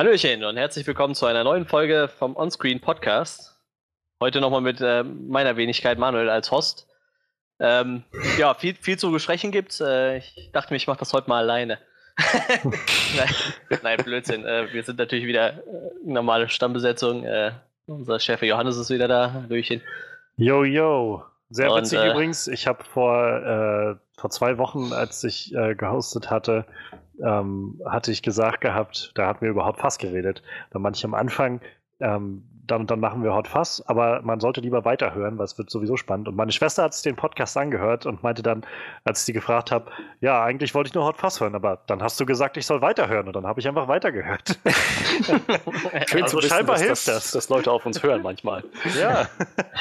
Hallöchen und herzlich willkommen zu einer neuen Folge vom Onscreen Podcast. Heute nochmal mit äh, meiner Wenigkeit Manuel als Host. Ähm, ja, viel, viel zu besprechen gibt's. Äh, ich dachte mir, ich mache das heute mal alleine. nein, nein, Blödsinn. Äh, wir sind natürlich wieder äh, normale Stammbesetzung. Äh, unser Chef Johannes ist wieder da. Hallöchen. Yo, yo. Sehr witzig und, äh, übrigens. Ich habe vor, vor zwei Wochen, als ich äh, gehostet hatte, ähm, hatte ich gesagt gehabt, da hatten wir überhaupt fast geredet. Da manche am Anfang, ähm, dann, dann machen wir Hot Fuss, aber man sollte lieber weiterhören, weil es wird sowieso spannend. Und meine Schwester hat sich den Podcast angehört und meinte dann, als ich sie gefragt habe, ja, eigentlich wollte ich nur Hot Fuss hören, aber dann hast du gesagt, ich soll weiterhören und dann habe ich einfach weitergehört. Schön also zu wissen, scheinbar dass, hilft das, dass Leute auf uns hören manchmal. Ja.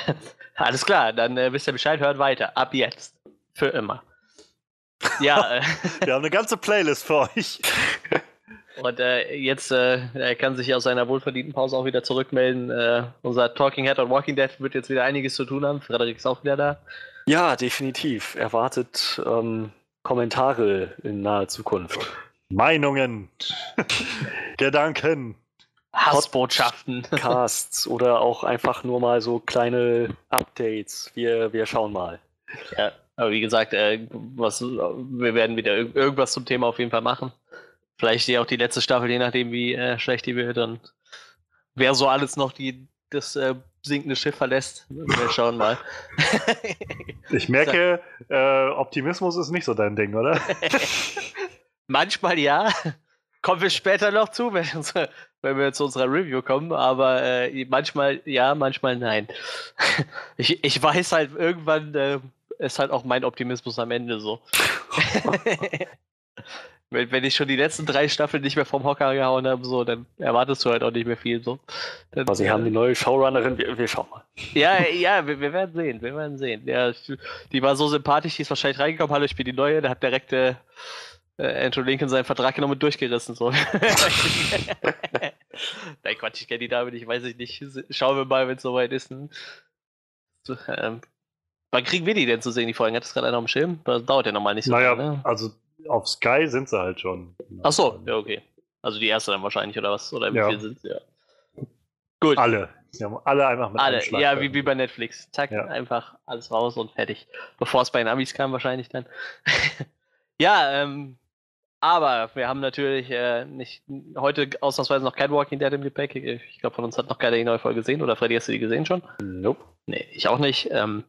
Alles klar, dann äh, wisst ihr Bescheid, hört weiter. Ab jetzt. Für immer. Ja. Äh. Wir haben eine ganze Playlist für euch. Und äh, jetzt äh, er kann sich aus seiner wohlverdienten Pause auch wieder zurückmelden. Äh, unser Talking Head on Walking Dead wird jetzt wieder einiges zu tun haben. Frederik ist auch wieder da. Ja, definitiv. Erwartet ähm, Kommentare in naher Zukunft. Meinungen, Gedanken, Hassbotschaften, Casts oder auch einfach nur mal so kleine Updates. Wir, wir schauen mal. Ja, aber wie gesagt, äh, was, wir werden wieder irgendwas zum Thema auf jeden Fall machen. Vielleicht ja auch die letzte Staffel, je nachdem, wie äh, schlecht die wird und wer so alles noch die, das äh, sinkende Schiff verlässt. Wir schauen mal. ich merke, äh, Optimismus ist nicht so dein Ding, oder? Manchmal ja. Kommen wir später noch zu, wenn, unsere, wenn wir zu unserer Review kommen, aber äh, manchmal ja, manchmal nein. ich, ich weiß halt, irgendwann äh, ist halt auch mein Optimismus am Ende so. Wenn, wenn ich schon die letzten drei Staffeln nicht mehr vom Hocker gehauen habe, so, dann erwartest du halt auch nicht mehr viel. So. Dann, Aber sie äh, haben die neue Showrunnerin, wir, wir schauen mal. Ja, ja, wir, wir, werden sehen, wir werden sehen. Ja, die war so sympathisch, die ist wahrscheinlich reingekommen, hallo, ich bin die Neue, der hat direkt äh, äh Andrew Lincoln seinen Vertrag genommen und durchgerissen. So. Nein, Quatsch, ich kenne die Dame nicht, weiß ich nicht. Schauen wir mal, wenn es soweit ist. Hm. So, ähm, wann kriegen wir die denn zu sehen, die Folgen? Hat das gerade einer am Schirm? Das dauert ja nochmal nicht so naja, lange. Ne? also auf Sky sind sie halt schon. Ach so, ja, okay. Also die erste dann wahrscheinlich, oder was? Oder wie ja. viel sind sie? Ja. Gut. Alle. Sie haben alle einfach mit Alle, ja, wie, wie bei Netflix. Zack, ja. einfach alles raus und fertig. Bevor es bei den Amis kam, wahrscheinlich dann. ja, ähm, aber wir haben natürlich äh, nicht heute ausnahmsweise noch kein Walking Dead im Gepäck. Ich glaube, von uns hat noch keiner die neue Folge gesehen. Oder Freddy, hast du die gesehen schon? Nope. Nee, ich auch nicht. Ähm,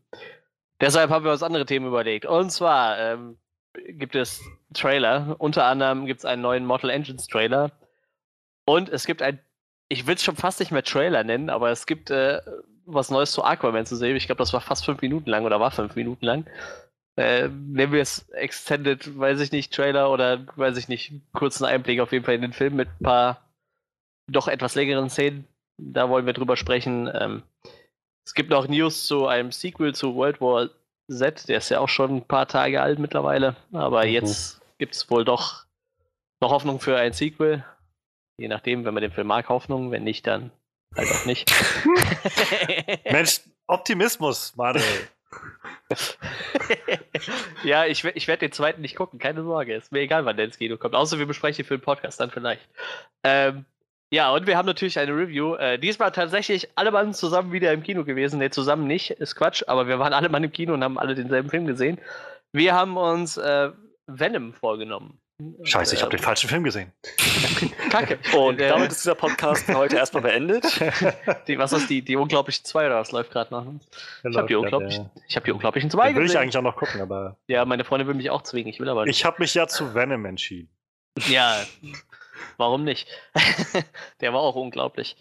deshalb haben wir uns andere Themen überlegt. Und zwar ähm, gibt es Trailer. Unter anderem gibt es einen neuen Mortal Engines Trailer. Und es gibt ein, ich will es schon fast nicht mehr Trailer nennen, aber es gibt äh, was Neues zu Aquaman zu sehen. Ich glaube, das war fast fünf Minuten lang oder war fünf Minuten lang. Äh, nennen wir es Extended, weiß ich nicht, Trailer oder weiß ich nicht, kurzen Einblick auf jeden Fall in den Film mit ein paar doch etwas längeren Szenen. Da wollen wir drüber sprechen. Ähm, es gibt noch News zu einem Sequel zu World War Z, der ist ja auch schon ein paar Tage alt mittlerweile, aber mhm. jetzt gibt es wohl doch noch Hoffnung für ein Sequel. Je nachdem, wenn man den Film mag, Hoffnung, wenn nicht, dann halt auch nicht. Mensch, Optimismus, Manuel. ja, ich, ich werde den zweiten nicht gucken, keine Sorge. Ist mir egal, wann der ins Kino kommt. Außer wir besprechen für den Podcast dann vielleicht. Ähm, ja, und wir haben natürlich eine Review. Äh, diesmal tatsächlich alle Mann zusammen wieder im Kino gewesen. Ne, zusammen nicht, ist Quatsch, aber wir waren alle Mann im Kino und haben alle denselben Film gesehen. Wir haben uns äh, Venom vorgenommen. Scheiße, ich habe den falschen Film gesehen. Kacke. Und damit ist dieser Podcast heute erstmal beendet. Die, was ist die, die Unglaublichen 2 oder was läuft gerade noch? Ich habe die, unglaublich, ja. hab die Unglaublichen 2 gesehen. Will ich eigentlich auch noch gucken, aber. Ja, meine Freundin will mich auch zwingen, ich will aber nicht. Ich habe mich ja zu Venom entschieden. Ja, Warum nicht? Der war auch unglaublich.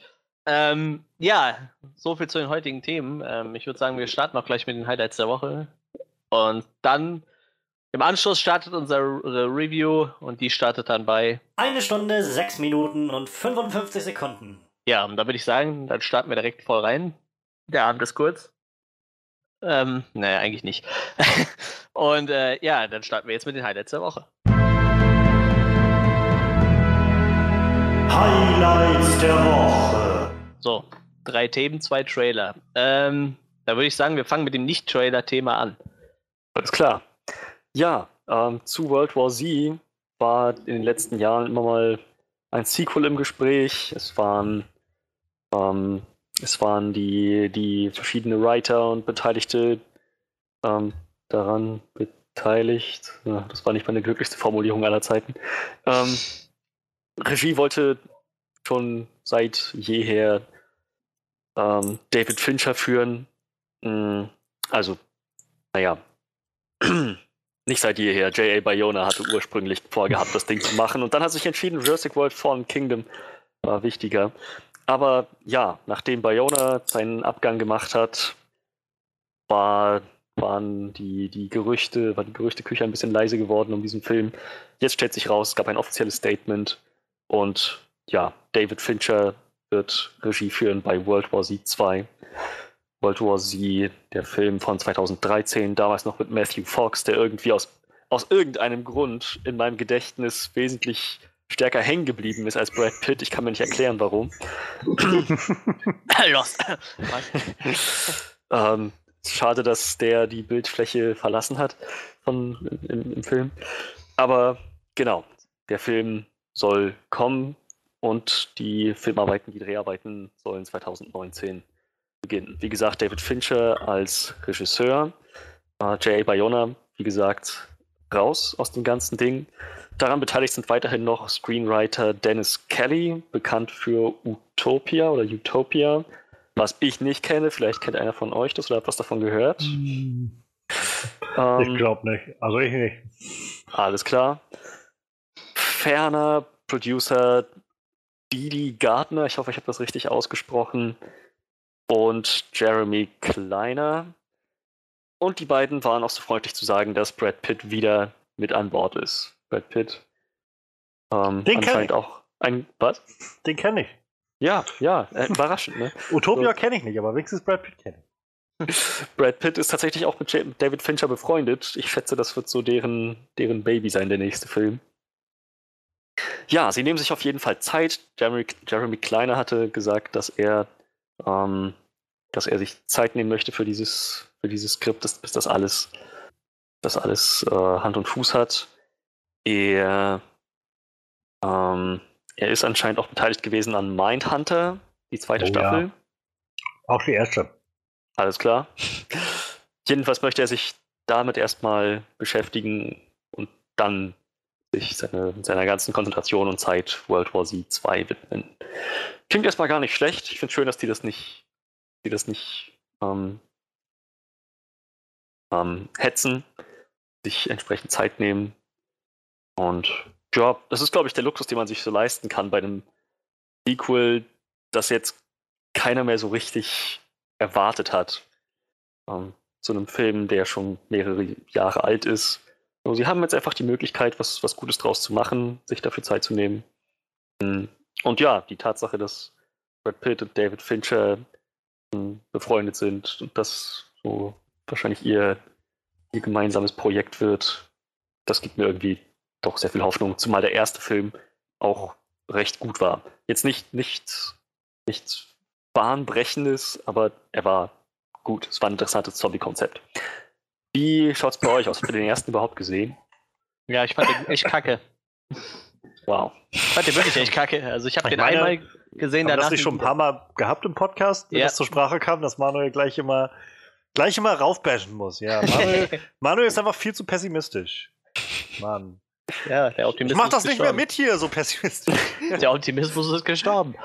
Ähm, ja, so viel zu den heutigen Themen. Ähm, ich würde sagen, wir starten auch gleich mit den Highlights der Woche. Und dann im Anschluss startet unsere Review und die startet dann bei. Eine Stunde, sechs Minuten und 55 Sekunden. Ja, und da würde ich sagen, dann starten wir direkt voll rein. Der Abend ist kurz. Ähm, naja, eigentlich nicht. und äh, ja, dann starten wir jetzt mit den Highlights der Woche. Highlights der Woche. So, drei Themen, zwei Trailer. Ähm, da würde ich sagen, wir fangen mit dem Nicht-Trailer-Thema an. Alles klar. Ja, ähm, zu World War Z war in den letzten Jahren immer mal ein Sequel im Gespräch. Es waren, ähm, es waren die, die verschiedene Writer und Beteiligte ähm, daran beteiligt. Ja, das war nicht meine glücklichste Formulierung aller Zeiten. Ähm, Regie wollte schon seit jeher ähm, David Fincher führen. Mm, also, naja, nicht seit jeher. J.A. Bayona hatte ursprünglich vorgehabt, das Ding zu machen und dann hat sich entschieden, Jurassic World Fallen Kingdom war wichtiger. Aber ja, nachdem Bayona seinen Abgang gemacht hat, war, waren die, die Gerüchte, war die Gerüchteküche ein bisschen leise geworden um diesen Film. Jetzt stellt sich raus, es gab ein offizielles Statement und ja, David Fincher wird Regie führen bei World War Z 2. World War Z, der Film von 2013, damals noch mit Matthew Fox, der irgendwie aus, aus irgendeinem Grund in meinem Gedächtnis wesentlich stärker hängen geblieben ist als Brad Pitt. Ich kann mir nicht erklären, warum. Lost. ähm, schade, dass der die Bildfläche verlassen hat von, im, im Film. Aber genau, der Film soll kommen und die Filmarbeiten, die Dreharbeiten sollen 2019 beginnen. Wie gesagt, David Fincher als Regisseur, äh, J.A. Bayona, wie gesagt, raus aus dem ganzen Ding. Daran beteiligt sind weiterhin noch Screenwriter Dennis Kelly, bekannt für Utopia oder Utopia, was ich nicht kenne. Vielleicht kennt einer von euch das oder hat was davon gehört. Ähm, ich glaube nicht. Also ich nicht. Alles klar. Ferner Producer Didi Gardner, ich hoffe, ich habe das richtig ausgesprochen, und Jeremy Kleiner. Und die beiden waren auch so freundlich zu sagen, dass Brad Pitt wieder mit an Bord ist. Brad Pitt. Ähm, Den kenn ich. auch ein. Was? Den kenne ich. Ja, ja, äh, überraschend, ne? Utopia so. kenne ich nicht, aber wenigstens Brad Pitt kenne ich. Brad Pitt ist tatsächlich auch mit David Fincher befreundet. Ich schätze, das wird so deren, deren Baby sein, der nächste Film. Ja, sie nehmen sich auf jeden Fall Zeit. Jeremy, Jeremy Kleiner hatte gesagt, dass er, ähm, dass er sich Zeit nehmen möchte für dieses, für dieses Skript, bis, bis das alles, das alles äh, Hand und Fuß hat. Er, ähm, er ist anscheinend auch beteiligt gewesen an Mindhunter, die zweite oh, Staffel. Ja. Auch die erste. Alles klar. Jedenfalls möchte er sich damit erstmal beschäftigen und dann sich seine, seiner ganzen Konzentration und Zeit World War Z 2 widmen. Klingt erstmal gar nicht schlecht. Ich finde schön, dass die das nicht, die das nicht ähm, ähm, hetzen, sich entsprechend Zeit nehmen. Und ja, das ist, glaube ich, der Luxus, den man sich so leisten kann bei einem Sequel, das jetzt keiner mehr so richtig erwartet hat. Ähm, zu einem Film, der schon mehrere Jahre alt ist so, sie haben jetzt einfach die Möglichkeit, was, was Gutes draus zu machen, sich dafür Zeit zu nehmen. Hm. Und ja, die Tatsache, dass Brad Pitt und David Fincher hm, befreundet sind und das so wahrscheinlich ihr, ihr gemeinsames Projekt wird, das gibt mir irgendwie doch sehr viel Hoffnung, zumal der erste Film auch recht gut war. Jetzt nicht, nicht, nichts Bahnbrechendes, aber er war gut. Es war ein interessantes Zombie-Konzept. Wie schaut es bei euch aus? Habt ihr den ersten überhaupt gesehen? Ja, ich fand den echt kacke. Wow. Ich fand den wirklich echt kacke. Also ich habe den meine, einmal gesehen. Haben das nicht schon ein paar Mal gehabt im Podcast, wenn ja. das zur Sprache kam, dass Manuel gleich immer, gleich immer raufbashen muss. Ja, Manuel, Manuel ist einfach viel zu pessimistisch. Mann. Ja, der Optimismus. Ich mach das nicht mehr mit hier, so pessimistisch. Der Optimismus ist gestorben.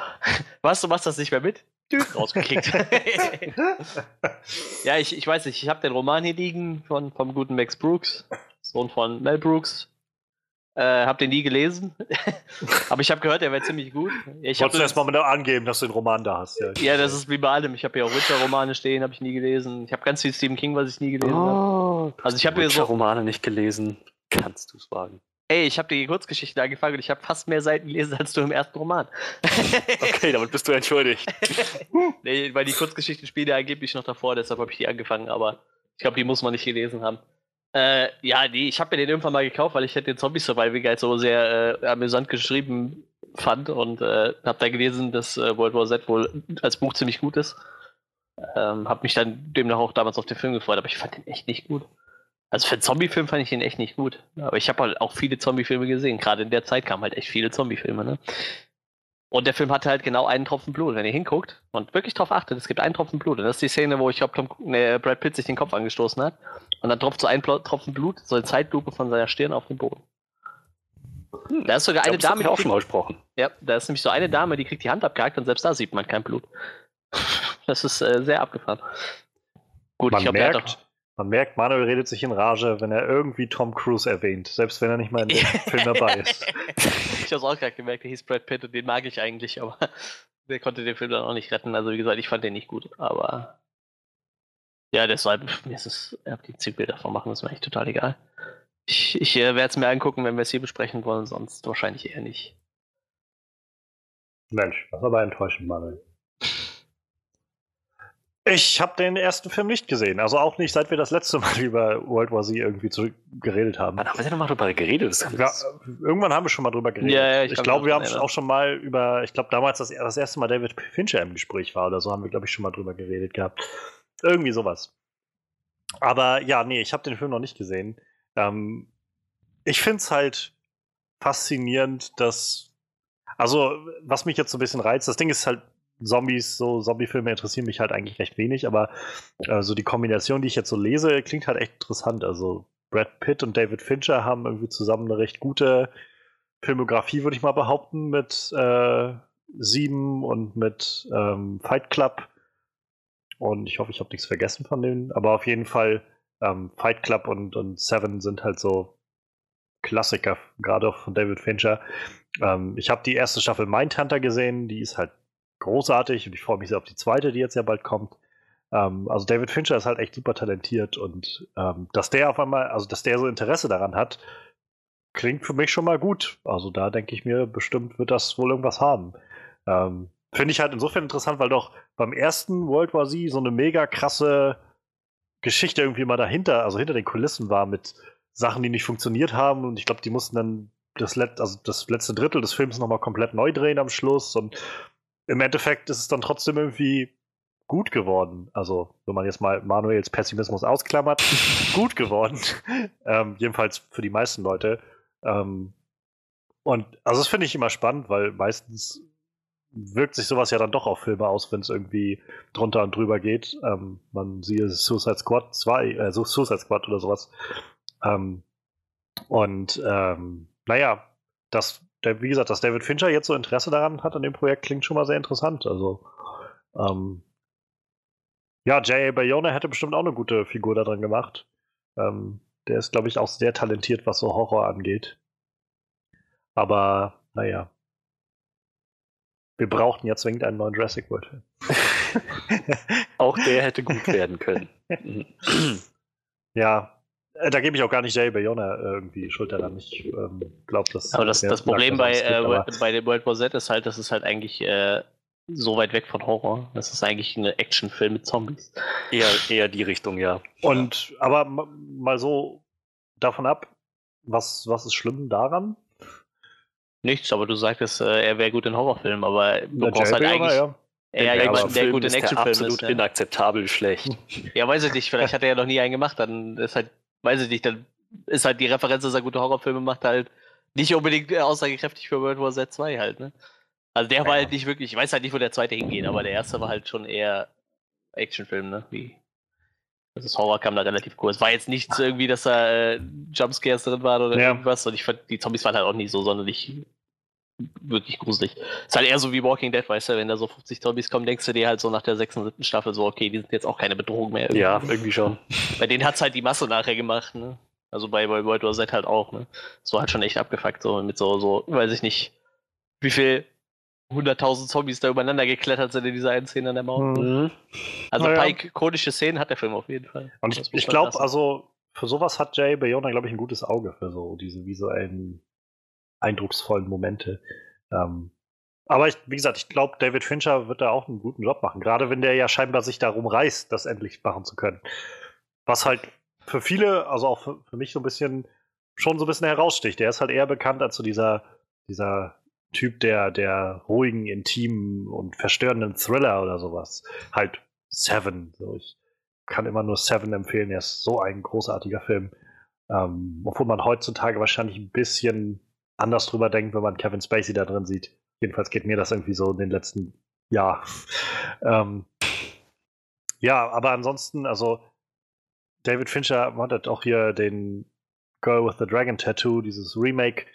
Was, du machst das nicht mehr mit? Rausgekickt. ja, ich, ich weiß nicht, ich habe den Roman hier liegen von, vom guten Max Brooks, Sohn von Mel Brooks. Äh, hab den nie gelesen, aber ich habe gehört, er wäre ziemlich gut. Ich Wolltest du erstmal mal angeben, dass du den Roman da hast? Ja, ja das ist wie bei allem. Ich habe ja auch Witcher-Romane stehen, habe ich nie gelesen. Ich habe ganz viel Stephen King, was ich nie gelesen oh, habe. Also ich habe so Romane nicht gelesen. Kannst du es wagen? Ey, ich habe die Kurzgeschichte angefangen und ich habe fast mehr Seiten gelesen als du im ersten Roman. okay, damit bist du entschuldigt. nee, weil die Kurzgeschichten spielen ja angeblich noch davor, deshalb habe ich die angefangen, aber ich glaube, die muss man nicht gelesen haben. Äh, ja, nee, ich habe mir den irgendwann mal gekauft, weil ich den Zombie Survival Guide so sehr äh, amüsant geschrieben fand und äh, habe da gelesen, dass äh, World War Z wohl als Buch ziemlich gut ist. Ähm, habe mich dann demnach auch damals auf den Film gefreut, aber ich fand den echt nicht gut. Also für einen Zombie-Film fand ich ihn echt nicht gut. Aber ich habe halt auch viele Zombie-Filme gesehen. Gerade in der Zeit kamen halt echt viele Zombie-Filme, ne? Und der Film hatte halt genau einen Tropfen Blut. Wenn ihr hinguckt und wirklich drauf achtet, es gibt einen Tropfen Blut. Und das ist die Szene, wo ich glaube, ne, Brad Pitt sich den Kopf angestoßen hat. Und dann tropft so ein Tropfen Blut, so eine Zeitlupe von seiner Stirn auf den Boden. Hm, da ist sogar eine Dame. Die auch schon mal gesprochen. Ja, da ist nämlich so eine Dame, die kriegt die Hand abgehakt und selbst da sieht man kein Blut. Das ist äh, sehr abgefahren. Gut, man ich glaube, merkt, man merkt, Manuel redet sich in Rage, wenn er irgendwie Tom Cruise erwähnt, selbst wenn er nicht mal in dem Film dabei ist. ich habe es auch gerade gemerkt, der hieß Brad Pitt und den mag ich eigentlich, aber der konnte den Film dann auch nicht retten. Also wie gesagt, ich fand den nicht gut, aber ja, deshalb, mir ist es, ich habe die Zielbilder davon machen, das ist mir echt total egal. Ich, ich äh, werde es mir angucken, wenn wir es hier besprechen wollen, sonst wahrscheinlich eher nicht. Mensch, war aber enttäuschend, Manuel. Ich habe den ersten Film nicht gesehen. Also auch nicht, seit wir das letzte Mal über World War Z irgendwie zurück geredet haben. Wann haben wir denn nochmal drüber geredet? Ja, irgendwann haben wir schon mal drüber geredet. Ja, ja, ich, ich glaube, wir haben auch schon mal über, ich glaube damals, das, das erste Mal David Fincher im Gespräch war oder so, haben wir, glaube ich, schon mal drüber geredet gehabt. Irgendwie sowas. Aber ja, nee, ich habe den Film noch nicht gesehen. Ähm, ich finde es halt faszinierend, dass. Also, was mich jetzt so ein bisschen reizt, das Ding ist halt, Zombies, so Zombie-Filme interessieren mich halt eigentlich recht wenig, aber äh, so die Kombination, die ich jetzt so lese, klingt halt echt interessant. Also Brad Pitt und David Fincher haben irgendwie zusammen eine recht gute Filmografie, würde ich mal behaupten, mit äh, Sieben und mit ähm, Fight Club. Und ich hoffe, ich habe nichts vergessen von denen, aber auf jeden Fall ähm, Fight Club und, und Seven sind halt so Klassiker, gerade auch von David Fincher. Ähm, ich habe die erste Staffel Mindhunter gesehen, die ist halt großartig und ich freue mich sehr auf die zweite, die jetzt ja bald kommt. Ähm, also David Fincher ist halt echt super talentiert und ähm, dass der auf einmal, also dass der so Interesse daran hat, klingt für mich schon mal gut. Also da denke ich mir, bestimmt wird das wohl irgendwas haben. Ähm, Finde ich halt insofern interessant, weil doch beim ersten World War Z so eine mega krasse Geschichte irgendwie mal dahinter, also hinter den Kulissen war mit Sachen, die nicht funktioniert haben und ich glaube, die mussten dann das, Let also das letzte Drittel des Films nochmal komplett neu drehen am Schluss und im Endeffekt ist es dann trotzdem irgendwie gut geworden. Also, wenn man jetzt mal Manuels Pessimismus ausklammert, gut geworden. ähm, jedenfalls für die meisten Leute. Ähm, und also das finde ich immer spannend, weil meistens wirkt sich sowas ja dann doch auf Filme aus, wenn es irgendwie drunter und drüber geht. Ähm, man sieht Suicide Squad 2, äh, Suicide Squad oder sowas. Ähm, und ähm, naja, das der, wie gesagt, dass David Fincher jetzt so Interesse daran hat an dem Projekt, klingt schon mal sehr interessant. Also, ähm, ja, J.A. Bayona hätte bestimmt auch eine gute Figur daran gemacht. Ähm, der ist, glaube ich, auch sehr talentiert, was so Horror angeht. Aber, naja. Wir brauchten ja zwingend einen neuen Jurassic World Film. auch der hätte gut werden können. ja, äh, da gebe ich auch gar nicht Jay Bayona irgendwie Schuld daran. Ich ähm, glaube, dass. Aber das, das Problem bei, äh, bei dem World War Z ist halt, dass es halt eigentlich äh, so weit weg von Horror. Das ist eigentlich ein Actionfilm mit Zombies. Eher, eher die Richtung, ja. Und aber mal so davon ab, was, was ist schlimm daran? Nichts, aber du sagtest, äh, er wäre gut in Horrorfilmen, aber du brauchst halt Bayona, eigentlich. Ja. Ja, ja, jemand, der gut in Actionfilmen ist. Absolut inakzeptabel schlecht. Ja, weiß ich nicht. Vielleicht hat er ja noch nie einen gemacht. Dann ist halt weiß ich nicht, dann ist halt die Referenz, dass er gute Horrorfilme macht, halt nicht unbedingt äh, aussagekräftig für World War Z 2 halt, ne? Also der ja. war halt nicht wirklich, ich weiß halt nicht, wo der zweite hingeht, aber der erste war halt schon eher Actionfilm, ne? Wie. Also das Horror kam da relativ kurz. War jetzt nichts irgendwie, dass da äh, Jumpscares drin waren oder ja. irgendwas. Und ich fand, die Zombies waren halt auch nicht so sonderlich wirklich gruselig. Ist halt eher so wie Walking Dead, weißt du, wenn da so 50 Zombies kommen, denkst du dir halt so nach der 6. und 7. Staffel so, okay, die sind jetzt auch keine Bedrohung mehr. Irgendwie. Ja, irgendwie schon. Bei denen hat's halt die Masse nachher gemacht, ne? Also bei, bei World War Z halt auch, ne? Das war halt schon echt abgefuckt, so mit so, so, weiß ich nicht, wie viel 100.000 Zombies da übereinander geklettert sind in dieser einen Szene an der Mauer. Mhm. Also naja. ein paar ikonische Szenen hat der Film auf jeden Fall. Und ich, ich glaube, also für sowas hat Jay Bayona, glaube ich, ein gutes Auge für so diese visuellen eindrucksvollen Momente. Ähm, aber ich, wie gesagt, ich glaube, David Fincher wird da auch einen guten Job machen, gerade wenn der ja scheinbar sich darum reißt, das endlich machen zu können. Was halt für viele, also auch für, für mich so ein bisschen, schon so ein bisschen heraussticht. Der ist halt eher bekannt als so dieser, dieser Typ der, der ruhigen, intimen und verstörenden Thriller oder sowas. Halt Seven. So, ich kann immer nur Seven empfehlen. Er ist so ein großartiger Film. Ähm, obwohl man heutzutage wahrscheinlich ein bisschen anders drüber denkt, wenn man Kevin Spacey da drin sieht. Jedenfalls geht mir das irgendwie so in den letzten Jahren. ähm, ja, aber ansonsten, also David Fincher hat auch hier den Girl with the Dragon Tattoo, dieses Remake,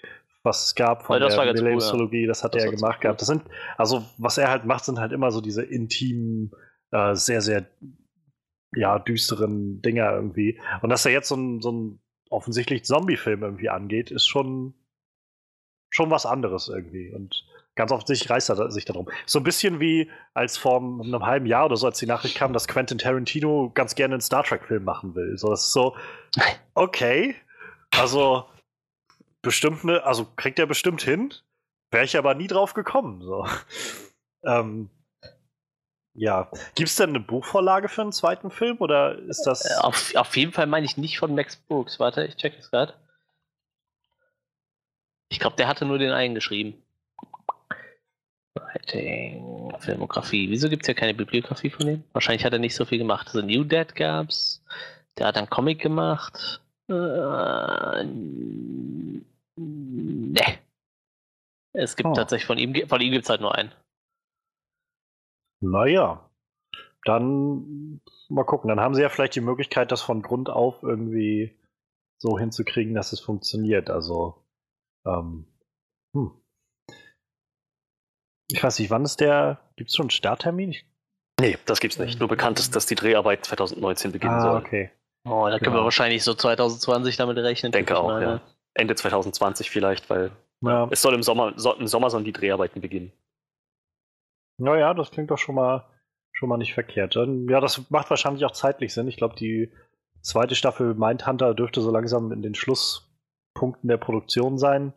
was es gab von das der Millennium-Trilogie, cool, ja. das hat das er gemacht cool. gehabt. Das sind, also was er halt macht, sind halt immer so diese intimen, äh, sehr, sehr ja, düsteren Dinger irgendwie. Und dass er jetzt so ein, so ein offensichtlich Zombie-Film irgendwie angeht, ist schon, schon was anderes irgendwie. Und ganz offensichtlich reißt er sich darum. So ein bisschen wie als vor einem halben Jahr oder so, als die Nachricht kam, dass Quentin Tarantino ganz gerne einen Star Trek-Film machen will. So, das ist so, okay, also bestimmt ne, also kriegt er bestimmt hin. Wäre ich aber nie drauf gekommen. So. Ähm, ja. Gibt es denn eine Buchvorlage für einen zweiten Film oder ist das. Äh, auf, auf jeden Fall meine ich nicht von Max Brooks. Warte, ich check das gerade. Ich glaube, der hatte nur den einen geschrieben. Writing, Filmografie. Wieso gibt es ja keine Bibliografie von dem? Wahrscheinlich hat er nicht so viel gemacht. The New Dead gab's. Der hat einen Comic gemacht. Äh, ne. Es gibt Oh. tatsächlich von ihm, von ihm gibt es halt nur einen. Naja. Dann mal gucken. Dann haben sie ja vielleicht die Möglichkeit, das von Grund auf irgendwie so hinzukriegen, dass es funktioniert. Also, ähm, hm. Ich weiß nicht, wann ist der. Gibt es schon einen Starttermin? Ich, Nee, das gibt's nicht. Nur bekannt ist, dass die Dreharbeit 2019 beginnen ah, soll. okay. Oh, da können Genau. wir wahrscheinlich so 2020 damit rechnen. Denke ich auch, mal, ja. Ende 2020 vielleicht, weil Ja. es soll im Sommer, so, im Sommer sollen die Dreharbeiten beginnen. Naja, das klingt doch schon mal, schon mal nicht verkehrt. Ja, das macht wahrscheinlich auch zeitlich Sinn. Ich glaube, die zweite Staffel Mindhunter dürfte so langsam in den Schlusspunkten der Produktion sein.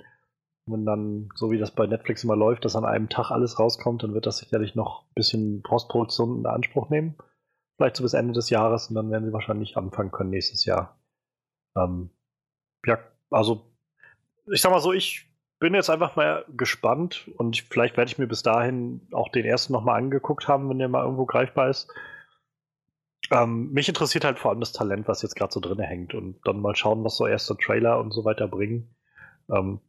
Wenn dann, so wie das bei Netflix immer läuft, dass an einem Tag alles rauskommt, dann wird das sicherlich noch ein bisschen Postproduktion in Anspruch nehmen. Vielleicht so bis Ende des Jahres und dann werden sie wahrscheinlich anfangen können nächstes Jahr. Ähm, ja, also ich sag mal so, ich bin jetzt einfach mal gespannt und ich, vielleicht werde ich mir bis dahin auch den ersten nochmal angeguckt haben, wenn der mal irgendwo greifbar ist. Ähm, mich interessiert halt vor allem das Talent, was jetzt gerade so drin hängt und dann mal schauen, was so erste Trailer und so weiter bringen. Ähm,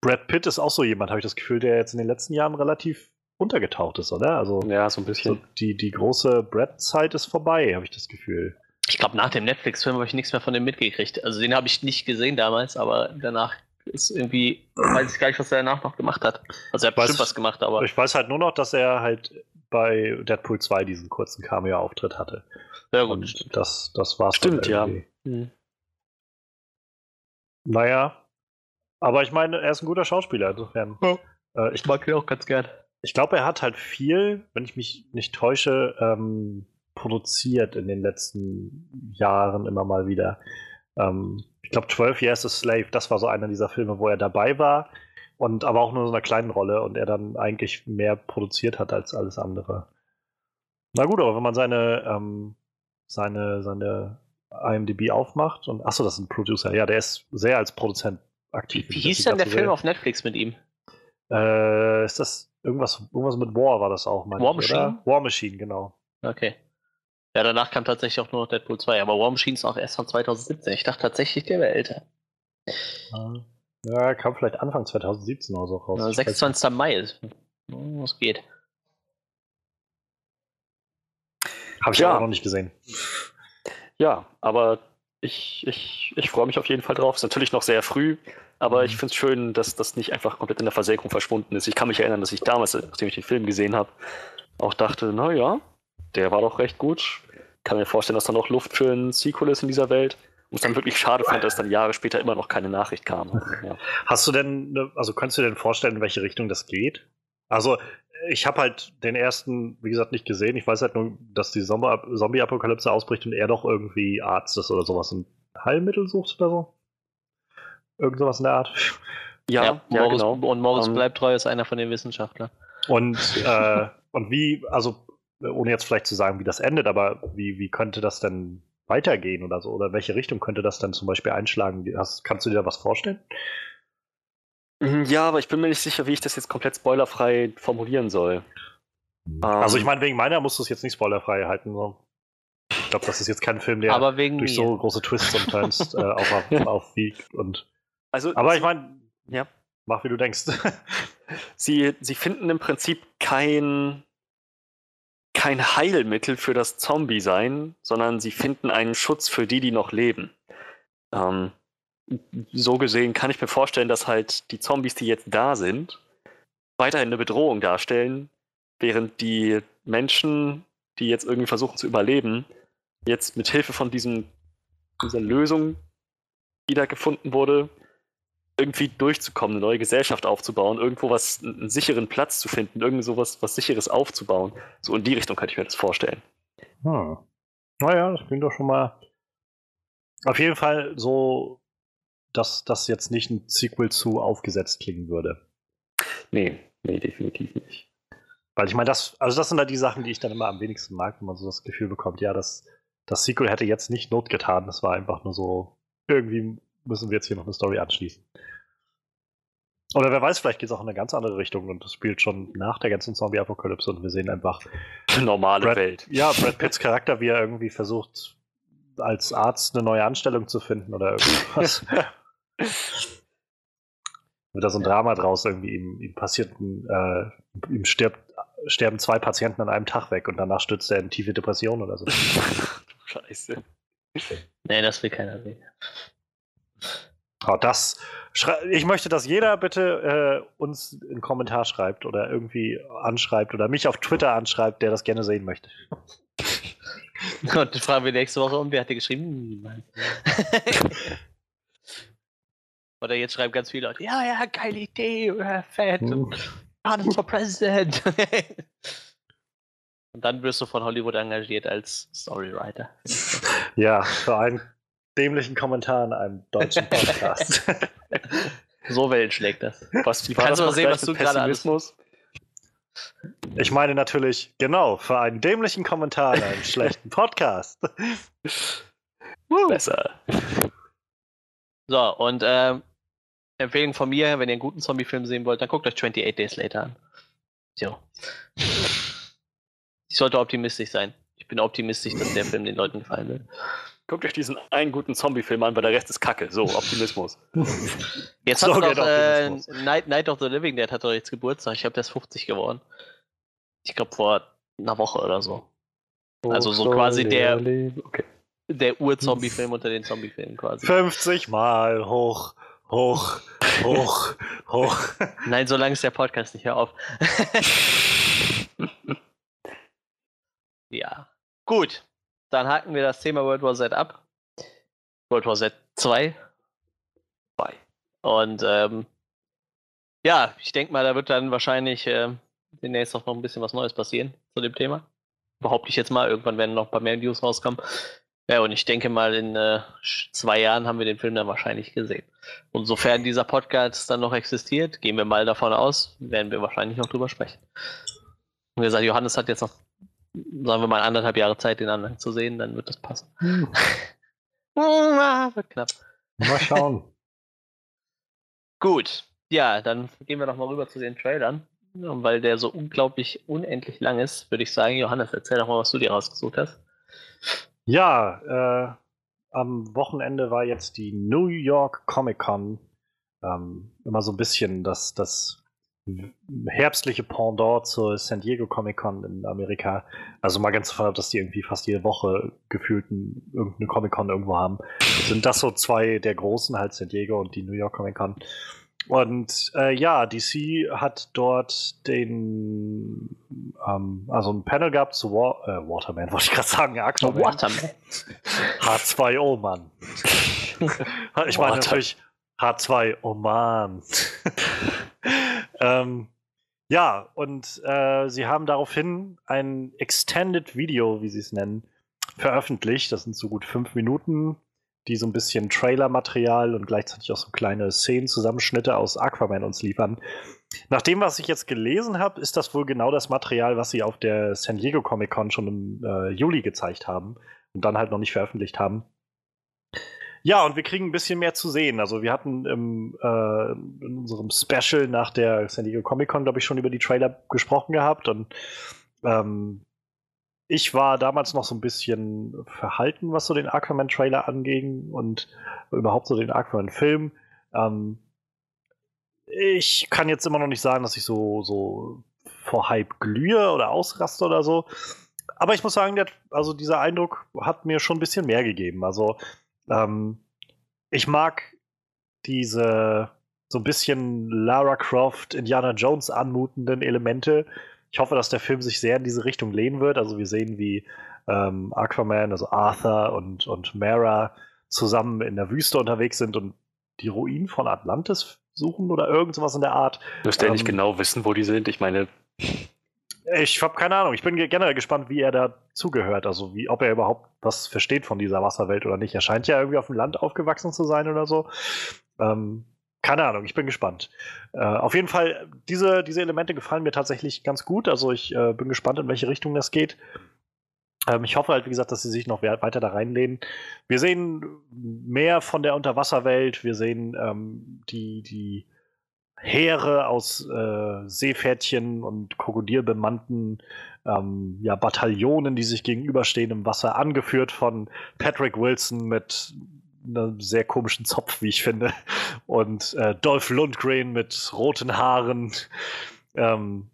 Brad Pitt ist auch so jemand, habe ich das Gefühl, der jetzt in den letzten Jahren relativ untergetaucht ist, oder? Also Ja, so ein so bisschen. die, die große Brad-Zeit ist vorbei, habe ich das Gefühl. Ich glaube, nach dem Netflix-Film habe ich nichts mehr von dem mitgekriegt. Also den habe ich nicht gesehen damals, aber danach ist irgendwie, weiß ich gar nicht, was er danach noch gemacht hat. Also er hat Weiß- bestimmt was gemacht, aber Ich weiß halt nur noch, dass er halt bei Deadpool 2 diesen kurzen Cameo-Auftritt hatte. ja gut, Und das, das war's. Stimmt, ja. irgendwie. Hm. Naja. Aber ich meine, er ist ein guter Schauspieler, insofern. Ja. Äh, ich mag ihn auch ganz gern. ich glaube, er hat halt viel, wenn ich mich nicht täusche, ähm, produziert in den letzten Jahren immer mal wieder. Ähm, ich glaube, 12 Years a Slave, das war so einer dieser Filme, wo er dabei war und aber auch nur in so einer kleinen Rolle und er dann eigentlich mehr produziert hat als alles andere. Na gut, aber wenn man seine, ähm, seine, seine IMDb aufmacht und achso, das ist ein Producer, ja, der ist sehr als Produzent aktiv. Wie hieß denn der Film sehr- auf Netflix mit ihm? äh, ist das irgendwas, irgendwas mit War war das auch, meine War Machine? Oder? War Machine, genau. Okay. Ja, danach kam tatsächlich auch nur noch Deadpool 2, aber War Machine ist auch erst von 2017. Ich dachte tatsächlich, der wäre älter. Ja, kam vielleicht Anfang 2017 oder so raus. Ja, Ich weiß 26. Mai ist. Hm, Was geht? nicht. Hab ich Ja. aber noch nicht gesehen. Ja, aber ich, ich, ich freue mich auf jeden Fall drauf. Ist natürlich noch sehr früh, aber Mhm. ich finde es schön, dass das nicht einfach komplett in der Versenkung verschwunden ist. Ich kann mich erinnern, dass ich damals, nachdem ich den Film gesehen habe, auch dachte, naja, der war doch recht gut. Kann mir vorstellen, dass da noch Luft für ein Sequel ist in dieser Welt. Und es dann wirklich schade fand, dass dann Jahre später immer noch keine Nachricht kam. Ja. Hast du denn, also kannst du dir denn vorstellen, in welche Richtung das geht? Also, ich habe halt den ersten, wie gesagt, nicht gesehen. Ich weiß halt nur, dass die Sommer- Zombie-Apokalypse ausbricht und er doch irgendwie Arzt ist oder sowas und Heilmittel sucht oder so. Irgend sowas in der Art. Ja, ja, Morris, genau. Und Morris Ähm, bleibt treu ist einer von den Wissenschaftlern. Und, äh, und wie, also, ohne jetzt vielleicht zu sagen, wie das endet, aber wie, wie könnte das denn weitergehen oder so? Oder in welche Richtung könnte das dann zum Beispiel einschlagen? Hast, kannst du dir da was vorstellen? Mhm, Ja, aber ich bin mir nicht sicher, wie ich das jetzt komplett spoilerfrei formulieren soll. Also, ich Ähm, meine, wegen meiner musst du es jetzt nicht spoilerfrei halten. So. glaube, das ist jetzt kein Film, der Aber wegen durch mir. so große Twists und Turns äh, auf, aufwiegt. Und, Also, aber sie, ich meine, Ja. mach wie du denkst. sie, sie finden im Prinzip kein, kein Heilmittel für das Zombie-Sein, sondern sie finden einen Schutz für die, die noch leben. Ähm, so gesehen kann ich mir vorstellen, dass halt die Zombies, die jetzt da sind, weiterhin eine Bedrohung darstellen, während die Menschen, die jetzt irgendwie versuchen zu überleben, jetzt mit Hilfe von diesem, dieser Lösung, die da gefunden wurde, irgendwie durchzukommen, eine neue Gesellschaft aufzubauen, irgendwo was, einen sicheren Platz zu finden, irgendwie sowas, was sicheres aufzubauen. So in die Richtung könnte ich mir das vorstellen. Hm. Naja, das klingt doch schon mal. Auf jeden Fall so, dass das jetzt nicht ein Sequel zu aufgesetzt klingen würde. Nee, nee, definitiv nicht. Weil ich meine, das, also das sind da die Sachen, die ich dann immer am wenigsten mag, wenn man so das Gefühl bekommt, ja, das, das Sequel hätte jetzt nicht Not getan, das war einfach nur so, irgendwie müssen wir jetzt hier noch eine Story anschließen. Oder wer weiß, vielleicht geht es auch in eine ganz andere Richtung und das spielt schon nach der ganzen Zombie-Apokalypse und wir sehen einfach, Normale Brad, Welt. ja, Brad Pitts Charakter, wie er irgendwie versucht, als Arzt eine neue Anstellung zu finden oder irgendwas. Wird da so ein Drama draus, irgendwie ihm, ihm passiert ein, äh, ihm stirbt, sterben zwei Patienten an einem Tag weg und danach stürzt er in tiefe Depression oder so. Scheiße. Nee, das will keiner sehen. Oh, das ich möchte, dass jeder bitte äh, uns einen Kommentar schreibt oder irgendwie anschreibt oder mich auf Twitter anschreibt, der das gerne sehen möchte. Und dann fragen wir nächste Woche, und wer hat dir geschrieben? Oder jetzt schreiben ganz viele Leute, ja, ja, geile Idee, oder fett, Hm. Johannes for President. Und dann wirst du von Hollywood engagiert als Storywriter. Ja, für einen dämlichen Kommentar in einem deutschen Podcast. So Wellen schlägt das. Was, wie Kannst du mal sehen, was du gerade alles- Pessimismus? ich meine natürlich, genau, für einen dämlichen Kommentar in einem schlechten Podcast. Besser. So, und ähm, Empfehlung von mir, wenn ihr einen guten Zombie-Film sehen wollt, dann guckt euch 28 Days Later an. So. Ich sollte optimistisch sein. Ich bin optimistisch, dass der Film den Leuten gefallen wird. Guckt euch diesen einen guten Zombie-Film an, weil der Rest ist Kacke. So, Optimismus. Jetzt hat doch äh. Night, Night of the Living Dead hat doch jetzt Geburtstag. Ich glaube, der ist 50 geworden. Ich glaube, vor einer Woche oder so. Also so quasi der- Okay. Der Ur-Zombie-Film unter den Zombie-Filmen quasi. 50 Mal hoch, hoch, hoch, hoch. Nein, so lange ist der Podcast nicht. Hör auf. ja. Gut. Dann haken wir das Thema World War Z ab. World War Z 2. Zwei. Und ähm, ja, ich denke mal, da wird dann wahrscheinlich ähm, demnächst auch noch ein bisschen was Neues passieren zu dem Thema. Behaupte ich jetzt mal. Irgendwann werden noch ein paar mehr News rauskommen. Ja, und ich denke mal, in äh, zwei Jahren haben wir den Film dann wahrscheinlich gesehen. Und sofern dieser Podcast dann noch existiert, gehen wir mal davon aus, werden wir wahrscheinlich noch drüber sprechen. Und wie gesagt, Johannes hat jetzt noch, sagen wir mal, anderthalb Jahre Zeit, den anderen zu sehen, dann wird das passen. Ah, wird knapp. Mal schauen. Gut, ja, dann gehen wir doch mal rüber zu den Trailern. Und Weil der so unglaublich unendlich lang ist, würde ich sagen, Johannes, erzähl doch mal, was du dir rausgesucht hast. Ja, äh, am Wochenende war jetzt die New York Comic Con. Ähm, immer so ein bisschen das, das herbstliche Pendant zur San Diego Comic Con in Amerika. Also mal ganz davon ab, dass die irgendwie fast jede Woche gefühlt ein, irgendeine Comic Con irgendwo haben. Sind das so zwei der großen, halt San Diego und die New York Comic Con. Und äh, ja, DC hat dort den, ähm, also ein Panel gehabt zu War, äh, Waterman, wollte ich gerade sagen, Aquaman. Waterman. H2O, Mann. Ich meine natürlich H2, oh Mann. Ähm, ja, und äh, sie haben daraufhin ein Extended Video, wie sie es nennen, veröffentlicht. Das sind so gut fünf Minuten, die so ein bisschen Trailer-Material und gleichzeitig auch so kleine Szenen-Zusammenschnitte aus Aquaman uns liefern. Nach dem, was ich jetzt gelesen habe, ist das wohl genau das Material, was sie auf der San Diego Comic Con schon im äh, Juli gezeigt haben und dann halt noch nicht veröffentlicht haben. Ja, und wir kriegen ein bisschen mehr zu sehen. Also wir hatten im, äh, in unserem Special nach der San Diego Comic Con, glaube ich, schon über die Trailer gesprochen gehabt und ähm, ich war damals noch so ein bisschen verhalten, was so den Aquaman-Trailer anging und überhaupt so den Aquaman-Film. Ähm, ich kann jetzt immer noch nicht sagen, dass ich so, so vor Hype glühe oder ausraste oder so. Aber ich muss sagen, der, also dieser Eindruck hat mir schon ein bisschen mehr gegeben. Also ähm, ich mag diese so ein bisschen Lara Croft, Indiana Jones anmutenden Elemente. Ich hoffe, dass der Film sich sehr in diese Richtung lehnen wird. Also wir sehen, wie ähm, Aquaman, also Arthur und, und Mara zusammen in der Wüste unterwegs sind und die Ruinen von Atlantis suchen oder irgendwas in der Art. Müsste ähm, er nicht genau wissen, wo die sind? Ich meine. Ich habe keine Ahnung. Ich bin generell gespannt, wie er da zugehört. Also, wie, ob er überhaupt was versteht von dieser Wasserwelt oder nicht. Er scheint ja irgendwie auf dem Land aufgewachsen zu sein oder so. Ähm, keine Ahnung, ich bin gespannt. Äh, auf jeden Fall, diese, diese Elemente gefallen mir tatsächlich ganz gut. Also, ich äh, bin gespannt, in welche Richtung das geht. Ähm, ich hoffe halt, wie gesagt, dass sie sich noch weiter da reinlehnen. Wir sehen mehr von der Unterwasserwelt. Wir sehen ähm, die, die Heere aus äh, Seepferdchen und krokodilbemannten ähm, ja, Bataillonen, die sich gegenüberstehen im Wasser, angeführt von Patrick Wilson mit einem sehr komischen Zopf, wie ich finde, und äh, Dolph Lundgren mit roten Haaren. Ähm,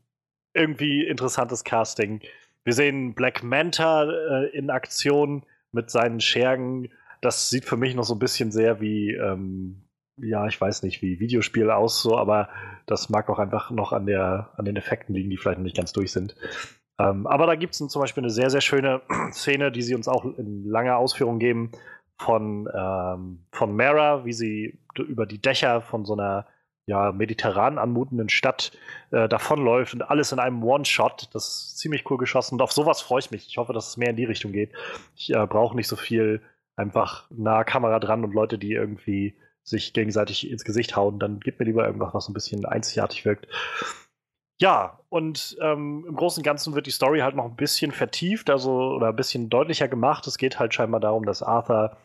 irgendwie interessantes Casting. Wir sehen Black Manta äh, in Aktion mit seinen Schergen. Das sieht für mich noch so ein bisschen sehr wie, ähm, ja, ich weiß nicht, wie Videospiel aus, so, aber das mag auch einfach noch an, der, an den Effekten liegen, die vielleicht noch nicht ganz durch sind. Ähm, aber da gibt es zum Beispiel eine sehr, sehr schöne Szene, die sie uns auch in langer Ausführung geben, von, ähm, von Mara, wie sie über die Dächer von so einer ja, mediterran anmutenden Stadt äh, davonläuft und alles in einem One-Shot. Das ist ziemlich cool geschossen und auf sowas freue ich mich. Ich hoffe, dass es mehr in die Richtung geht. Ich äh, brauche nicht so viel einfach nahe Kamera dran und Leute, die irgendwie sich gegenseitig ins Gesicht hauen. Dann gib mir lieber irgendwas, was so ein bisschen einzigartig wirkt. Ja, und ähm, im Großen und Ganzen wird die Story halt noch ein bisschen vertieft, also oder ein bisschen deutlicher gemacht. Es geht halt scheinbar darum, dass Arthur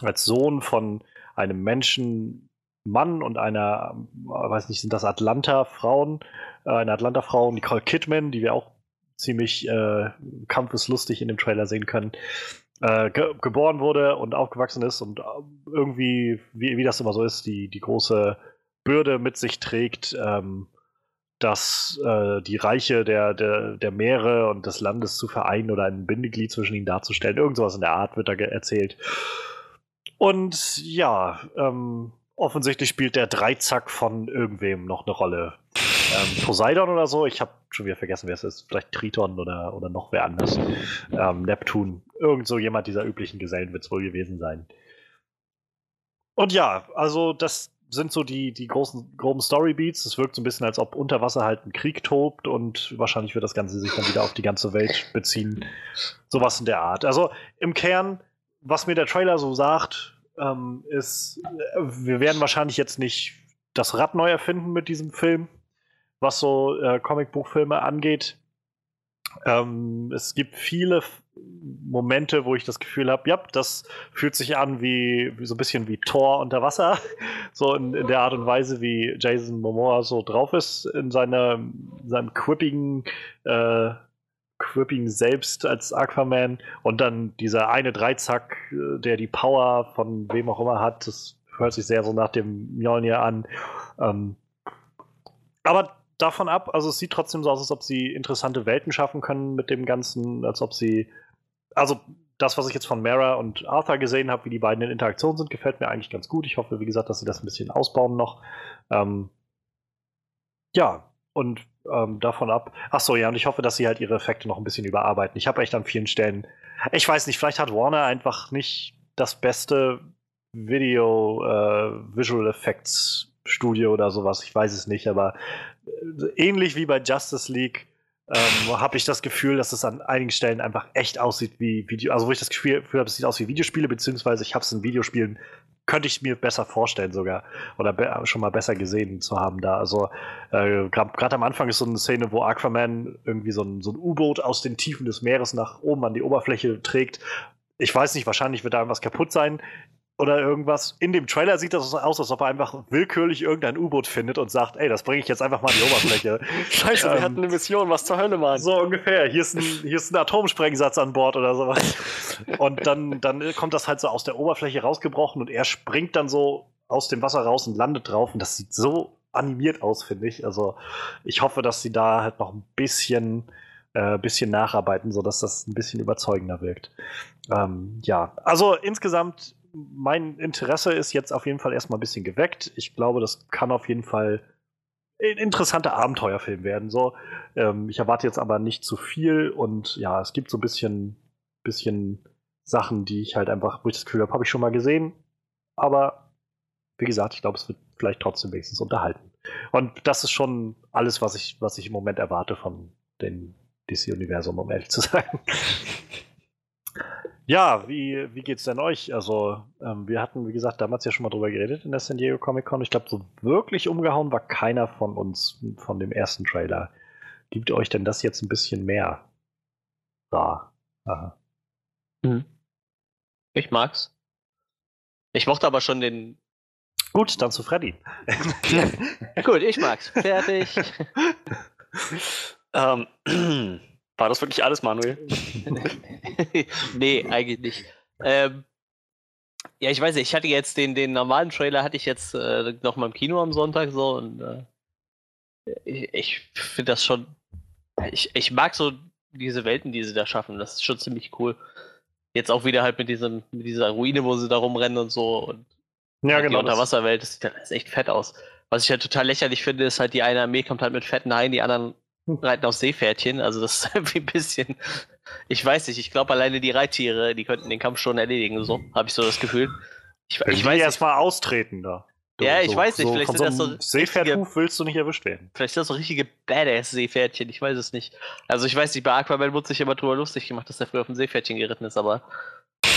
als Sohn von einem Menschen Mann und einer, äh, weiß nicht, sind das Atlanta-Frauen, äh, eine Atlanta-Frau, Nicole Kidman, die wir auch ziemlich äh, kampfeslustig in dem Trailer sehen können, äh, ge geboren wurde und aufgewachsen ist und äh, irgendwie, wie, wie das immer so ist, die, die große Bürde mit sich trägt, ähm, dass äh, die Reiche der, der, der Meere und des Landes zu vereinen oder ein Bindeglied zwischen ihnen darzustellen. Irgend sowas in der Art wird da erzählt. Und ja, ähm, offensichtlich spielt der Dreizack von irgendwem noch eine Rolle. Ähm, Poseidon oder so, ich habe schon wieder vergessen, wer es ist. Vielleicht Triton oder, oder noch wer anders. Ähm, Neptun. Irgend so jemand dieser üblichen Gesellen wird es wohl gewesen sein. Und ja, also das sind so die, die großen, groben Storybeats. Es wirkt so ein bisschen, als ob unter Wasser halt ein Krieg tobt und wahrscheinlich wird das Ganze sich dann wieder auf die ganze Welt beziehen. Sowas in der Art. Also im Kern, was mir der Trailer so sagt, ähm, ist, äh, wir werden wahrscheinlich jetzt nicht das Rad neu erfinden mit diesem Film, was so äh, Comicbuchfilme angeht. Ähm, es gibt viele Momente, wo ich das Gefühl habe, ja, das fühlt sich an wie, wie, so ein bisschen wie Thor unter Wasser. So in, in, der Art und Weise, wie Jason Momoa so drauf ist in, seiner, in seinem quippigen äh, Cripping selbst als Aquaman und dann dieser eine Dreizack, äh, der die Power von wem auch immer hat, das hört sich sehr so nach dem Mjolnir an. Ähm, aber davon ab, also es sieht trotzdem so aus, als ob sie interessante Welten schaffen können mit dem Ganzen, als ob sie, also das, was ich jetzt von Mara und Arthur gesehen habe, wie die beiden in Interaktion sind, gefällt mir eigentlich ganz gut. Ich hoffe, wie gesagt, dass sie das ein bisschen ausbauen noch. Ähm, ja, und ähm, davon ab. Ach so, ja, und ich hoffe, dass sie halt ihre Effekte noch ein bisschen überarbeiten. Ich habe echt an vielen Stellen, ich weiß nicht, vielleicht hat Warner einfach nicht das beste Video äh, oder sowas. Ich weiß es nicht, aber ähnlich wie bei Justice League ähm, habe ich das Gefühl, dass es an einigen Stellen einfach echt aussieht wie Video. Also wo ich das Gefühl habe, es sieht aus wie Videospiele, beziehungsweise ich habe es in Videospielen könnte ich mir besser vorstellen sogar. Oder schon mal besser gesehen zu haben da. Also äh, gerade am Anfang ist so eine Szene, wo Aquaman irgendwie so ein, so ein U-Boot aus den Tiefen des Meeres nach oben an die Oberfläche trägt. Ich weiß nicht, wahrscheinlich wird da irgendwas kaputt sein. Oder irgendwas. In dem Trailer sieht das aus, als ob er einfach willkürlich irgendein U-Boot findet und sagt, ey, das bringe ich jetzt einfach mal an die Oberfläche. Scheiße, wir hatten eine Mission, was zur Hölle, Mann. So ungefähr. Hier ist ein, hier ist ein Atomsprengsatz an Bord oder sowas. Und dann, dann kommt das halt so aus der Oberfläche rausgebrochen und er springt dann so aus dem Wasser raus und landet drauf. Und das sieht so animiert aus, finde ich. Also ich hoffe, dass sie da halt noch ein bisschen, äh, bisschen nacharbeiten, sodass das ein bisschen überzeugender wirkt. Ähm, ja, also insgesamt mein Interesse ist jetzt auf jeden Fall erstmal ein bisschen geweckt. Ich glaube, das kann auf jeden Fall ein interessanter Abenteuerfilm werden. So, ähm, ich erwarte jetzt aber nicht zu viel und ja, es gibt so ein bisschen, bisschen Sachen, die ich halt einfach, wo ich das Gefühl habe, habe ich schon mal gesehen. Aber wie gesagt, ich glaube, es wird vielleicht trotzdem wenigstens unterhalten. Und das ist schon alles, was ich, was ich im Moment erwarte von dem DC-Universum, um ehrlich zu sein. Ja, wie, wie geht's denn euch? Also, ähm, wir hatten, wie gesagt, damals ja schon mal drüber geredet in der San Diego Comic Con. Ich glaube, so wirklich umgehauen war keiner von uns von dem ersten Trailer. Gibt euch denn das jetzt ein bisschen mehr? Da. Aha. Mhm. Ich mag's. Ich mochte aber schon den. Gut, dann zu Freddy. Gut, ich mag's. Fertig. ähm, war das wirklich alles, Manuel? nee, eigentlich nicht. Ähm, ja, ich weiß nicht, ich hatte jetzt den, den normalen Trailer hatte ich jetzt äh, noch mal im Kino am Sonntag so und äh, ich, ich finde das schon. Ich, ich mag so diese Welten, die sie da schaffen. Das ist schon ziemlich cool. Jetzt auch wieder halt mit diesem, mit dieser Ruine, wo sie da rumrennen und so und ja, halt genau. die Unterwasserwelt, das sieht halt echt fett aus. Was ich halt total lächerlich finde, ist halt, die eine Armee kommt halt mit fetten Haien, die anderen reiten auf Seepferdchen. Also das ist irgendwie ein bisschen. Ich weiß nicht, ich glaube alleine die Reittiere, die könnten den Kampf schon erledigen, so habe ich so das Gefühl. Ich, ich, ich will weiß erst mal austreten da. Du, Ja, ich so, weiß nicht, so, vielleicht sind das so so einem Seepferdhuf willst du nicht erwischt werden. Vielleicht sind das so richtige Badass-Seepferdchen, ich weiß es nicht. Also ich weiß nicht, bei Aquaman wurde sich immer drüber lustig gemacht, dass er früher auf dem Seepferdchen geritten ist, aber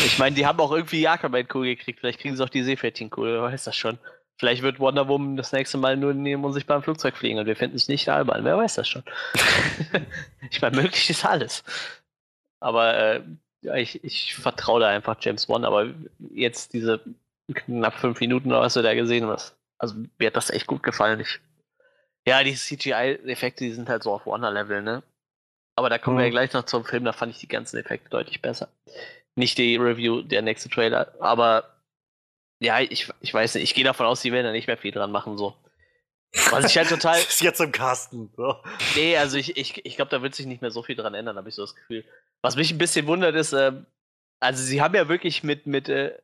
ich meine, die haben auch irgendwie die Aquaman-Kuh gekriegt, vielleicht kriegen sie auch die Seepferdchen-Kuh, wer weiß das schon. Vielleicht wird Wonder Woman das nächste Mal nur dem unsichtbaren Flugzeug fliegen und wir finden es nicht albern, wer weiß das schon. ich meine, möglich ist alles. Aber äh, ja, ich, ich vertraue da einfach James Wan, aber jetzt diese knapp fünf Minuten oder was du da gesehen hast, also mir hat das echt gut gefallen. Ich, ja, die CGI-Effekte, die sind halt so auf Wonder-Level, ne? Aber da kommen wir ja Mhm. gleich noch zum Film, da fand ich die ganzen Effekte deutlich besser. Nicht die Review, der nächste Trailer, aber ja, ich, ich weiß nicht, ich gehe davon aus, die werden da nicht mehr viel dran machen, so. Was ich halt total. ist jetzt im Kasten. So. Nee, also ich, ich, ich glaube, da wird sich nicht mehr so viel dran ändern, habe ich so das Gefühl. Was mich ein bisschen wundert ist, ähm, also sie haben ja wirklich mit, mit, äh,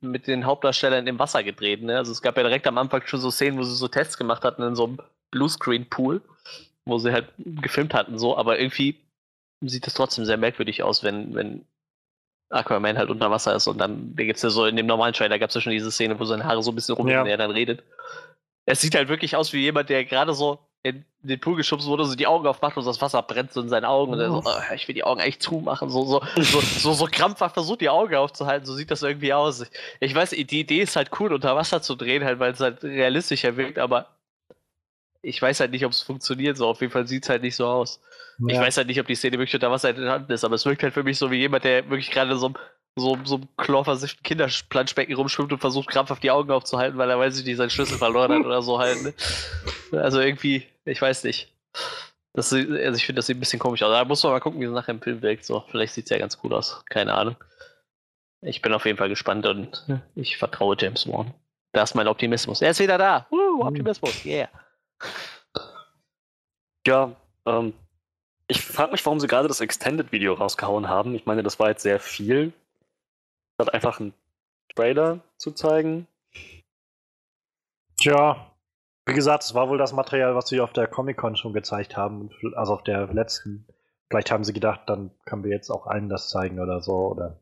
mit den Hauptdarstellern im Wasser gedreht, ne? Also es gab ja direkt am Anfang schon so Szenen, wo sie so Tests gemacht hatten in so einem Bluescreen-Pool, wo sie halt gefilmt hatten, so, aber irgendwie sieht das trotzdem sehr merkwürdig aus, wenn, wenn Aquaman halt unter Wasser ist und dann, da gibt's ja so, in dem normalen Trailer gab es ja schon diese Szene, wo seine Haare so ein bisschen rumgehen, Ja. und er dann redet. Es sieht halt wirklich aus wie jemand, der gerade so in den Pool geschubst wurde, so die Augen aufmacht und das Wasser brennt so in seinen Augen und er so, oh, ich will die Augen eigentlich zumachen, so, so, so, so, so krampfhaft versucht, die Augen aufzuhalten, so sieht das irgendwie aus. Ich, ich weiß, die Idee ist halt cool, unter Wasser zu drehen, halt, weil es halt realistischer wirkt, aber ich weiß halt nicht, ob es funktioniert, so, auf jeden Fall sieht es halt nicht so aus. Ich Ja. weiß halt nicht, ob die Szene wirklich unter Wasser entstanden ist, aber es wirkt halt für mich so wie jemand, der wirklich gerade so, so, so einem Kinderplanschbecken rumschwimmt und versucht, krampfhaft die Augen aufzuhalten, weil er weiß nicht, seinen Schlüssel verloren hat oder so halt. Ne? Also irgendwie, ich weiß nicht. Das, also ich finde, das sieht ein bisschen komisch aus. Da muss man mal gucken, wie es nachher im Film wirkt. So, vielleicht sieht es ja ganz cool aus. Keine Ahnung. Ich bin auf jeden Fall gespannt und ich vertraue James Wan. Da ist mein Optimismus. Er ist wieder da. Woo, Optimismus, yeah. Ja, ähm, ich frage mich, warum sie gerade das Extended-Video rausgehauen haben. Ich meine, das war jetzt sehr viel. Statt einfach einen Trailer zu zeigen. Tja, wie gesagt, es war wohl das Material, was sie auf der Comic-Con schon gezeigt haben. Also auf der letzten. Vielleicht haben sie gedacht, dann können wir jetzt auch allen das zeigen oder so. Oder,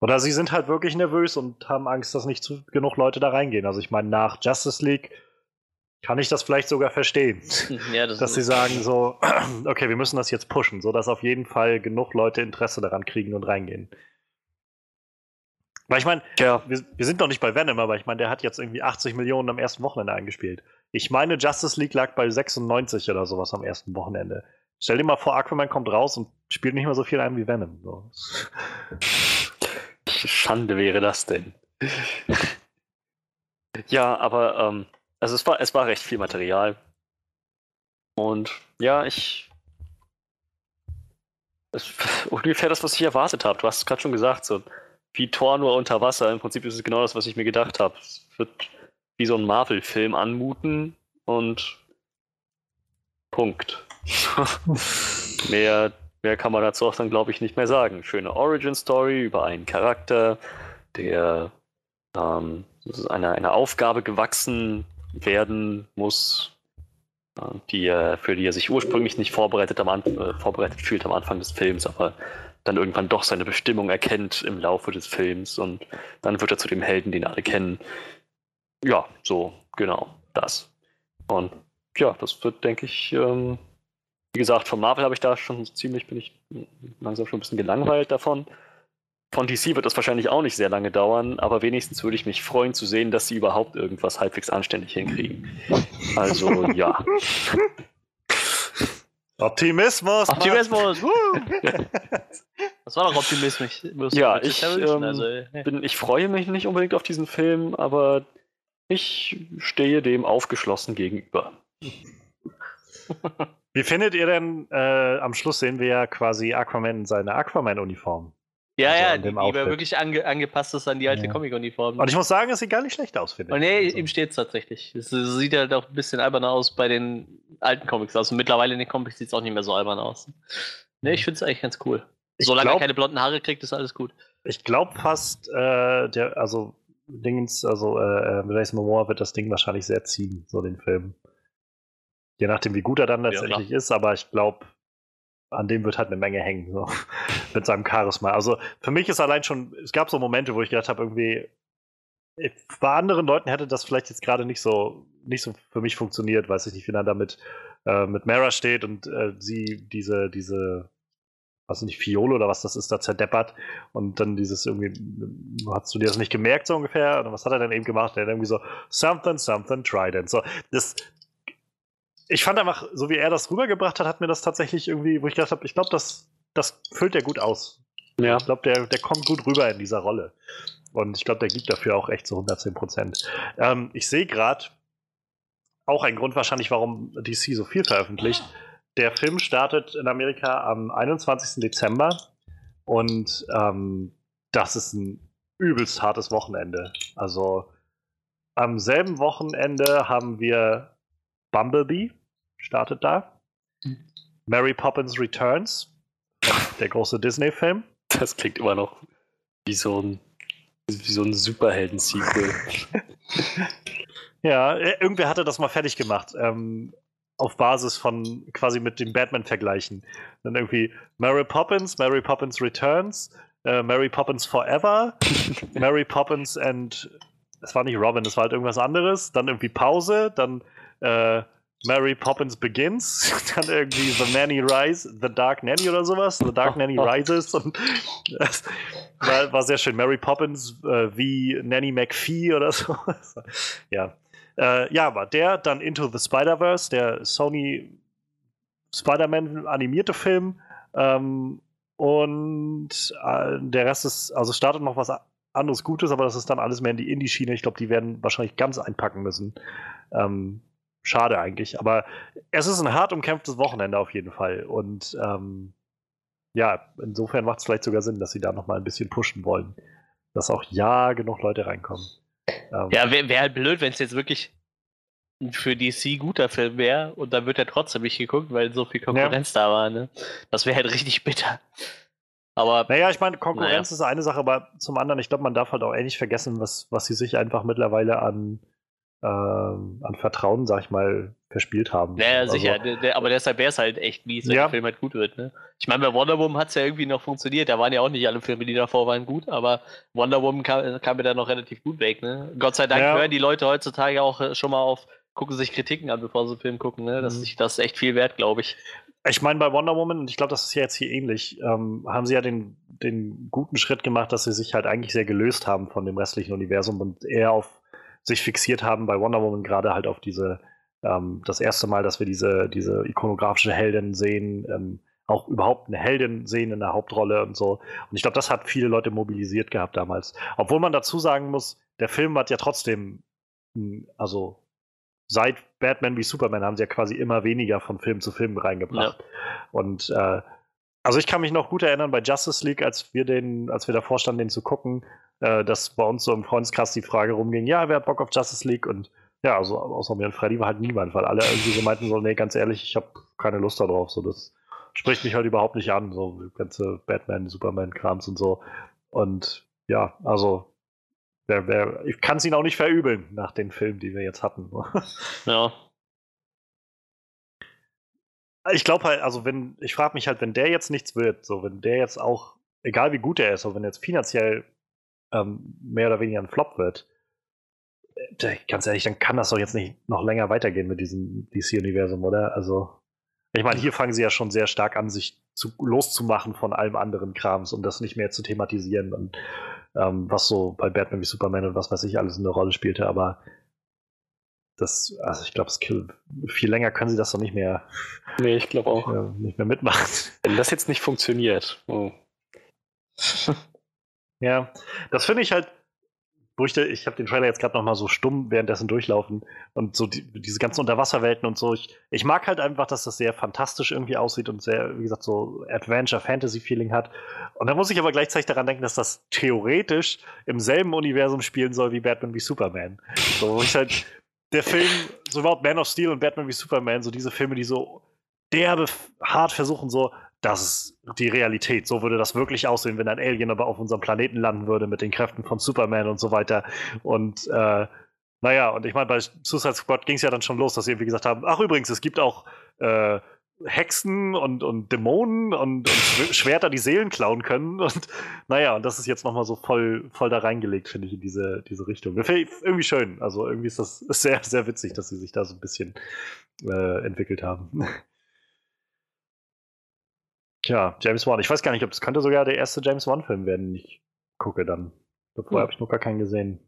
oder sie sind halt wirklich nervös und haben Angst, dass nicht zu, genug Leute da reingehen. Also ich meine, nach Justice League kann ich das vielleicht sogar verstehen. Ja, das dass sie sagen so, okay, wir müssen das jetzt pushen, sodass auf jeden Fall genug Leute Interesse daran kriegen und reingehen. Weil ich meine, Ja, wir, wir sind noch nicht bei Venom, aber ich meine, der hat jetzt irgendwie 80 Millionen am ersten Wochenende eingespielt. Ich meine, Justice League lag bei 96 oder sowas am ersten Wochenende. Stell dir mal vor, Aquaman kommt raus und spielt nicht mehr so viel ein wie Venom. So. Schande wäre das denn? ja, aber ähm, also es war, es war recht viel Material. Und ja, ich. Es, ungefähr das, was ich erwartet habe. Du hast es gerade schon gesagt, so wie Thor nur unter Wasser. Im Prinzip ist es genau das, was ich mir gedacht habe. Es wird wie so ein Marvel-Film anmuten und Punkt. mehr, mehr kann man dazu auch dann, glaube ich, nicht mehr sagen. Schöne Origin-Story über einen Charakter, der ähm, einer, einer Aufgabe gewachsen werden muss, äh, die er, für die er sich ursprünglich nicht vorbereitet, am, äh, vorbereitet fühlt am Anfang des Films, aber dann irgendwann doch seine Bestimmung erkennt im Laufe des Films und dann wird er zu dem Helden, den alle kennen. Ja, so, genau, das. Und ja, das wird, denke ich, ähm, wie gesagt, von Marvel habe ich da schon ziemlich, bin ich langsam schon ein bisschen gelangweilt davon. Von DC wird das wahrscheinlich auch nicht sehr lange dauern, aber wenigstens würde ich mich freuen zu sehen, dass sie überhaupt irgendwas halbwegs anständig hinkriegen. Also ja. Optimismus! Optimismus! das war doch Optimismus. Ja, ich, ähm, also, bin, ich freue mich nicht unbedingt auf diesen Film, aber ich stehe dem aufgeschlossen gegenüber. Wie findet ihr denn, äh, am Schluss sehen wir ja quasi Aquaman in seiner Aquaman-Uniform. Ja, also ja, die, die war wirklich ange, angepasst ist an die alte ja. Comic-Uniform. Und ich muss sagen, es sieht gar nicht schlecht aus, finde ich. Und nee, also. ihm steht es tatsächlich. Es sieht halt auch ein bisschen albern aus bei den alten Comics. Also mittlerweile in den Comics sieht es auch nicht mehr so albern aus. Nee, ich finde es eigentlich ganz cool. Ich Solange glaub, er keine blonden Haare kriegt, ist alles gut. Ich glaube fast, äh, der, also Dingens, also äh, äh Jason Momoa wird das Ding wahrscheinlich sehr ziehen, so den Film. Je nachdem, wie gut er dann letztendlich ja, ist, aber ich glaube, an dem wird halt eine Menge hängen, so, mit seinem Charisma. Also für mich ist allein schon, es gab so Momente, wo ich gedacht habe, irgendwie, bei anderen Leuten hätte das vielleicht jetzt gerade nicht so, nicht so für mich funktioniert, weiß ich nicht, wie er damit äh, mit Mara steht und äh, sie diese, diese, was nicht, Fiole oder was das ist, da zerdeppert und dann dieses irgendwie, hast du dir das nicht gemerkt, so ungefähr? Und was hat er dann eben gemacht? Er hat irgendwie so, something, something, trident. So, das, ich fand einfach, so wie er das rübergebracht hat, hat mir das tatsächlich irgendwie, wo ich gedacht habe, ich glaube, das, das füllt er gut aus. Ja. Ich glaube, der, der kommt gut rüber in dieser Rolle. Und ich glaube, der gibt dafür auch echt so 110 Prozent. Ähm, ich sehe gerade auch ein Grund wahrscheinlich, warum DC so viel veröffentlicht. Der Film startet in Amerika am 21. Dezember und ähm, das ist ein übelst hartes Wochenende. Also am selben Wochenende haben wir Bumblebee, startet da. Hm. Mary Poppins Returns, der große Disney-Film. Das klingt immer noch wie so ein, wie so ein Superhelden-Sequel. ja, äh, irgendwer hatte das mal fertig gemacht. Ähm, auf Basis von quasi mit dem Batman vergleichen. Dann irgendwie Mary Poppins, Mary Poppins Returns, äh, Mary Poppins Forever, Mary Poppins and es war nicht Robin, es war halt irgendwas anderes. Dann irgendwie Pause, dann äh, Mary Poppins Begins, dann irgendwie The Nanny Rise, The Dark Nanny oder sowas, The Dark Nanny Rises und das war, war sehr schön. Mary Poppins äh, wie Nanny McPhee oder so. ja. Äh, ja, aber der dann Into the Spider-Verse, der Sony Spider-Man animierte Film ähm, und äh, der Rest ist, also startet noch was anderes Gutes, aber das ist dann alles mehr in die Indie-Schiene. Ich glaube, die werden wahrscheinlich ganz einpacken müssen. Ähm, schade eigentlich. Aber es ist ein hart umkämpftes Wochenende auf jeden Fall. Und ähm, ja, insofern macht es vielleicht sogar Sinn, dass sie da nochmal ein bisschen pushen wollen. Dass auch ja genug Leute reinkommen. Ähm, ja, wäre wär halt blöd, wenn es jetzt wirklich für DC guter Film wäre und dann wird er trotzdem nicht geguckt, weil so viel Konkurrenz ja. da war. Ne? Das wäre halt richtig bitter. Aber. Naja, ich meine, Konkurrenz naja. ist eine Sache, aber zum anderen, ich glaube, man darf halt auch ähnlich vergessen, was, was sie sich einfach mittlerweile an äh, an Vertrauen, sag ich mal, verspielt haben. Ja, also, sicher, der, der, aber deshalb wäre es halt echt mies, wenn ja. der Film halt gut wird. Ne? Ich meine, bei Wonder Woman hat es ja irgendwie noch funktioniert. Da waren ja auch nicht alle Filme, die davor waren, gut, aber Wonder Woman kam, kam mir da noch relativ gut weg. Ne? Gott sei Dank ja. hören die Leute heutzutage auch äh, schon mal auf, gucken sich Kritiken an, bevor sie einen Film gucken. Ne? Das, mhm. ist, das ist echt viel wert, glaube ich. Ich meine, bei Wonder Woman, und ich glaube, das ist ja jetzt hier ähnlich, ähm, haben sie ja den, den guten Schritt gemacht, dass sie sich halt eigentlich sehr gelöst haben von dem restlichen Universum und eher auf sich fixiert haben bei Wonder Woman gerade halt auf diese, ähm, das erste Mal, dass wir diese, diese ikonografische Heldin sehen, ähm, auch überhaupt eine Heldin sehen in der Hauptrolle und so. Und ich glaube, das hat viele Leute mobilisiert gehabt damals. Obwohl man dazu sagen muss, der Film hat ja trotzdem, also seit Batman wie Superman haben sie ja quasi immer weniger von Film zu Film reingebracht. Ja. Und äh, also ich kann mich noch gut erinnern bei Justice League, als wir den, als wir davor standen, den zu gucken, äh, dass bei uns so im Freundeskreis die Frage rumging, ja, wer hat Bock auf Justice League? Und ja, also außer mir und Freddy war halt niemand, weil alle irgendwie so meinten so, nee, ganz ehrlich, ich habe keine Lust darauf. So, das spricht mich halt überhaupt nicht an, so ganze Batman, Superman-Krams und so. Und ja, also wer, wer, ich kann es ihnen auch nicht verübeln nach den Filmen, die wir jetzt hatten. ja. Ich glaube halt, also wenn, ich frage mich halt, wenn der jetzt nichts wird, so wenn der jetzt auch, egal wie gut er ist, so wenn jetzt finanziell ähm, mehr oder weniger ein Flop wird, äh, ganz ehrlich, dann kann das doch jetzt nicht noch länger weitergehen mit diesem DC-Universum, oder? Also, ich meine, hier fangen sie ja schon sehr stark an, sich zu, loszumachen von allem anderen Krams und das nicht mehr zu thematisieren und ähm, was so bei Batman wie Superman und was weiß ich alles eine Rolle spielte, aber das, also ich glaube, viel länger können sie das doch nicht mehr. Nee, ich glaube auch. Äh, nicht mehr mitmachen. Wenn das jetzt nicht funktioniert. Oh. ja, das finde ich halt, wo ich, habe den Trailer jetzt gerade noch mal so stumm währenddessen durchlaufen und so die, diese ganzen Unterwasserwelten und so. Ich, ich mag halt einfach, dass das sehr fantastisch irgendwie aussieht und sehr, wie gesagt, so Adventure-Fantasy-Feeling hat. Und da muss ich aber gleichzeitig daran denken, dass das theoretisch im selben Universum spielen soll wie Batman wie Superman. So, wo ich halt der Film, so überhaupt Man of Steel und Batman wie Superman, so diese Filme, die so derbe hart versuchen, so, das ist die Realität. So würde das wirklich aussehen, wenn ein Alien aber auf unserem Planeten landen würde mit den Kräften von Superman und so weiter. Und äh, naja, und ich meine, bei Suicide Squad ging es ja dann schon los, dass sie irgendwie gesagt haben, ach übrigens, es gibt auch äh, Hexen und, und Dämonen und, und, Schwerter, die Seelen klauen können. Und naja, und das ist jetzt nochmal so voll, voll da reingelegt, finde ich, in diese, diese Richtung. Irgendwie schön. Also irgendwie ist das sehr, sehr witzig, dass sie sich da so ein bisschen äh, entwickelt haben. Tja, James Wan. Ich weiß gar nicht, ob es könnte sogar der erste James Wan-Film werden, den ich gucke dann. Vorher hm. habe ich noch gar keinen gesehen.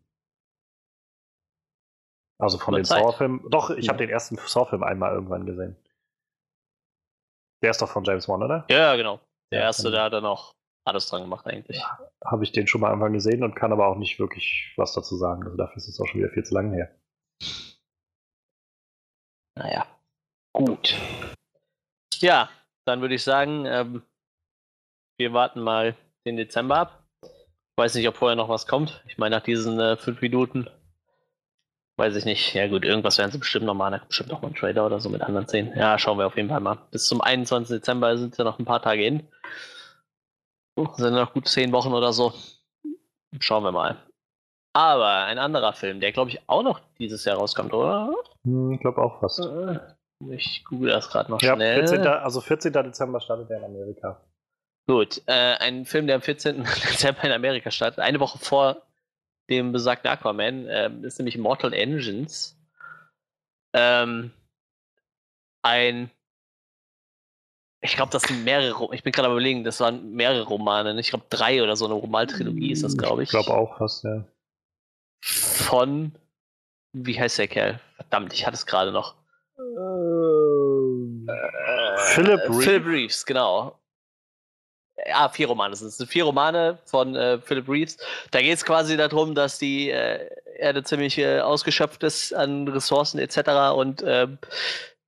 Also von den Saw-Filmen. Doch, ich ja. habe den ersten Saw-Film einmal irgendwann gesehen. Der ist doch von James Wan, oder? Ja, genau. Der ja, erste, der hat dann auch alles dran gemacht eigentlich. Ja, habe ich den schon mal irgendwann gesehen und kann aber auch nicht wirklich was dazu sagen. Also dafür ist es auch schon wieder viel zu lange her. Naja. Gut. Ja, dann würde ich sagen, ähm, wir warten mal den Dezember ab. Ich weiß nicht, ob vorher noch was kommt. Ich meine, nach diesen äh, fünf Minuten weiß ich nicht. Ja gut, irgendwas werden sie bestimmt noch mal. Bestimmt noch mal ein Trader oder so mit anderen Szenen. Ja, schauen wir auf jeden Fall mal. Bis zum 21. Dezember sind ja noch ein paar Tage hin. Sind noch gut zehn Wochen oder so. Schauen wir mal. Aber ein anderer Film, der glaube ich auch noch dieses Jahr rauskommt, oder? Hm, ich glaube auch fast. Äh, ich google das gerade noch ja, schnell. 14, also 14. Dezember startet er in Amerika. Gut, äh, ein Film, der am 14. Dezember in Amerika startet, eine Woche vor dem besagten Aquaman, äh, ist nämlich Mortal Engines. Ähm, ein ich glaube, das sind mehrere, ich bin gerade überlegen, das waren mehrere Romane. Ne? Ich glaube, drei oder so eine Romaltrilogie ist das, glaube ich. Ich glaube auch fast, ja. Von, wie heißt der Kerl? Verdammt, ich hatte es gerade noch. Philip Reeves. Philip Reeves, genau. Ja, vier Romane. Sind vier Romane von äh, Philip Reeves. Da geht es quasi darum, dass die äh, Erde ziemlich äh, ausgeschöpft ist an Ressourcen etc. und äh,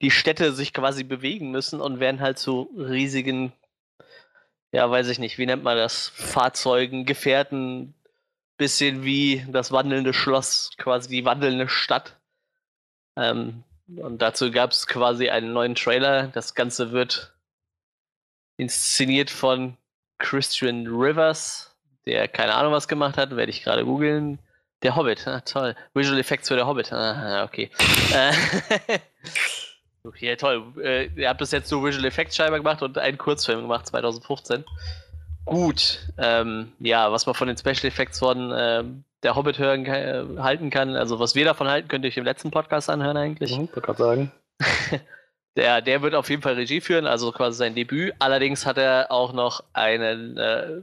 die Städte sich quasi bewegen müssen und werden halt zu riesigen, ja, weiß ich nicht, wie nennt man das? Fahrzeugen, Gefährten, bisschen wie das wandelnde Schloss, quasi die wandelnde Stadt. Ähm, und dazu gab es quasi einen neuen Trailer. Das Ganze wird inszeniert von Christian Rivers, der keine Ahnung was gemacht hat, werde ich gerade googeln. Der Hobbit, ah, toll. Visual Effects für der Hobbit, ah, okay. Äh, okay, toll. Äh, ihr habt das jetzt so Visual Effects scheinbar gemacht und einen Kurzfilm gemacht, 2015. Gut, ähm, ja, was man von den Special Effects von ähm, der Hobbit hören äh, halten kann, also was wir davon halten, könnt ihr euch im letzten Podcast anhören eigentlich. Mhm, ich gerade sagen. der, der wird auf jeden Fall Regie führen, also quasi sein Debüt. Allerdings hat er auch noch einen äh,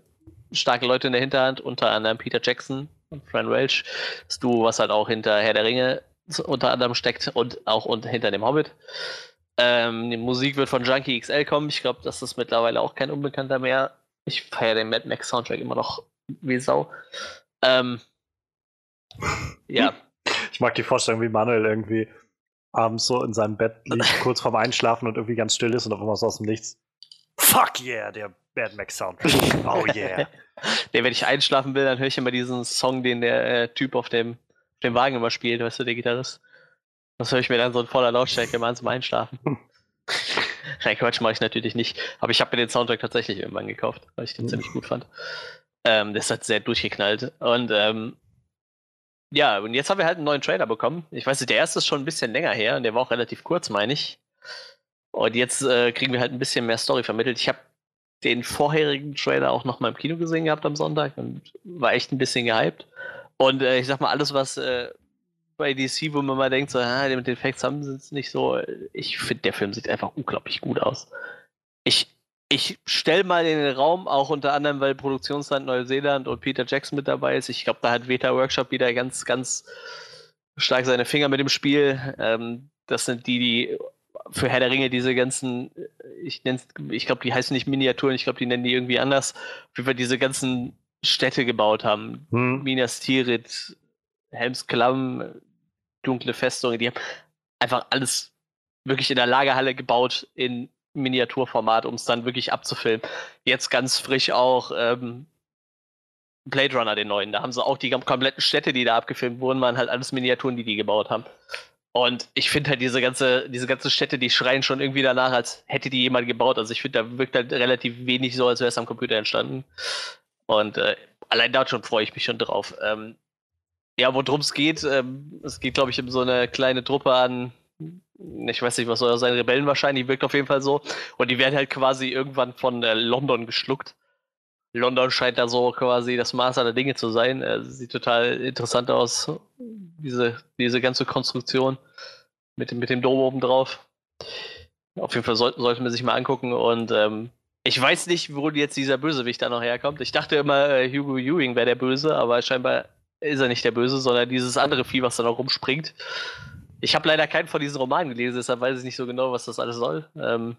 starke Leute in der Hinterhand, unter anderem Peter Jackson und Fran Welch. Das Duo, was halt auch hinter Herr der Ringe unter anderem steckt und auch unter, hinter dem Hobbit. Ähm, die Musik wird von Junkie XL kommen. Ich glaube, das ist mittlerweile auch kein Unbekannter mehr. Ich feiere den Mad Max Soundtrack immer noch wie Sau. Ähm, ja. Ich mag die Vorstellung, wie Manuel irgendwie abends so in seinem Bett liegt, kurz vorm Einschlafen und irgendwie ganz still ist und auf einmal so aus dem Nichts. Fuck yeah, der Mad Max Soundtrack. Oh yeah. nee, wenn ich einschlafen will, dann höre ich immer diesen Song, den der äh, Typ auf dem, auf dem Wagen immer spielt, weißt du, der Gitarrist. Das höre ich mir dann so in voller Lautstärke immer an zum Einschlafen. Nein, Quatsch mache ich natürlich nicht. Aber ich habe mir den Soundtrack tatsächlich irgendwann gekauft, weil ich den mhm. ziemlich gut fand. Ähm, das hat sehr durchgeknallt. Und ähm, ja, und jetzt haben wir halt einen neuen Trailer bekommen. Ich weiß nicht, der erste ist schon ein bisschen länger her und der war auch relativ kurz, meine ich. Und jetzt äh, kriegen wir halt ein bisschen mehr Story vermittelt. Ich habe den vorherigen Trailer auch noch mal im Kino gesehen gehabt am Sonntag und war echt ein bisschen gehypt. Und äh, ich sag mal, alles, was äh, bei DC, wo man mal denkt, so, ah, mit den Facts haben sie es nicht so. Ich finde, der Film sieht einfach unglaublich gut aus. Ich, ich stelle mal in den Raum, auch unter anderem, weil Produktionsland Neuseeland und Peter Jackson mit dabei ist. Ich glaube, da hat Veta Workshop wieder ganz, ganz stark seine Finger mit dem Spiel. Ähm, das sind die, die für Herr der Ringe diese ganzen, ich nenne ich glaube, die heißen nicht Miniaturen, ich glaube, die nennen die irgendwie anders, wie wir diese ganzen Städte gebaut haben. Hm. Minas Tirith, Helms Klamm, dunkle Festungen, die haben einfach alles wirklich in der Lagerhalle gebaut in Miniaturformat, um es dann wirklich abzufilmen. Jetzt ganz frisch auch ähm, Blade Runner, den neuen. Da haben sie auch die kompletten Städte, die da abgefilmt wurden, waren halt alles Miniaturen, die die gebaut haben. Und ich finde halt diese ganze, diese ganze Städte, die schreien schon irgendwie danach, als hätte die jemand gebaut. Also ich finde, da wirkt halt relativ wenig so, als wäre es am Computer entstanden. Und äh, allein da schon freue ich mich schon drauf. Ähm, ja, worum es geht, ähm, es geht, glaube ich, um so eine kleine Truppe an, ich weiß nicht, was soll sein, Rebellen wahrscheinlich, wirkt auf jeden Fall so. Und die werden halt quasi irgendwann von äh, London geschluckt. London scheint da so quasi das Maß aller Dinge zu sein. Äh, sieht total interessant aus, diese, diese ganze Konstruktion mit, mit dem Dom oben drauf. Auf jeden Fall soll, sollte man sich mal angucken und ähm, ich weiß nicht, wo jetzt dieser Bösewicht da noch herkommt. Ich dachte immer, äh, Hugo Ewing wäre der Böse, aber scheinbar ist er nicht der Böse, sondern dieses andere Vieh, was da noch rumspringt. Ich habe leider keinen von diesen Romanen gelesen, deshalb weiß ich nicht so genau, was das alles soll. Ähm,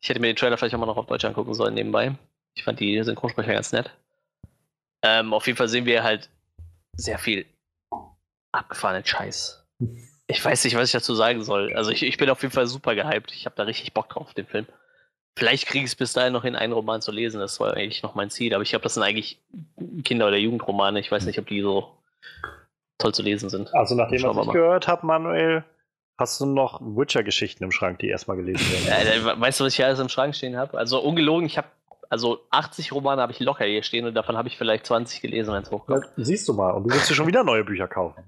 ich hätte mir den Trailer vielleicht auch mal noch auf Deutsch angucken sollen nebenbei. Ich fand die Synchronsprecher ganz nett. Ähm, auf jeden Fall sehen wir halt sehr viel abgefahrenen Scheiß. Ich weiß nicht, was ich dazu sagen soll. Also ich, ich bin auf jeden Fall super gehypt. Ich habe da richtig Bock drauf, den Film. Vielleicht kriege ich es bis dahin noch in einen Roman zu lesen. Das war eigentlich noch mein Ziel. Aber ich glaube, das sind eigentlich Kinder- oder Jugendromane. Ich weiß nicht, ob die so toll zu lesen sind. Also nachdem was ich gehört habe, Manuel, hast du noch Witcher-Geschichten im Schrank, die erstmal gelesen werden? Ja, weißt du, was ich hier alles im Schrank stehen habe? Also ungelogen, ich habe also 80 Romane habe ich locker hier stehen und davon habe ich vielleicht 20 gelesen, wenn es hochkommt. Ja, siehst du mal, und du willst dir schon wieder neue Bücher kaufen.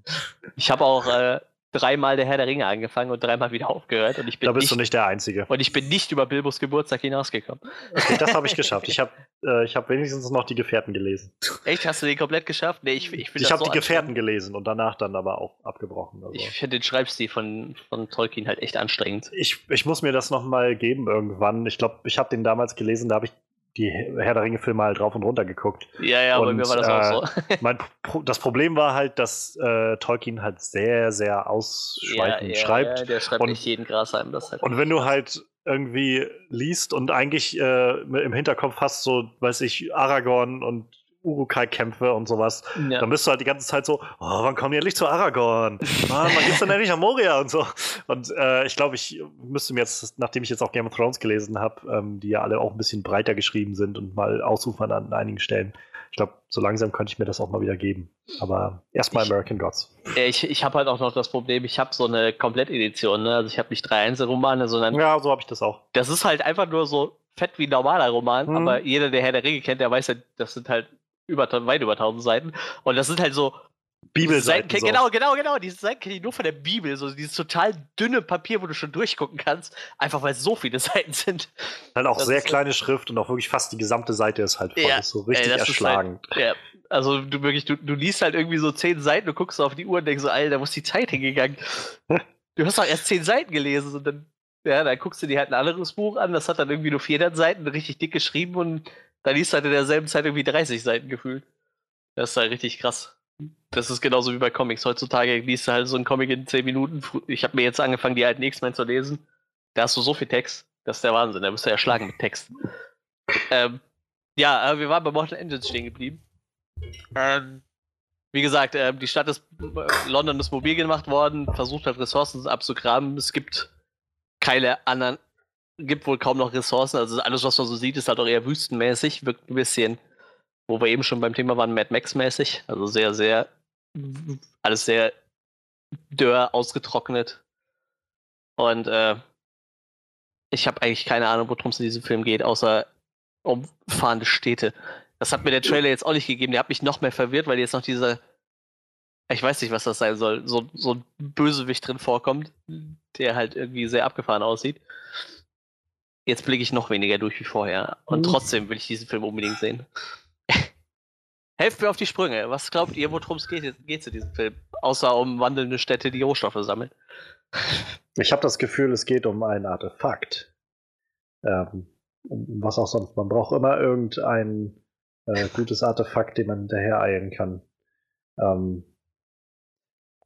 Ich habe auch äh, dreimal der Herr der Ringe angefangen und dreimal wieder aufgehört. Und ich bin da bist nicht, du nicht der Einzige. Und ich bin nicht über Bilbos Geburtstag hinausgekommen. Okay, das habe ich geschafft. Ich habe äh, hab wenigstens noch die Gefährten gelesen. Echt? Hast du den komplett geschafft? Nee, ich ich, ich habe so die Gefährten gelesen und danach dann aber auch abgebrochen. Also. Ich finde den Schreibstil von, von Tolkien halt echt anstrengend. Ich, ich muss mir das nochmal geben irgendwann. Ich glaube, ich habe den damals gelesen, da habe ich die Herr der Ringe-Filme halt rauf und runter geguckt. Ja, ja, und, bei mir war das äh, auch so. mein, das Problem war halt, dass äh, Tolkien halt sehr, sehr ausschweifend ja, ja, schreibt. Ja, der schreibt und, nicht jeden Grashalm. Das halt und wenn du halt irgendwie liest und eigentlich äh, im Hinterkopf hast, so, weiß ich, Aragorn und Urukai-Kämpfe und sowas. Ja. Dann bist du halt die ganze Zeit so, oh, wann kommen die endlich zu Aragorn? Mann, wann geht's denn endlich an Moria und so. Und äh, ich glaube, ich müsste mir jetzt, nachdem ich jetzt auch Game of Thrones gelesen habe, ähm, die ja alle auch ein bisschen breiter geschrieben sind und mal ausufern an einigen Stellen. Ich glaube, so langsam könnte ich mir das auch mal wieder geben. Aber erstmal American Gods. Ich, ich habe halt auch noch das Problem, ich habe so eine Komplettedition. Ne? Also ich habe nicht drei Einzelromane, sondern. Ja, so habe ich das auch. Das ist halt einfach nur so fett wie ein normaler Roman, hm. aber jeder, der Herr der Ringe kennt, der weiß ja, das sind halt über, weit über 1000 Seiten. Und das sind halt so Bibelseiten. So. Genau, genau, genau. Diese Seiten kenne ich nur von der Bibel. So dieses total dünne Papier, wo du schon durchgucken kannst. Einfach weil es so viele Seiten sind. Halt auch das sehr kleine Schrift und auch wirklich fast die gesamte Seite ist halt voll. Ja, ist so richtig ey, erschlagend. Halt, ja. Also du wirklich, du, du liest halt irgendwie so zehn Seiten, du guckst auf die Uhr und denkst so, Alter, wo ist die Zeit hingegangen? du hast doch erst zehn Seiten gelesen und dann, ja, dann guckst du dir halt ein anderes Buch an, das hat dann irgendwie nur 400 Seiten, richtig dick geschrieben und da liest halt in derselben Zeit irgendwie 30 Seiten gefühlt. Das ist halt richtig krass. Das ist genauso wie bei Comics. Heutzutage liest du halt so einen Comic in 10 Minuten. Ich habe mir jetzt angefangen, die alten X-Men zu lesen. Da hast du so viel Text, das ist der Wahnsinn, da bist du erschlagen mit Text. ähm, ja, äh, wir waren bei Mortal Engines stehen geblieben. Ähm, wie gesagt, äh, die Stadt ist, äh, London ist mobil gemacht worden, versucht hat, Ressourcen abzugraben. Es gibt keine anderen, gibt wohl kaum noch Ressourcen. Also alles, was man so sieht, ist halt auch eher wüstenmäßig, wirkt ein bisschen, wo wir eben schon beim Thema waren, Mad Max-mäßig. Also sehr, sehr, alles sehr dörr, ausgetrocknet. Und äh, ich habe eigentlich keine Ahnung, worum es in diesem Film geht, außer um fahrende Städte. Das hat mir der Trailer jetzt auch nicht gegeben. Der hat mich noch mehr verwirrt, weil jetzt noch dieser, ich weiß nicht, was das sein soll, so, so ein Bösewicht drin vorkommt, der halt irgendwie sehr abgefahren aussieht. Jetzt blicke ich noch weniger durch wie vorher. Und mhm. trotzdem will ich diesen Film unbedingt sehen. Helft mir auf die Sprünge. Was glaubt ihr, worum es geht, geht in diesem Film? Außer um wandelnde Städte, die Rohstoffe sammeln. Ich habe das Gefühl, es geht um ein Artefakt. Ähm, was auch sonst. Man braucht immer irgendein äh, gutes Artefakt, dem man hinterher eilen kann. Ähm,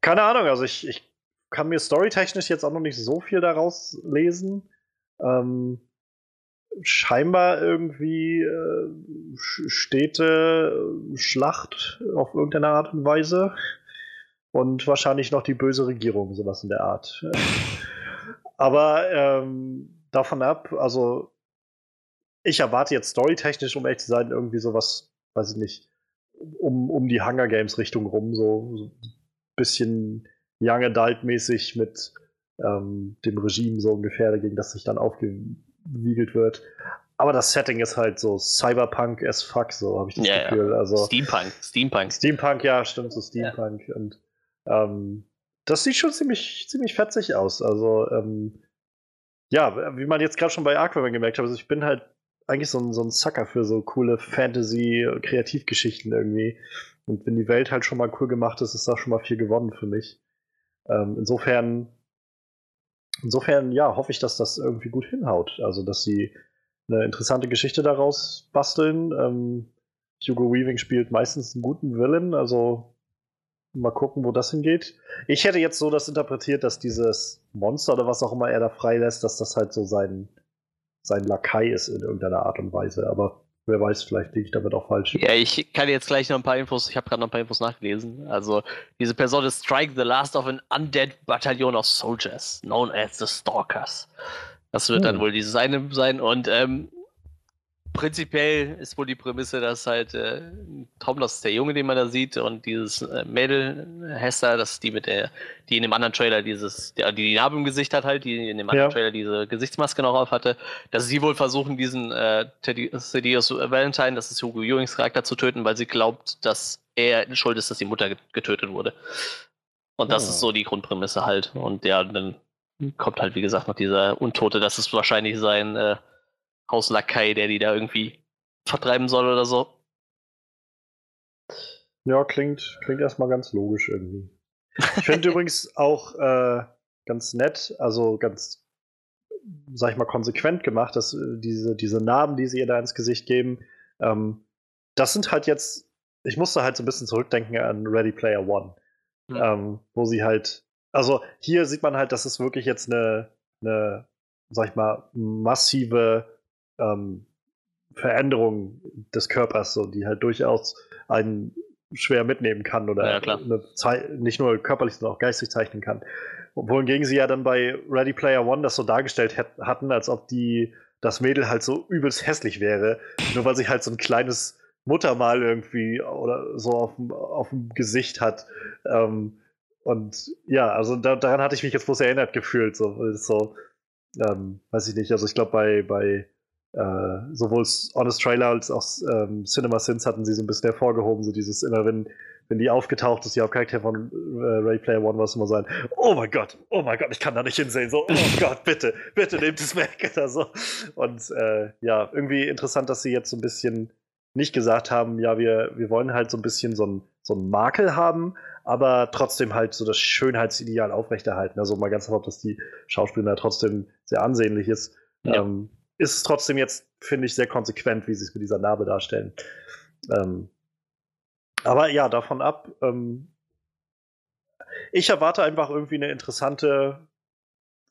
keine Ahnung, also ich, ich kann mir storytechnisch jetzt auch noch nicht so viel daraus lesen. Ähm, scheinbar irgendwie äh, Städte, Schlacht auf irgendeine Art und Weise. Und wahrscheinlich noch die böse Regierung, sowas in der Art. Aber ähm, davon ab, also ich erwarte jetzt storytechnisch, um echt zu sein, irgendwie sowas, weiß ich nicht, um, um die Hunger Games Richtung rum, so, so ein bisschen Young Adult mäßig mit ähm, dem Regime so ungefähr, gegen das sich dann aufgewiegelt wird. Aber das Setting ist halt so Cyberpunk as fuck, so habe ich das ja, Gefühl. Ja. Also, Steampunk, Steampunk. Steampunk, ja, stimmt, so Steampunk. Ja. Und ähm, das sieht schon ziemlich, ziemlich fetzig aus. Also, ähm, ja, wie man jetzt gerade schon bei Aquaman gemerkt hat, also ich bin halt eigentlich so ein, so ein Sucker für so coole Fantasy-Kreativgeschichten irgendwie. Und wenn die Welt halt schon mal cool gemacht ist, ist da schon mal viel gewonnen für mich. Ähm, insofern, insofern, ja, hoffe ich, dass das irgendwie gut hinhaut. Also, dass sie eine interessante Geschichte daraus basteln. Ähm, Hugo Weaving spielt meistens einen guten Villain, also mal gucken, wo das hingeht. Ich hätte jetzt so das interpretiert, dass dieses Monster oder was auch immer er da freilässt, dass das halt so sein sein Lakai ist in irgendeiner Art und Weise. Aber wer weiß, vielleicht liege ich damit auch falsch. Ja, ich kann jetzt gleich noch ein paar Infos, ich habe gerade noch ein paar Infos nachgelesen. Also, diese Person ist Strike the Last of an Undead Battalion of Soldiers, known as the Stalkers. Das wird hm. dann wohl dieses eine sein. Und ähm, prinzipiell ist wohl die Prämisse, dass halt äh, Tom, das ist der Junge, den man da sieht, und dieses äh, Mädel, Hester, das ist die mit der, die in dem anderen Trailer dieses, die die Narbe im Gesicht hat halt, die in dem anderen ja. Trailer diese Gesichtsmaske noch auf hatte, dass sie wohl versuchen, diesen äh, Thaddeus Valentine, das ist Hugo Ewings Charakter, zu töten, weil sie glaubt, dass er schuld ist, dass die Mutter getötet wurde. Und das oh. ist so die Grundprämisse halt. Und ja, dann kommt halt, wie gesagt, noch dieser Untote, das ist wahrscheinlich sein äh, Hauslakai, der die da irgendwie vertreiben soll oder so. Ja, klingt, klingt erstmal ganz logisch irgendwie. Ich finde übrigens auch äh, ganz nett, also ganz, sag ich mal, konsequent gemacht, dass äh, diese, diese Narben, die sie ihr da ins Gesicht geben, ähm, das sind halt jetzt, ich musste halt so ein bisschen zurückdenken an Ready Player One, mhm. ähm, wo sie halt, also hier sieht man halt, dass es wirklich jetzt eine, eine sag ich mal, massive ähm, Veränderung des Körpers, so, die halt durchaus einen schwer mitnehmen kann oder ja, nicht nur körperlich, sondern auch geistig zeichnen kann. Wohingegen sie ja dann bei Ready Player One das so dargestellt hatten, als ob die das Mädel halt so übelst hässlich wäre, nur weil sie halt so ein kleines Muttermal irgendwie oder so auf, auf dem Gesicht hat. Ähm, und ja, also da, daran hatte ich mich jetzt bloß erinnert gefühlt. So, so ähm, weiß ich nicht, also ich glaube bei, bei äh, sowohl Honest Trailer als auch ähm, Cinema Sins hatten sie so ein bisschen hervorgehoben, so dieses immer, wenn, wenn die aufgetaucht ist, die Hauptcharakter von äh, Ray Player One, was immer sein, oh mein Gott, oh mein Gott, ich kann da nicht hinsehen, so, oh Gott, bitte, bitte nehmt es weg oder so. Und äh, ja, irgendwie interessant, dass sie jetzt so ein bisschen nicht gesagt haben, ja, wir, wir wollen halt so ein bisschen so ein, so ein Makel haben, aber trotzdem halt so das Schönheitsideal aufrechterhalten. Also mal ganz davon, dass die Schauspielerin trotzdem sehr ansehnlich ist. Ja. Ähm, ist es trotzdem jetzt, finde ich, sehr konsequent, wie sie es mit dieser Narbe darstellen. Ähm, aber ja, davon ab, ähm, ich erwarte einfach irgendwie eine interessante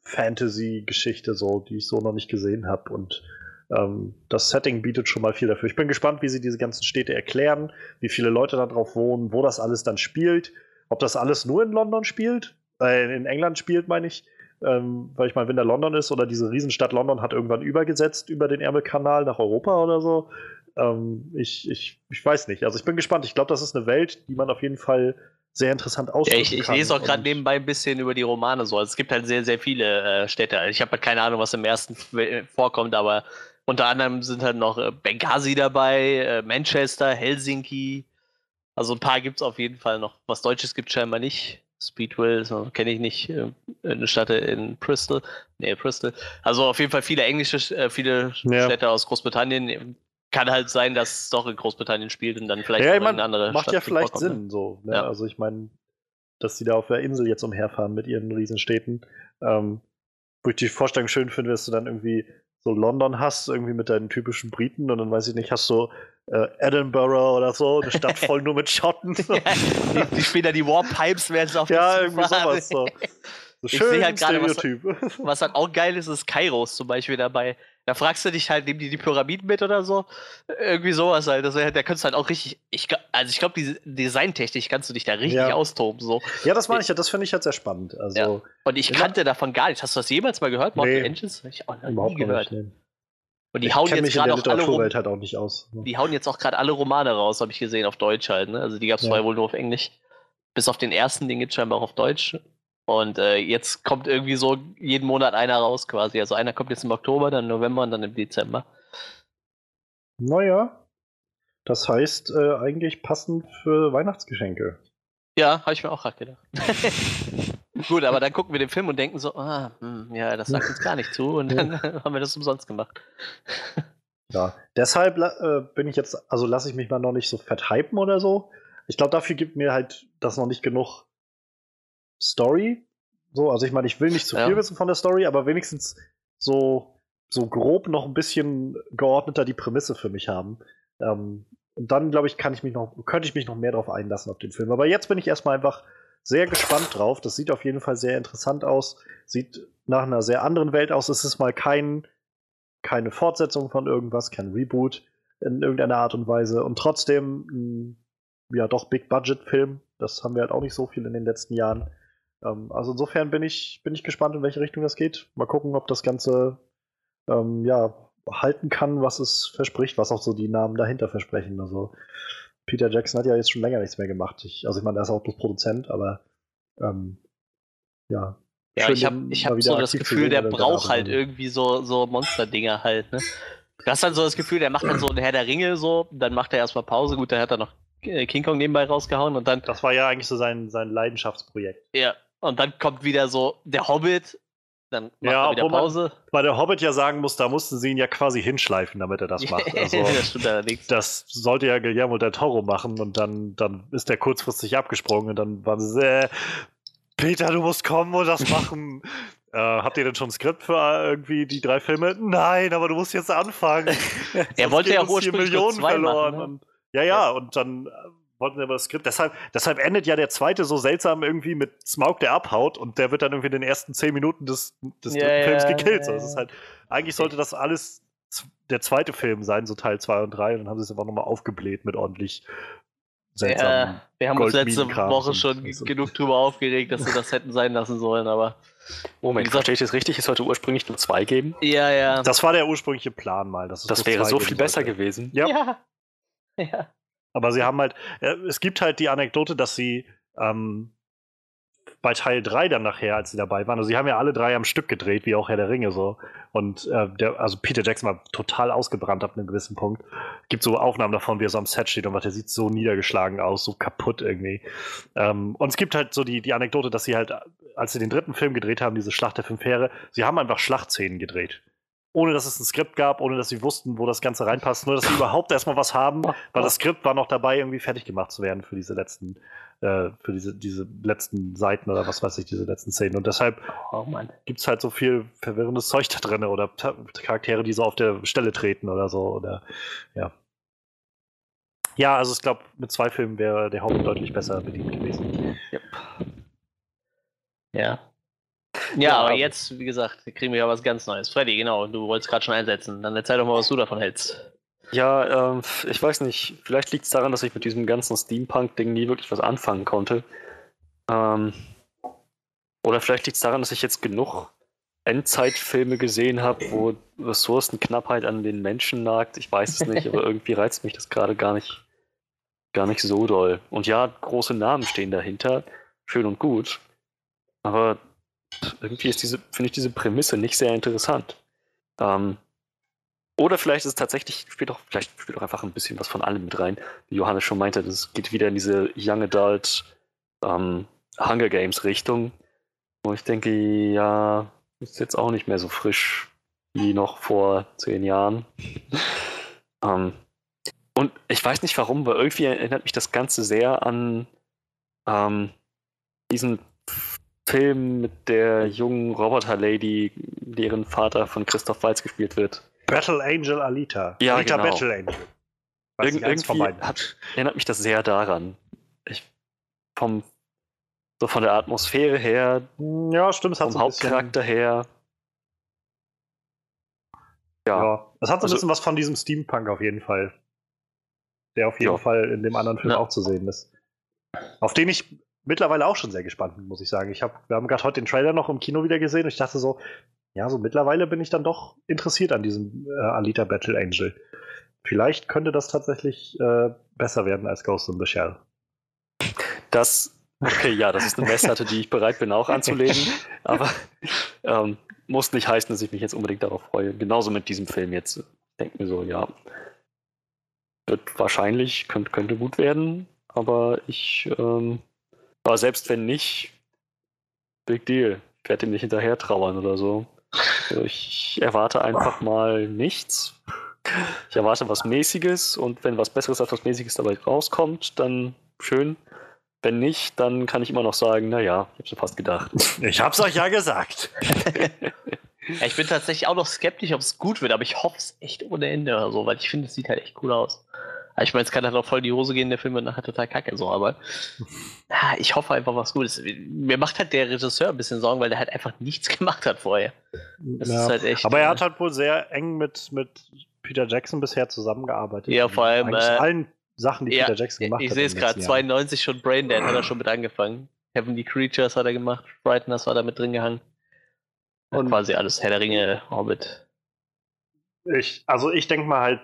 Fantasy-Geschichte, so, die ich so noch nicht gesehen habe. Und ähm, das Setting bietet schon mal viel dafür. Ich bin gespannt, wie sie diese ganzen Städte erklären, wie viele Leute da drauf wohnen, wo das alles dann spielt. Ob das alles nur in London spielt, äh, in England spielt, meine ich. Ähm, weil ich meine, wenn da London ist oder diese Riesenstadt London hat irgendwann übergesetzt über den Ärmelkanal nach Europa oder so. Ähm, ich, ich, ich weiß nicht. Also ich bin gespannt. Ich glaube, das ist eine Welt, die man auf jeden Fall sehr interessant ausdrücken ja, ich, ich lese auch gerade nebenbei ein bisschen über die Romane so. Also es gibt halt sehr, sehr viele äh, Städte. Ich habe halt keine Ahnung, was im ersten vorkommt, aber unter anderem sind halt noch äh, Benghazi dabei, äh, Manchester, Helsinki. Also ein paar gibt es auf jeden Fall noch. Was Deutsches gibt es scheinbar nicht. Speedwell, so, kenne ich nicht. Äh, eine Stadt in Bristol. Nee, Bristol. Also auf jeden Fall viele englische, äh, viele ja. Städte aus Großbritannien kann halt sein, dass es doch in Großbritannien spielt und dann vielleicht ja, eine andere macht Stadt ja vielleicht. Ne? Sinn so. Ne? Ja. Also ich meine, dass die da auf der Insel jetzt umherfahren mit ihren Riesenstädten. Ähm, wo ich die Vorstellung schön finde, dass du dann irgendwie so London hast, irgendwie mit deinen typischen Briten und dann weiß ich nicht, hast du äh, Edinburgh oder so, eine Stadt voll nur mit Schotten. ja, die, die spielen da die Warpipes, werden es auf Ja, irgendwie sowas so. So ich sehe halt gerade, was, was, halt auch geil ist, ist Kairos zum Beispiel dabei. Da fragst du dich halt, nehmen die die Pyramiden mit oder so? Irgendwie sowas halt. Also, da kannst du halt auch richtig. Ich, also, ich glaube, die designtechnisch kannst du dich da richtig ja. austoben. So. Ja, das meine ich ja. Das finde ich halt sehr spannend. Also, ja. Und ich kannte davon gar nichts. Hast du das jemals mal gehört? Mortal nee, Engines? Ich auch noch nie gehört. Nicht. Und die ich hauen jetzt gerade auch alle halt auch nicht aus. Ne? Die hauen jetzt auch gerade alle Romane raus, habe ich gesehen, auf Deutsch halt. Ne? Also die gab es ja. vorher wohl nur auf Englisch. Bis auf den ersten, den gibt es scheinbar auch auf Deutsch. Und äh, jetzt kommt irgendwie so jeden Monat einer raus quasi. Also einer kommt jetzt im Oktober, dann im November und dann im Dezember. Naja, das heißt äh, eigentlich passend für Weihnachtsgeschenke. Ja, habe ich mir auch gerade gedacht. Gut, aber dann gucken wir den Film und denken so, ah, hm, ja, das sagt uns gar nicht zu und dann haben wir das umsonst gemacht. ja, deshalb äh, bin ich jetzt, also lasse ich mich mal noch nicht so vertreiben oder so. Ich glaube, dafür gibt mir halt das noch nicht genug Story. So, also ich meine, ich will nicht zu viel ja. wissen von der Story, aber wenigstens so, so grob noch ein bisschen geordneter die Prämisse für mich haben. Ähm, und dann, glaube ich, kann ich mich noch, könnte ich mich noch mehr darauf einlassen auf den Film. Aber jetzt bin ich erstmal einfach sehr gespannt drauf. Das sieht auf jeden Fall sehr interessant aus. Sieht nach einer sehr anderen Welt aus. Es ist mal kein, keine Fortsetzung von irgendwas, kein Reboot in irgendeiner Art und Weise. Und trotzdem, ein, ja, doch Big-Budget-Film. Das haben wir halt auch nicht so viel in den letzten Jahren. Ähm, also insofern bin ich, bin ich gespannt, in welche Richtung das geht. Mal gucken, ob das Ganze ähm, ja, halten kann, was es verspricht, was auch so die Namen dahinter versprechen. Also Peter Jackson hat ja jetzt schon länger nichts mehr gemacht. Ich, also ich meine, er ist auch bloß Produzent, aber ähm, ja. Ja, ich habe ich hab so das Gefühl, der braucht halt irgendwie so, so Monster-Dinger halt, ne? Du hast dann so das Gefühl, der macht dann so ein Herr der Ringe so, dann macht er erstmal Pause, gut, dann hat er noch King Kong nebenbei rausgehauen und dann. Das war ja eigentlich so sein, sein Leidenschaftsprojekt. Ja, und dann kommt wieder so der Hobbit, dann macht ja, er wieder Pause. Weil der Hobbit ja sagen muss, da mussten sie ihn ja quasi hinschleifen, damit er das macht. Also, das. Das sollte ja Guillermo del Toro machen und dann, dann ist der kurzfristig abgesprungen und dann waren sie, äh, Peter, du musst kommen und das machen. Äh, habt ihr denn schon ein Skript für irgendwie die drei Filme? Nein, aber du musst jetzt anfangen. er wollte ja ursprünglich Millionen verloren. Machen, ne? ja, ja, und dann wollten sie aber das Skript. Deshalb, deshalb endet ja der zweite so seltsam irgendwie mit Smaug, der abhaut und der wird dann irgendwie in den ersten zehn Minuten des, des ja, dritten Films gekillt. So, das ist halt, eigentlich sollte das alles der zweite Film sein, so Teil 2 und 3, und dann haben sie es einfach nochmal aufgebläht mit ordentlich seltsamen ja, Wir haben uns letzte Woche schon so. genug drüber aufgeregt, dass sie das hätten sein lassen sollen, aber. Moment, verstehe ich das richtig? Es sollte ursprünglich nur zwei geben? Ja, ja. Das war der ursprüngliche Plan mal. das wäre so viel besser gewesen. Ja. ja. ja. Aber sie haben halt, äh, es gibt halt die Anekdote, dass sie ähm, bei Teil 3 dann nachher, als sie dabei waren, also sie haben ja alle drei am Stück gedreht, wie auch Herr der Ringe so. Und äh, der, also Peter Jackson war total ausgebrannt ab einem gewissen Punkt. Gibt so Aufnahmen davon, wie er so am Set steht und was, der sieht so niedergeschlagen aus, so kaputt irgendwie. Ähm, und es gibt halt so die, die Anekdote, dass sie halt, als sie den dritten Film gedreht haben, diese Schlacht der fünf Heere, sie haben einfach Schlachtszenen gedreht ohne dass es ein Skript gab, ohne dass sie wussten, wo das Ganze reinpasst, nur dass sie überhaupt erstmal was haben, weil das Skript war noch dabei, irgendwie fertig gemacht zu werden für diese letzten, äh, für diese, diese letzten Seiten oder was weiß ich, diese letzten Szenen. Und deshalb oh gibt es halt so viel verwirrendes Zeug da drin oder Charaktere, die so auf der Stelle treten oder so. Oder ja. Ja, also ich glaube, mit zwei Filmen wäre der Haupt deutlich besser bedient gewesen. Yep. Ja. Ja, aber jetzt, wie gesagt, kriegen wir ja was ganz Neues. Freddy, genau, du wolltest gerade schon einsetzen. Dann erzähl doch mal, was du davon hältst. Ja, ähm, ich weiß nicht. Vielleicht liegt es daran, dass ich mit diesem ganzen Steampunk-Ding nie wirklich was anfangen konnte. Ähm, oder vielleicht liegt es daran, dass ich jetzt genug Endzeitfilme gesehen habe, wo Ressourcenknappheit an den Menschen nagt. Ich weiß es nicht, aber irgendwie reizt mich das gerade gar nicht, gar nicht so doll. Und ja, große Namen stehen dahinter. Schön und gut. Aber irgendwie ist diese, finde ich diese Prämisse nicht sehr interessant. Ähm, oder vielleicht ist es tatsächlich, spielt doch, vielleicht spielt auch einfach ein bisschen was von allem mit rein. Wie Johannes schon meinte, das geht wieder in diese Young Adult ähm, Hunger Games Richtung. Wo ich denke, ja, ist jetzt auch nicht mehr so frisch wie noch vor zehn Jahren. ähm, und ich weiß nicht warum, aber irgendwie erinnert mich das Ganze sehr an ähm, diesen Film mit der jungen Roboter-Lady, deren Vater von Christoph Waltz gespielt wird. Battle Angel Alita. Ja, Alita genau. Battle Angel. Irg irgendwie hat, erinnert mich das sehr daran. Ich, vom, so von der Atmosphäre her, ja, stimmt, es hat vom so ein bisschen, Hauptcharakter her. ja. Ja, es hat so ein Also- bisschen was von diesem Steampunk auf jeden Fall. Der auf jeden Ja. Fall in dem anderen Film Ja. auch zu sehen ist. Auf den ich mittlerweile auch schon sehr gespannt muss ich sagen. Ich hab, wir haben gerade heute den Trailer noch im Kino wieder gesehen und ich dachte so, ja, so mittlerweile bin ich dann doch interessiert an diesem äh, Alita Battle Angel. Vielleicht könnte das tatsächlich äh, besser werden als Ghost in the Shell. das, okay, ja, das ist eine Messlatte, die ich bereit bin auch anzulegen, aber ähm, muss nicht heißen, dass ich mich jetzt unbedingt darauf freue. Genauso mit diesem Film jetzt. Ich denke mir so, ja, wird wahrscheinlich, könnte, könnte gut werden, aber ich, ähm, aber selbst wenn nicht, big deal. Ich werde ihm nicht hinterher trauern oder so. Also Ich erwarte einfach mal nichts. Ich erwarte was Mäßiges und wenn was Besseres als was Mäßiges dabei rauskommt, dann schön. Wenn nicht, dann kann ich immer noch sagen, naja, ich habe schon fast gedacht. Ich hab's euch ja gesagt. Ich bin tatsächlich auch noch skeptisch, ob es gut wird, aber ich hoffe es echt ohne Ende oder so, weil ich finde, es sieht halt echt cool aus. Ich meine, es kann halt auch voll in die Hose gehen, der Film wird nachher total kacke, so, aber ja, ich hoffe einfach was Gutes. Mir macht halt der Regisseur ein bisschen Sorgen, weil der halt einfach nichts gemacht hat vorher. Das Ja. ist halt echt. Aber er äh, hat halt wohl sehr eng mit, mit Peter Jackson bisher zusammengearbeitet. Ja, vor allem, äh, allen Sachen, die ja, Peter Jackson gemacht ich hat. sehe in es gerade, letzten Jahren. 92 schon Braindead hat er schon mit angefangen. Heavenly Creatures hat er gemacht, Frighteners war da mit drin gehangen. Und quasi alles, Herr der Ringe, Hobbit. Ich, also ich denke mal halt,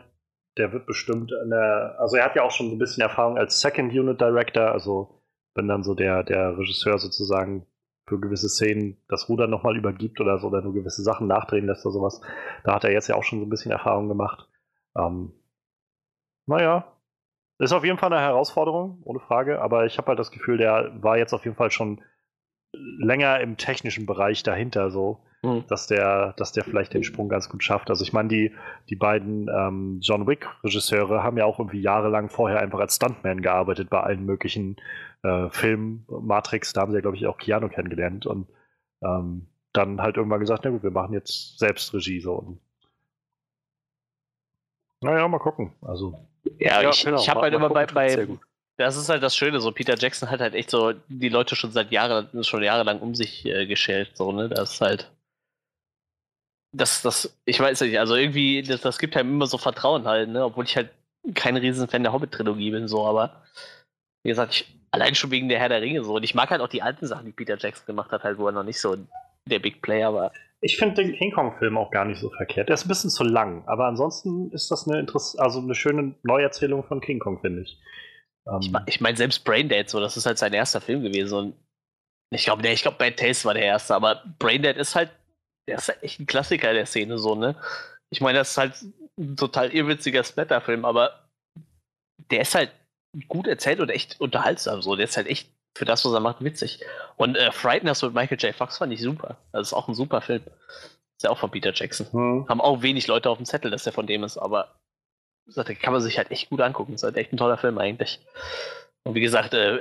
der wird bestimmt in der, also er hat ja auch schon so ein bisschen Erfahrung als Second Unit Director, also wenn dann so der, der Regisseur sozusagen für gewisse Szenen das Ruder nochmal übergibt oder so, oder nur gewisse Sachen nachdrehen lässt oder sowas, da hat er jetzt ja auch schon so ein bisschen Erfahrung gemacht. Ähm, naja, ist auf jeden Fall eine Herausforderung, ohne Frage, aber ich habe halt das Gefühl, der war jetzt auf jeden Fall schon länger im technischen Bereich dahinter so Mhm. dass der, dass der vielleicht den Sprung ganz gut schafft. Also ich meine, die, die beiden ähm, John Wick-Regisseure haben ja auch irgendwie jahrelang vorher einfach als Stuntman gearbeitet bei allen möglichen äh, Filmen. Matrix, da haben sie ja, glaube ich, auch Keanu kennengelernt und ähm, dann halt irgendwann gesagt, na gut, wir machen jetzt selbst Regie so. Und naja, mal gucken. Also, Ja, Ja, ich, genau, ich habe halt immer bei, gucken, bei gut. das ist halt das Schöne, so Peter Jackson hat halt echt so die Leute schon seit Jahren, schon jahrelang um sich äh, geschält, so, ne? Das ist halt. Das, das, ich weiß nicht, also irgendwie, das, das gibt einem immer so Vertrauen halt, ne? Obwohl ich halt kein Riesenfan der Hobbit-Trilogie bin, so, aber wie gesagt, ich, allein schon wegen der Herr der Ringe so. Und ich mag halt auch die alten Sachen, die Peter Jackson gemacht hat, halt, wo er noch nicht so der Big Player war. ich finde den King Kong-Film auch gar nicht so verkehrt. Der ist ein bisschen zu lang, aber ansonsten ist das eine, Interess also eine schöne Neuerzählung von King Kong, finde ich. Ähm, Ich, ich meine, selbst Braindead, so, das ist halt sein erster Film gewesen. Und ich glaube, nee, ich glaube, Bad Taste war der erste, aber Braindead ist halt, der ist halt echt ein Klassiker der Szene, so, ne? Ich meine, das ist halt ein total irrwitziger Splatter-Film, aber der ist halt gut erzählt und echt unterhaltsam, so. Der ist halt echt für das, was er macht, witzig. Und äh, Frighteners mit Michael J. Fox fand ich super. Das ist auch ein super Film. Ist ja auch von Peter Jackson. hm. Haben auch wenig Leute auf dem Zettel, dass der von dem ist, aber gesagt, kann man sich halt echt gut angucken. Ist halt echt ein toller Film eigentlich. Und wie gesagt, äh,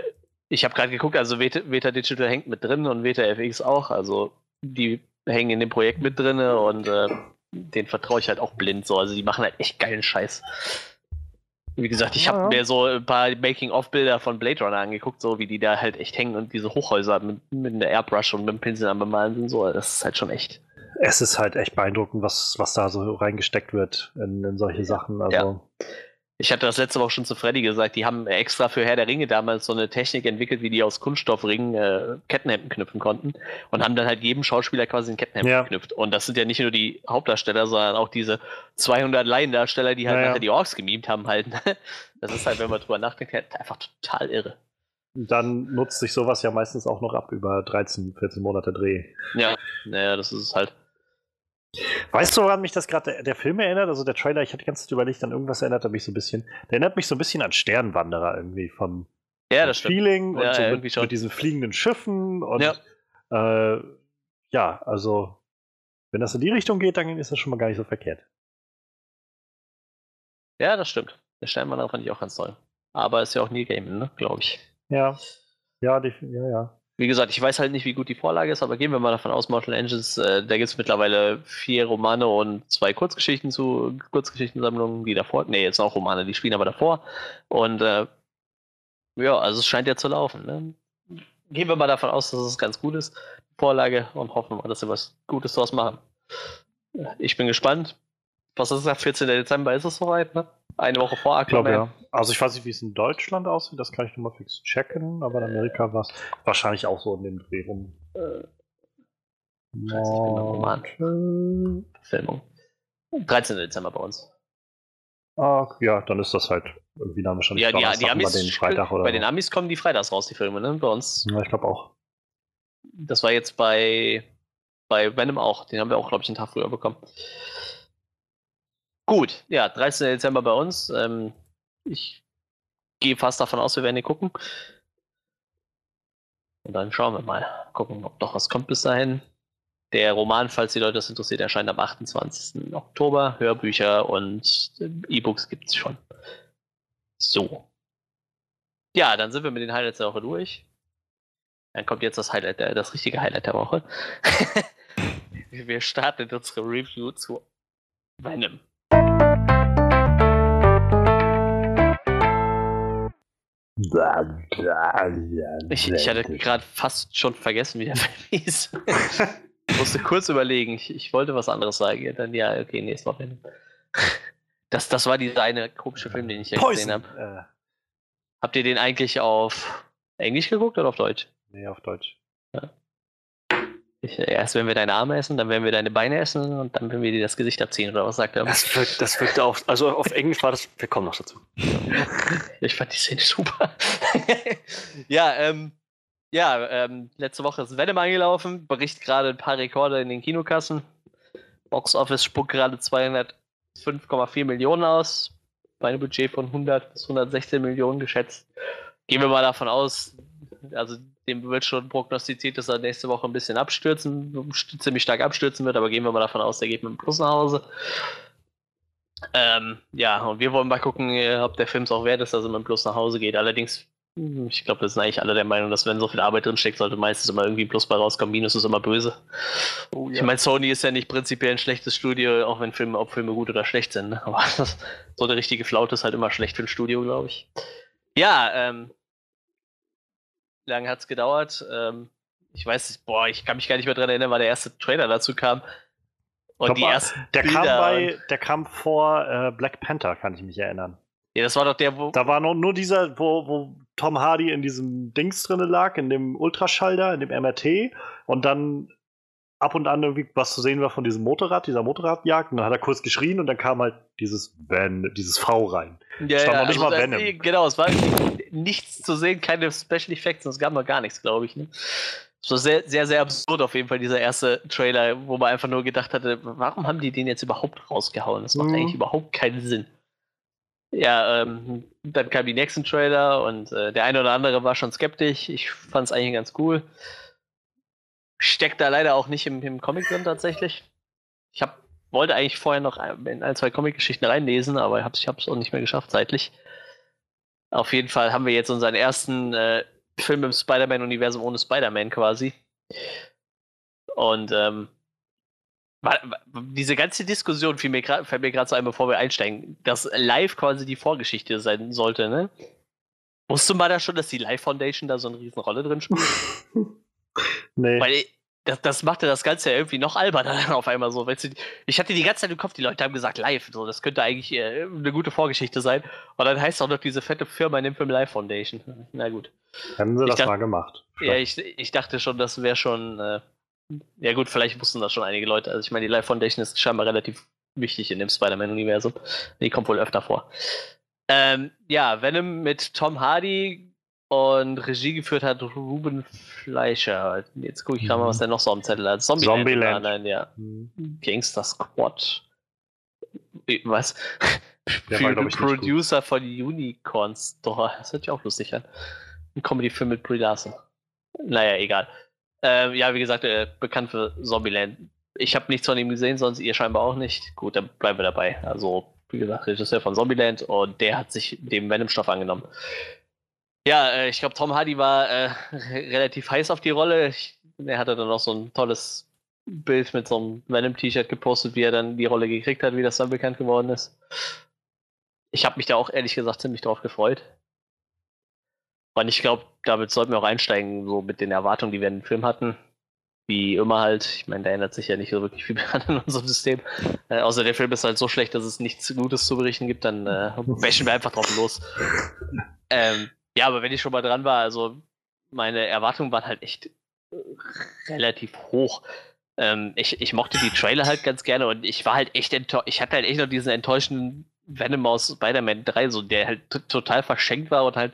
ich habe gerade geguckt, also Veta, Veta Digital hängt mit drin und Veta FX auch. Also die hängen in dem Projekt mit drin und äh, den vertraue ich halt auch blind so. Also die machen halt echt geilen Scheiß. Wie gesagt, ich habe Ja. mir so ein paar Making-of-Bilder von Blade Runner angeguckt, so wie die da halt echt hängen und diese Hochhäuser mit, mit der Airbrush und mit dem Pinsel am Bemalen sind. So, das ist halt schon echt. Es ist halt echt beeindruckend, was, was da so reingesteckt wird in, in solche Sachen. Also, Ja. Ich hatte das letzte Woche schon zu Freddy gesagt, die haben extra für Herr der Ringe damals so eine Technik entwickelt, wie die aus Kunststoffringen äh, Kettenhemden knüpfen konnten und haben dann halt jedem Schauspieler quasi ein Kettenhemd Ja. geknüpft. Und das sind ja nicht nur die Hauptdarsteller, sondern auch diese 200 Laiendarsteller, die halt Ja, ja. die Orks gemimt haben halt. Das ist halt, wenn man drüber nachdenkt, halt einfach total irre. dann nutzt sich sowas ja meistens auch noch ab über 13, 14 Monate Dreh. Ja, naja, das ist halt. Weißt du, woran mich das gerade der, der Film erinnert? Also der Trailer, ich hatte die ganze Zeit überlegt, an irgendwas erinnert er mich so ein bisschen. Der erinnert mich so ein bisschen an Sternwanderer irgendwie vom Ja, das stimmt. Feeling Ja, und so ja, mit, mit diesen fliegenden Schiffen und Ja. äh, ja, also wenn das in die Richtung geht, dann ist das schon mal gar nicht so verkehrt. Ja, das stimmt. Der Sternwanderer fand ich auch ganz toll. Aber ist ja auch Neil Gaiman, ne, glaube ich. Ja, ja, die, ja, ja. Wie gesagt, ich weiß halt nicht, wie gut die Vorlage ist, aber gehen wir mal davon aus, Mortal Engines, äh, da gibt es mittlerweile vier Romane und zwei Kurzgeschichten zu Kurzgeschichtensammlungen, die davor, nee, jetzt auch Romane, die spielen aber davor. Und äh, ja, also es scheint ja zu laufen. Ne? Gehen wir mal davon aus, dass es ganz gut ist, Vorlage, und hoffen mal, dass sie was Gutes draus machen. Ich bin gespannt. Was ist das? 14. Dezember ist es soweit, ne? Eine Woche vor Ich glaube Aquaman. ja. Also ich weiß nicht, wie es in Deutschland aussieht, das kann ich nochmal fix checken, aber in Amerika war es wahrscheinlich auch so in dem Dreh rum. Äh, Roman. Filmung. 13. Dezember bei uns. Ah, ja, dann ist das halt irgendwie dann wahrscheinlich Ja, die, Donnerstag die und Amis, bei den Freitag oder bei den Amis kommen die freitags raus, die Filme, ne? Bei uns. Ja, ich glaube auch. Das war jetzt bei, bei Venom auch. Den haben wir auch, glaube ich, einen Tag früher bekommen. Gut, ja, 13. Dezember bei uns. Ähm, ich gehe fast davon aus, wir werden ihn gucken. Und dann schauen wir mal. Gucken, ob doch was kommt bis dahin. Der Roman, falls die Leute das interessiert, erscheint am 28. Oktober. Hörbücher und äh, E-Books gibt es schon. So. Ja, dann sind wir mit den Highlights der Woche durch. Dann kommt jetzt das Highlight, das richtige Highlight der Woche. wir starten unsere Review zu Venom. Ich, ich hatte gerade fast schon vergessen, wie der Film hieß. ich musste kurz überlegen. Ich, ich wollte was anderes sagen. Dann ja, okay, nee, es war Venom. Das, das war dieser eine komische Film, den ich ja gesehen habe. Habt ihr den eigentlich auf Englisch geguckt oder auf Deutsch? nee, auf Deutsch. Erst werden wir deine Arme essen, dann werden wir deine Beine essen und dann werden wir dir das Gesicht abziehen, oder was sagt er? Das wirkt, das wirkte auch, also auf Englisch war das, wir kommen noch dazu. Ich fand die Szene super. ja, ähm, ja, ähm, letzte Woche ist Venom angelaufen, bricht gerade ein paar Rekorde in den Kinokassen. Box Office spuckt gerade 205,4 Millionen aus. Bei einem Budget von 100 bis 116 Millionen geschätzt. Gehen wir mal davon aus, also dem wird schon prognostiziert, dass er nächste Woche ein bisschen abstürzen, st- ziemlich stark abstürzen wird, aber gehen wir mal davon aus, der geht mit dem Plus nach Hause. Ähm, ja, und wir wollen mal gucken, äh, ob der Film es auch wert ist, dass er mit dem Plus nach Hause geht. Allerdings, hm, ich glaube, wir sind eigentlich alle der Meinung, dass wenn so viel Arbeit drin steckt, sollte meistens immer irgendwie ein Plus bei rauskommen. Minus ist immer böse. Oh, Ich meine, Sony ist ja nicht prinzipiell ein schlechtes Studio, auch wenn Filme, ob Filme gut oder schlecht sind. Ne? Aber das, so eine richtige Flaute ist halt immer schlecht für ein Studio, glaube ich. Ja, ähm, lange hat es gedauert. Ähm, ich weiß, nicht, boah, ich kann mich gar nicht mehr dran erinnern, weil der erste Trailer dazu kam. Und Glaub die ersten Der kam, bei, der kam vor äh, Black Panther, kann ich mich erinnern. Ja, das war doch der, wo. Da war nur, nur dieser, wo, wo Tom Hardy in diesem Dings drinne lag, in dem Ultraschall da, in dem MRT. Und dann ab und an irgendwie was zu sehen war von diesem Motorrad, dieser Motorradjagd. Und dann hat er kurz geschrien und dann kam halt dieses Van, dieses V rein. Ja, stand noch nicht mal da- Venom. Genau, es war nichts zu sehen, keine Special Effects, und es gab noch gar nichts, glaube ich. Ne? Es war sehr, sehr, sehr absurd auf jeden Fall, dieser erste Trailer, wo man einfach nur gedacht hatte, warum haben die den jetzt überhaupt rausgehauen? Das macht Mhm. eigentlich überhaupt keinen Sinn. Ja, ähm, dann kamen die nächsten Trailer und äh, der eine oder andere war schon skeptisch. Ich fand es eigentlich ganz cool. Steckt da leider auch nicht im, im Comic drin tatsächlich. Ich hab, wollte eigentlich vorher noch ein, in ein, zwei Comic-Geschichten reinlesen, aber ich habe es auch nicht mehr geschafft zeitlich. Auf jeden Fall haben wir jetzt unseren ersten äh, Film im Spider-Man-Universum ohne Spider-Man quasi. Und ähm, diese ganze Diskussion fiel mir fällt mir gerade so ein, bevor wir einsteigen, dass live quasi die Vorgeschichte sein sollte, ne? Wusste man da schon, dass die Live Foundation da so eine riesen Rolle drin spielt? nee. Weil das, das machte das Ganze ja irgendwie noch alberner dann auf einmal so. Ich hatte die ganze Zeit im Kopf, die Leute haben gesagt, live, so, das könnte eigentlich äh, eine gute Vorgeschichte sein. Und dann heißt auch noch diese fette Firma in dem Film Live Foundation. Na gut. Haben sie ich das dachte, mal gemacht. Ja, ich, ich dachte schon, das wäre schon. Äh, ja, gut, vielleicht wussten das schon einige Leute. Also, ich meine, die Live Foundation ist scheinbar relativ wichtig in dem Spider-Man-Universum. Die kommt wohl öfter vor. Ähm, ja, Venom mit Tom Hardy und Regie geführt hat Ruben Fleischer. Jetzt gucke ich gerade mal, was der noch so am Zettel hat. Zombieland. Zombieland. Nein, ja. Mhm. Gangster Squad. Was? Der war, ich, Producer von Unicorn Store. Das hört sich auch lustig an. Ein Comedy-Film mit Brie Larson. Naja, egal. Ähm, ja, wie gesagt, äh, bekannt für Zombieland. Ich habe nichts von ihm gesehen, sonst ihr scheinbar auch nicht. Gut, dann bleiben wir dabei. Also, wie gesagt, Regisseur von Zombieland und der hat sich dem Venom-Stoff angenommen. Ja, äh, ich glaube, Tom Hardy war äh, relativ heiß auf die Rolle. Ich, er hatte dann noch so ein tolles Bild mit so einem Venom-T-Shirt gepostet, wie er dann die Rolle gekriegt hat, wie das dann bekannt geworden ist. Ich habe mich da auch ehrlich gesagt ziemlich drauf gefreut. Und ich glaube, damit sollten wir auch einsteigen, so mit den Erwartungen, die wir in den Film hatten. Wie immer halt, ich meine, da ändert sich ja nicht so wirklich viel an unserem System. Äh, außer der Film ist halt so schlecht, dass es nichts Gutes zu berichten gibt, dann äh, bashen wir einfach drauf los. Ähm, ja, aber wenn ich schon mal dran war, also meine Erwartungen waren halt echt äh, relativ hoch. Ähm, ich, ich mochte die Trailer halt ganz gerne und ich war halt echt enttäuscht. Ich hatte halt echt noch diesen enttäuschenden Venom aus Spider-Man 3, so, der halt total verschenkt war und halt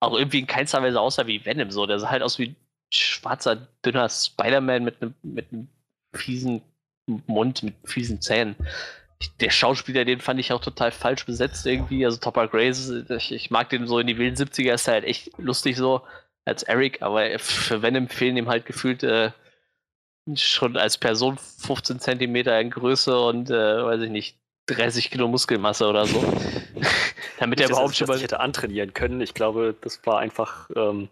auch irgendwie in keinster Weise aussah wie Venom, so. Der sah halt aus wie schwarzer, dünner Spider-Man mit einem mit einem fiesen Mund, mit fiesen Zähnen der Schauspieler, den fand ich auch total falsch besetzt irgendwie. Also Topper Grace, ich, ich, mag den so in die wilden 70er, ist halt echt lustig so als Eric, aber für Venom fehlen ihm halt gefühlt äh, schon als Person 15 Zentimeter in Größe und, äh, weiß ich nicht, 30 Kilo Muskelmasse oder so. Damit er überhaupt schon mal. hätte antrainieren können. Ich glaube, das war einfach ähm,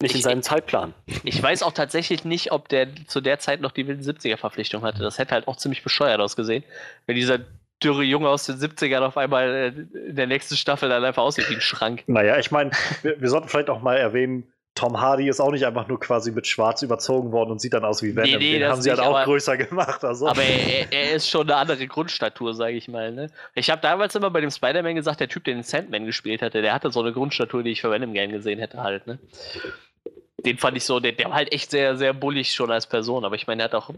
nicht in seinem Zeitplan. Ich weiß auch tatsächlich nicht, ob der zu der Zeit noch die wilden 70er Verpflichtung hatte. Das hätte halt auch ziemlich bescheuert ausgesehen, wenn dieser dürre Junge aus den 70ern auf einmal äh, in der nächsten Staffel dann einfach aussieht wie ein Schrank. Naja, ich meine, wir, wir, sollten vielleicht auch mal erwähnen, Tom Hardy ist auch nicht einfach nur quasi mit Schwarz überzogen worden und sieht dann aus wie Venom. Nee, nee, Den haben sie halt auch aber, größer gemacht. Also. Aber er, er, ist schon eine andere Grundstatur, sage ich mal. Ne? Ich habe damals immer bei dem Spider-Man gesagt, der Typ, der den Sandman gespielt hatte, der hatte so eine Grundstatur, die ich für Venom gern gesehen hätte halt. Ne? Den fand ich so, der, der war halt echt sehr, sehr bullig schon als Person, aber ich meine, er hat auch,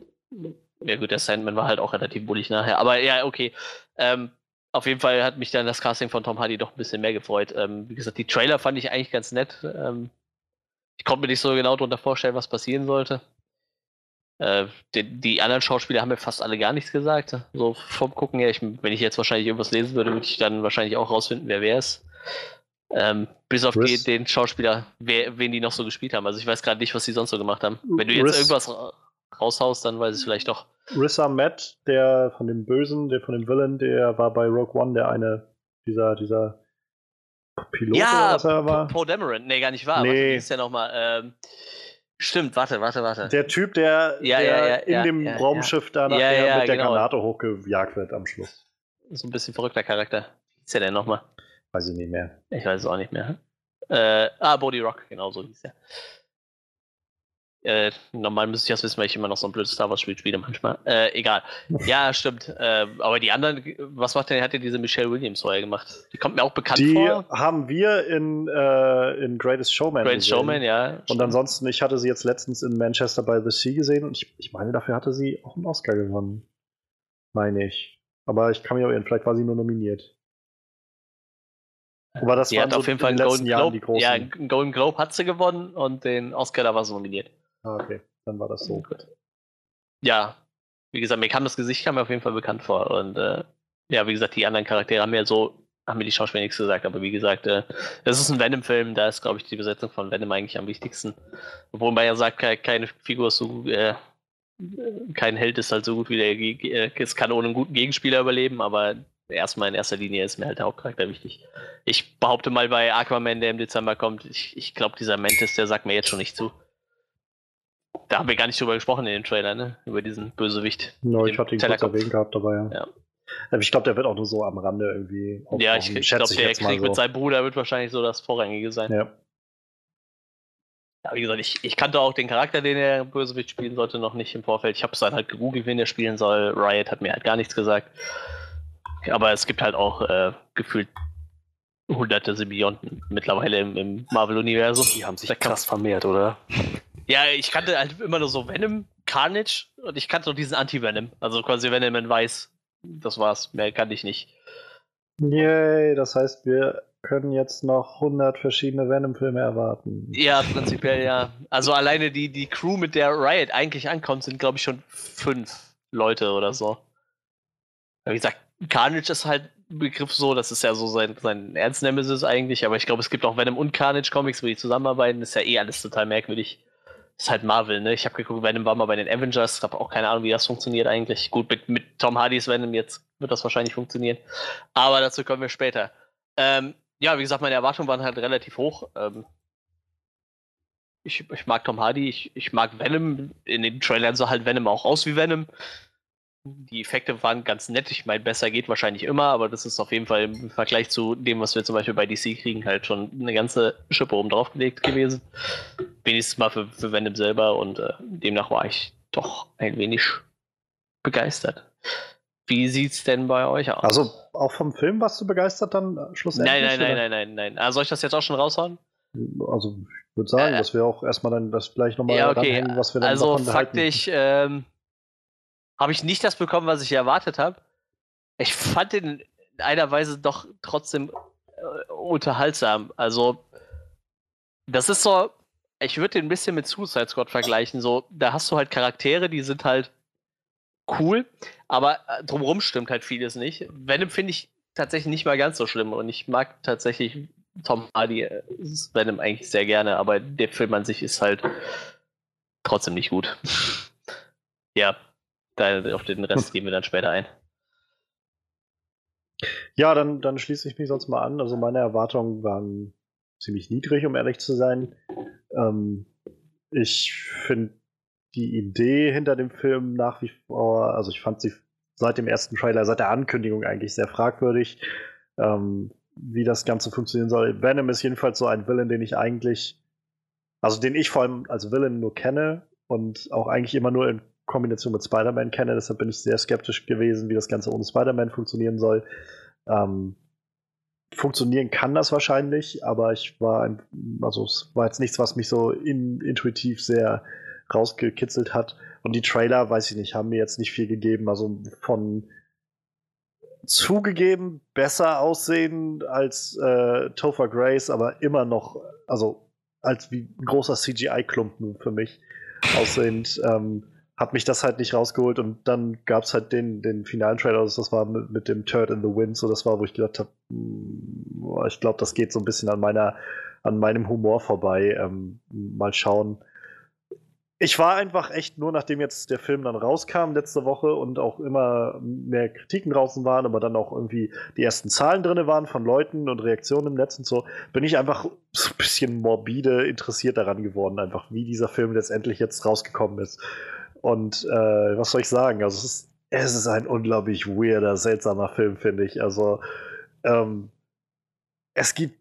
ja gut, der Sandman war halt auch relativ bullig nachher, aber ja, okay. Ähm, auf jeden Fall hat mich dann das Casting von Tom Hardy doch ein bisschen mehr gefreut. Ähm, wie gesagt, die Trailer fand ich eigentlich ganz nett. Ähm, ich konnte mir nicht so genau darunter vorstellen, was passieren sollte. Äh, die, die, anderen Schauspieler haben mir fast alle gar nichts gesagt. So vom Gucken her, ich, wenn ich jetzt wahrscheinlich irgendwas lesen würde, würde ich dann wahrscheinlich auch rausfinden, wer wer ist. Ähm, bis auf die, den Schauspieler, wer, wen die noch so gespielt haben. Also ich weiß gerade nicht, was die sonst so gemacht haben. Wenn du jetzt Riz, irgendwas raushaust, dann weiß ich vielleicht doch. Rissa Matt, der von dem Bösen, der von dem Villain, der war bei Rogue One der eine, dieser, dieser Pilot ja, oder was er war. Poe Dameron, nee, gar nicht wahr. Nee. Ist ja nochmal. Ähm, stimmt, warte, warte, warte. Der Typ, der, ja, der ja, ja, in dem Raumschiff da nachher mit der genau. Granate hochgejagt wird am Schluss. So ein bisschen verrückter Charakter. Wie ist der denn nochmal? Weiß ich nicht mehr. Ich weiß es auch nicht mehr. Äh, ah, Body Rock, genau so hieß er. Äh, normal müsste ich das wissen, weil ich immer noch so ein blödes Star Wars Spiel spiele manchmal. Äh, egal. Ja, stimmt. Äh, aber die anderen, was macht denn, hat denn diese Michelle Williams vorher gemacht? Die kommt mir auch bekannt die vor. Die haben wir in, äh, in Greatest Showman Greatest gesehen. Showman, ja. Und ansonsten, ich hatte sie jetzt letztens in Manchester by the Sea gesehen und ich, ich meine, dafür hatte sie auch einen Oscar gewonnen. Meine ich. Aber ich kann mich auch irren, vielleicht war sie nur nominiert. Aber das war so auf jeden Fall einen Golden Globe. Ja, einen Golden Globe hat sie gewonnen und den Oscar da war sie nominiert. Ah, okay. Dann war das so. Ja, wie gesagt, mir kam das Gesicht kam mir auf jeden Fall bekannt vor. Und äh, ja, wie gesagt, die anderen Charaktere haben mir so, haben mir die Schauspieler nichts gesagt, aber wie gesagt, äh, das ist ein Venom-Film, da ist, glaube ich, die Besetzung von Venom eigentlich am wichtigsten. Obwohl man ja sagt, keine Figur ist so äh, kein Held ist halt so gut wie der, es kann ohne einen guten Gegenspieler überleben, aber erstmal in erster Linie ist mir halt der Hauptcharakter wichtig. Ich behaupte mal bei Aquaman, der im Dezember kommt, ich, ich glaube, dieser Mantis, der sagt mir jetzt schon nicht zu. da haben wir gar nicht drüber gesprochen in dem Trailer, ne? Über diesen Bösewicht. No, ich hatte ihn kurz erwähnt gehabt, aber ja. ja. Ich glaube, der wird auch nur so am Rande irgendwie. Ja, ich, ich glaube, der Krieg so. mit seinem Bruder wird wahrscheinlich so das Vorrangige sein. Ja. Ja, wie gesagt, ich, ich kannte auch den Charakter, den er Bösewicht spielen sollte, noch nicht im Vorfeld. Ich habe es dann halt gegoogelt, wen er spielen soll. Riot hat mir halt gar nichts gesagt. Aber es gibt halt auch äh, gefühlt hunderte Symbionten mittlerweile im, im Marvel-Universum. Die haben sich krass vermehrt, oder? Ja, ich kannte halt immer nur so Venom, Carnage und ich kannte noch diesen Anti-Venom. Also quasi Venom in Weiß. Das war's. Mehr kannte ich nicht. Yay, das heißt, wir können jetzt noch 100 verschiedene Venom-Filme erwarten. Ja, prinzipiell ja. Also alleine die, die Crew, mit der Riot eigentlich ankommt, sind glaube ich schon fünf Leute oder so. Wie gesagt, Carnage ist halt ein Begriff so, das ist ja so sein, sein Ernstnemesis eigentlich, aber ich glaube, es gibt auch Venom und Carnage Comics, wo die zusammenarbeiten, ist ja eh alles total merkwürdig. Ist halt Marvel, ne? Ich habe geguckt, Venom war mal bei den Avengers, habe auch keine Ahnung, wie das funktioniert eigentlich. Gut, mit, mit Tom Hardys Venom jetzt wird das wahrscheinlich funktionieren. Aber dazu kommen wir später. Ähm, ja, wie gesagt, meine Erwartungen waren halt relativ hoch. Ähm, ich, ich, mag Tom Hardy, ich, ich mag Venom. In den Trailern sah halt Venom auch aus wie Venom. Die Effekte waren ganz nett. Ich meine, besser geht wahrscheinlich immer, aber das ist auf jeden Fall im Vergleich zu dem, was wir zum Beispiel bei DC kriegen, halt schon eine ganze Schippe oben drauf gelegt gewesen. Wenigstens mal für, für Venom selber und äh, demnach war ich doch ein wenig begeistert. Wie sieht's denn bei euch aus? Also auch vom Film warst du begeistert dann schlussendlich? Nein, nein, nein, nein, nein, nein. Also soll ich das jetzt auch schon raushauen? Also ich würde sagen, äh, dass wir auch erstmal dann das gleich nochmal ja, okay. ranhängen, was wir dann Also faktisch ähm, habe ich nicht das bekommen, was ich erwartet habe. Ich fand den in einer Weise doch trotzdem äh, unterhaltsam. Also das ist so, ich würde den ein bisschen mit Suicide Squad vergleichen. So, da hast du halt Charaktere, die sind halt cool, aber äh, drumherum stimmt halt vieles nicht. Venom finde ich tatsächlich nicht mal ganz so schlimm und ich mag tatsächlich Tom Hardy äh, Venom eigentlich sehr gerne, aber der Film an sich ist halt trotzdem nicht gut. ja, da, auf den Rest gehen wir dann später ein. Ja, dann, dann schließe ich mich sonst mal an. Also meine Erwartungen waren ziemlich niedrig, um ehrlich zu sein. Ähm, ich finde die Idee hinter dem Film nach wie vor, also ich fand sie seit dem ersten Trailer, seit der Ankündigung eigentlich sehr fragwürdig, ähm, wie das Ganze funktionieren soll. Venom ist jedenfalls so ein Villain, den ich eigentlich, also den ich vor allem als Villain nur kenne und auch eigentlich immer nur in Kombination mit Spider-Man kenne. Deshalb bin ich sehr skeptisch gewesen, wie das Ganze ohne Spider-Man funktionieren soll. Ähm, funktionieren kann das wahrscheinlich, aber ich war, ein, also es war jetzt nichts, was mich so in, intuitiv sehr rausgekitzelt hat. Und die Trailer, weiß ich nicht, haben mir jetzt nicht viel gegeben. Also von zugegeben besser aussehen als äh, Topher Grace, aber immer noch, also als wie ein großer CGI-Klumpen für mich aussehend, ähm, hat mich das halt nicht rausgeholt. Und dann gab es halt den, den finalen Trailer, also das war mit, mit, dem Turd in the Wind, so das war, wo ich gedacht habe, hm, ich glaube, das geht so ein bisschen an meiner, an meinem Humor vorbei. Ähm, mal schauen ich war einfach echt nur, nachdem jetzt der Film dann rauskam letzte Woche und auch immer mehr Kritiken draußen waren, aber dann auch irgendwie die ersten Zahlen drin waren von Leuten und Reaktionen im Netz und so, bin ich einfach so ein bisschen morbide interessiert daran geworden, einfach wie dieser Film letztendlich jetzt rausgekommen ist. Und äh, was soll ich sagen? Also es ist, es ist ein unglaublich weirder, seltsamer Film, finde ich. Also ähm, es gibt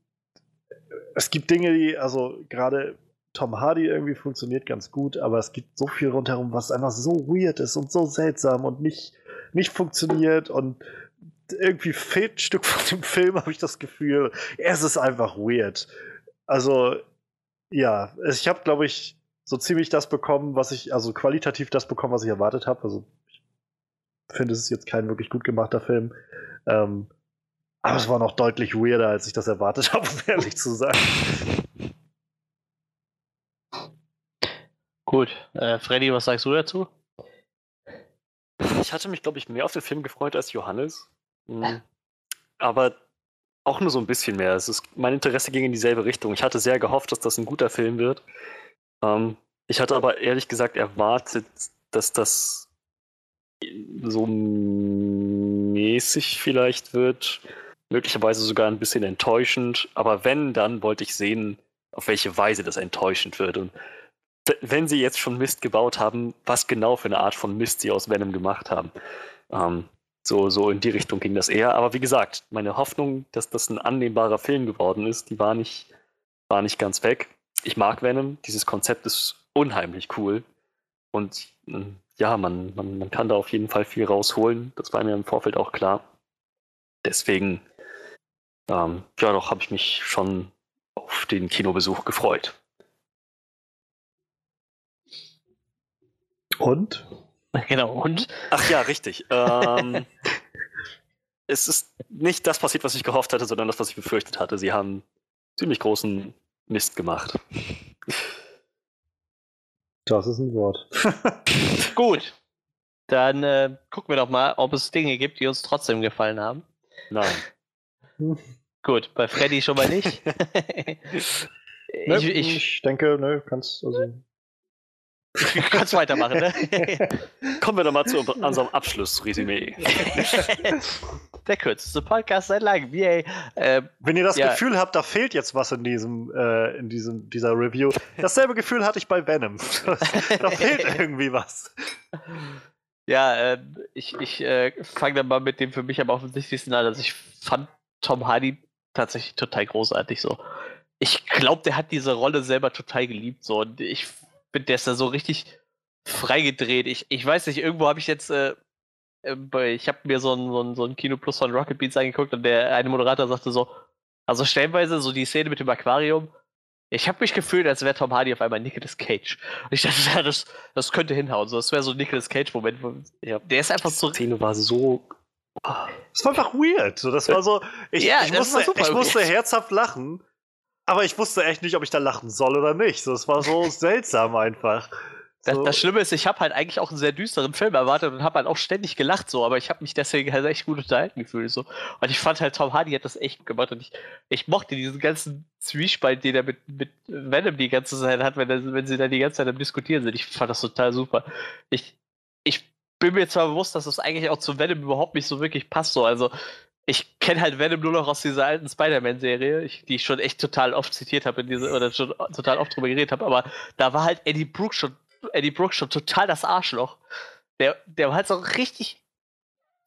es gibt Dinge, die, also gerade Tom Hardy irgendwie funktioniert ganz gut, aber es gibt so viel rundherum, was einfach so weird ist und so seltsam und nicht, nicht funktioniert und irgendwie fehlt ein Stück von dem Film, habe ich das Gefühl. Es ist einfach weird. Also, ja, ich habe, glaube ich, so ziemlich das bekommen, was ich, also qualitativ das bekommen, was ich erwartet habe. Also, ich finde, es ist jetzt kein wirklich gut gemachter Film. Ähm, aber es war noch deutlich weirder, als ich das erwartet habe, um ehrlich zu sein. Gut. Äh, Freddy, was sagst du dazu? Ich hatte mich, glaube ich, mehr auf den Film gefreut als Johannes. Mhm. Aber auch nur so ein bisschen mehr. Es ist, mein Interesse ging in dieselbe Richtung. Ich hatte sehr gehofft, dass das ein guter Film wird. Ähm, ich hatte aber ehrlich gesagt erwartet, dass das so mäßig vielleicht wird. Möglicherweise sogar ein bisschen enttäuschend. Aber wenn, dann wollte ich sehen, auf welche Weise das enttäuschend wird. Und wenn sie jetzt schon Mist gebaut haben, was genau für eine Art von Mist sie aus Venom gemacht haben. Ähm, so, so in die Richtung ging das eher. Aber wie gesagt, meine Hoffnung, dass das ein annehmbarer Film geworden ist, die war nicht, war nicht ganz weg. Ich mag Venom, dieses Konzept ist unheimlich cool. Und ähm, ja, man, man, man kann da auf jeden Fall viel rausholen. Das war mir im Vorfeld auch klar. Deswegen, ähm, ja, doch habe ich mich schon auf den Kinobesuch gefreut. Und? Genau, und? Ach ja, richtig. ähm, es ist nicht das passiert, was ich gehofft hatte, sondern das, was ich befürchtet hatte. Sie haben ziemlich großen Mist gemacht. Das ist ein Wort. Gut. Dann äh, gucken wir doch mal, ob es Dinge gibt, die uns trotzdem gefallen haben. Nein. Gut, bei Freddy schon mal nicht. Ich, ich, ich denke, ne, kannst also. kannst weitermachen, ne? Kommen wir doch mal zu unserem Abschlussresümee. Der kürzeste Podcast seit langem. Yay. Äh, Wenn ihr das Ja. Gefühl habt, da fehlt jetzt was in diesem, äh, in diesem, dieser Review. Dasselbe Gefühl hatte ich bei Venom. da fehlt irgendwie was. ja, äh, ich, ich äh, fange dann mal mit dem für mich am offensichtlichsten an. Also ich fand Tom Hardy tatsächlich total großartig so. Ich glaube, der hat diese Rolle selber total geliebt so und ich ist da so richtig freigedreht. Ich, ich weiß nicht, irgendwo habe ich jetzt äh, äh, bei- ich habe mir so ein, so, ein, so ein Kino Plus von Rocket Beats angeguckt und der eine Moderator sagte so, also stellenweise so die Szene mit dem Aquarium, ich habe mich gefühlt, als wäre Tom Hardy auf einmal Nicolas Cage. Und ich dachte, ja, das, das könnte hinhauen. So, das wäre so ein Nicolas Cage-Moment. Ja. Der ist einfach Die so. Szene war so. Das war einfach weird. So, das war so. Ich, Ja, ich, musste, ich musste herzhaft lachen, aber ich wusste echt nicht, ob ich da lachen soll oder nicht. So, es war so seltsam einfach. Das, So. das Schlimme ist, ich habe halt eigentlich auch einen sehr düsteren Film erwartet und habe halt auch ständig gelacht, so, aber ich habe mich deswegen halt echt gut unterhalten gefühlt. So. Und ich fand halt, Tom Hardy hat das echt gut gemacht und ich, ich mochte diesen ganzen Zwiespalt, den er mit, mit Venom die ganze Zeit hat, wenn, er, wenn sie da die ganze Zeit am Diskutieren sind. Ich fand das total super. Ich, ich bin mir zwar bewusst, dass das eigentlich auch zu Venom überhaupt nicht so wirklich passt, so, also ich kenne halt Venom nur noch aus dieser alten Spider-Man-Serie, die ich schon echt total oft zitiert habe oder schon total oft drüber geredet habe, aber da war halt Eddie Brooks schon, Eddie Brooks schon total das Arschloch. Der, der war halt so richtig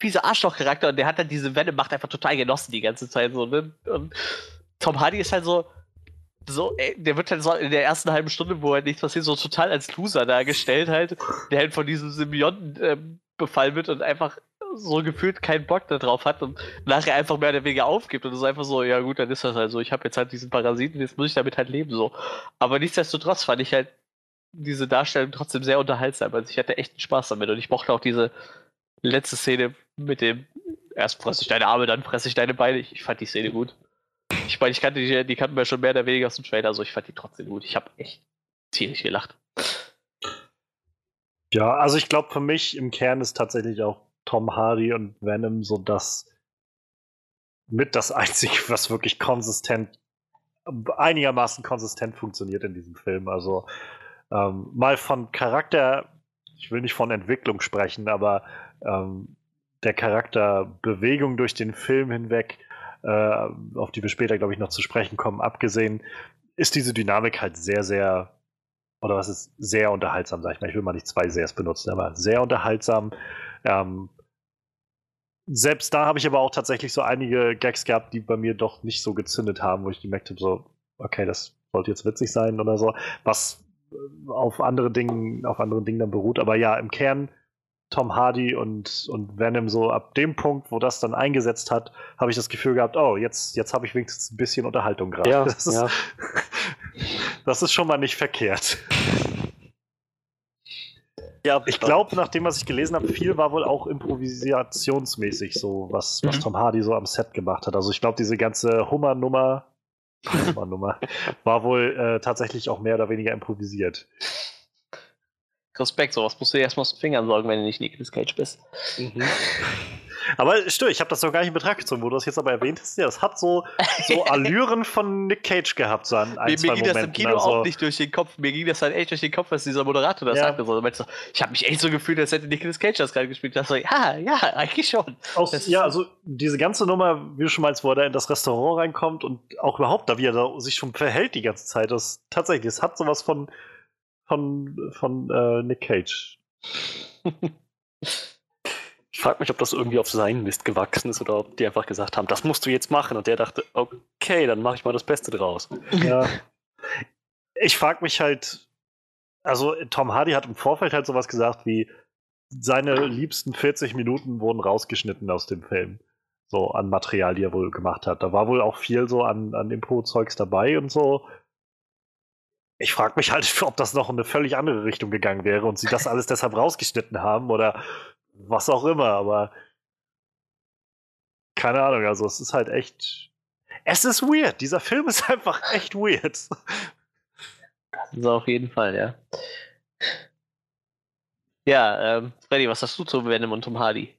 fieser Arschloch-Charakter und der hat dann diese Venom-Macht einfach total genossen die ganze Zeit so, ne? Und Tom Hardy ist halt so, so, der wird halt so in der ersten halben Stunde, wo halt nichts passiert, so total als Loser dargestellt halt, der halt von diesem Symbionten ähm, befallen wird und einfach so gefühlt keinen Bock darauf hat und nachher einfach mehr oder weniger aufgibt und es einfach so, ja gut, dann ist das halt so, ich habe jetzt halt diesen Parasiten, jetzt muss ich damit halt leben so. Aber nichtsdestotrotz fand ich halt diese Darstellung trotzdem sehr unterhaltsam. Also ich hatte echt Spaß damit und ich mochte auch diese letzte Szene mit dem erst fresse ich deine Arme, dann fresse ich deine Beine. Ich, fand die Szene gut. Ich meine, ich kannte die, die kannten wir schon mehr oder weniger aus dem Trailer, also ich fand die trotzdem gut. Ich habe echt ziemlich gelacht. Ja, also ich glaube, für mich im Kern ist tatsächlich auch Tom Hardy und Venom so das mit das Einzige, was wirklich konsistent, einigermaßen konsistent funktioniert in diesem Film. Also ähm, mal von Charakter, ich will nicht von Entwicklung sprechen, aber ähm, der Charakterbewegung durch den Film hinweg, äh, auf die wir später, glaube ich, noch zu sprechen kommen, abgesehen, ist diese Dynamik halt sehr, sehr oder was ist sehr unterhaltsam, sag ich mal. Ich will mal nicht zwei Sehrs benutzen, aber sehr unterhaltsam. Ähm, selbst da habe ich aber auch tatsächlich so einige Gags gehabt, die bei mir doch nicht so gezündet haben, wo ich gemerkt habe, so, okay, das sollte jetzt witzig sein oder so, was äh, auf andere Dingen, auf anderen Dingen dann beruht. Aber ja, im Kern Tom Hardy und, und Venom so ab dem Punkt, wo das dann eingesetzt hat, habe ich das Gefühl gehabt, oh, jetzt, jetzt habe ich wenigstens ein bisschen Unterhaltung gerade. Ja, das, ja. das ist schon mal nicht verkehrt. Ja Ich glaube, nach dem, was ich gelesen habe, viel war wohl auch improvisationsmäßig so, was, was Mhm. Tom Hardy so am Set gemacht hat. Also ich glaube, diese ganze Hummer-Nummer Hummer-Nummer war wohl äh, tatsächlich auch mehr oder weniger improvisiert. Respekt, sowas musst du dir erstmal aus den Fingern sorgen, wenn du nicht Nicolas Cage bist. Mhm. Aber stimmt, ich habe das noch gar nicht in Betracht gezogen, wo du das jetzt aber erwähnt hast. Ja, das hat so, so Allüren von Nick Cage gehabt, so an ein, Mir, zwei mir ging das im Kino also, auch nicht durch den Kopf. Mir ging das halt echt durch den Kopf, als dieser Moderator das Ja. sagte. So, du, ich habe mich echt so gefühlt, als hätte Nicolas Cage das gerade gespielt. Das so, ja, ja, eigentlich schon. Aus, ja, also diese ganze Nummer, wie du schon meinst, wo er da in das Restaurant reinkommt und auch überhaupt da, wie er da sich schon verhält die ganze Zeit, das tatsächlich, es hat sowas von, von, von äh, Nick Cage. Ich frage mich, ob das irgendwie auf seinen Mist gewachsen ist oder ob die einfach gesagt haben, das musst du jetzt machen. Und der dachte, okay, dann mache ich mal das Beste draus. Ja. Ich frage mich halt, also Tom Hardy hat im Vorfeld halt sowas gesagt wie, seine liebsten 40 Minuten wurden rausgeschnitten aus dem Film. So an Material, die er wohl gemacht hat. Da war wohl auch viel so an, an Impro-Zeugs dabei und so. Ich frage mich halt, ob das noch in eine völlig andere Richtung gegangen wäre und sie das alles deshalb rausgeschnitten haben oder was auch immer, aber keine Ahnung, also es ist halt echt. Es ist weird. Dieser Film ist einfach echt weird. Das ist auf jeden Fall, ja. Ja, ähm, Freddy, was hast du zu Venom und Tom Hardy?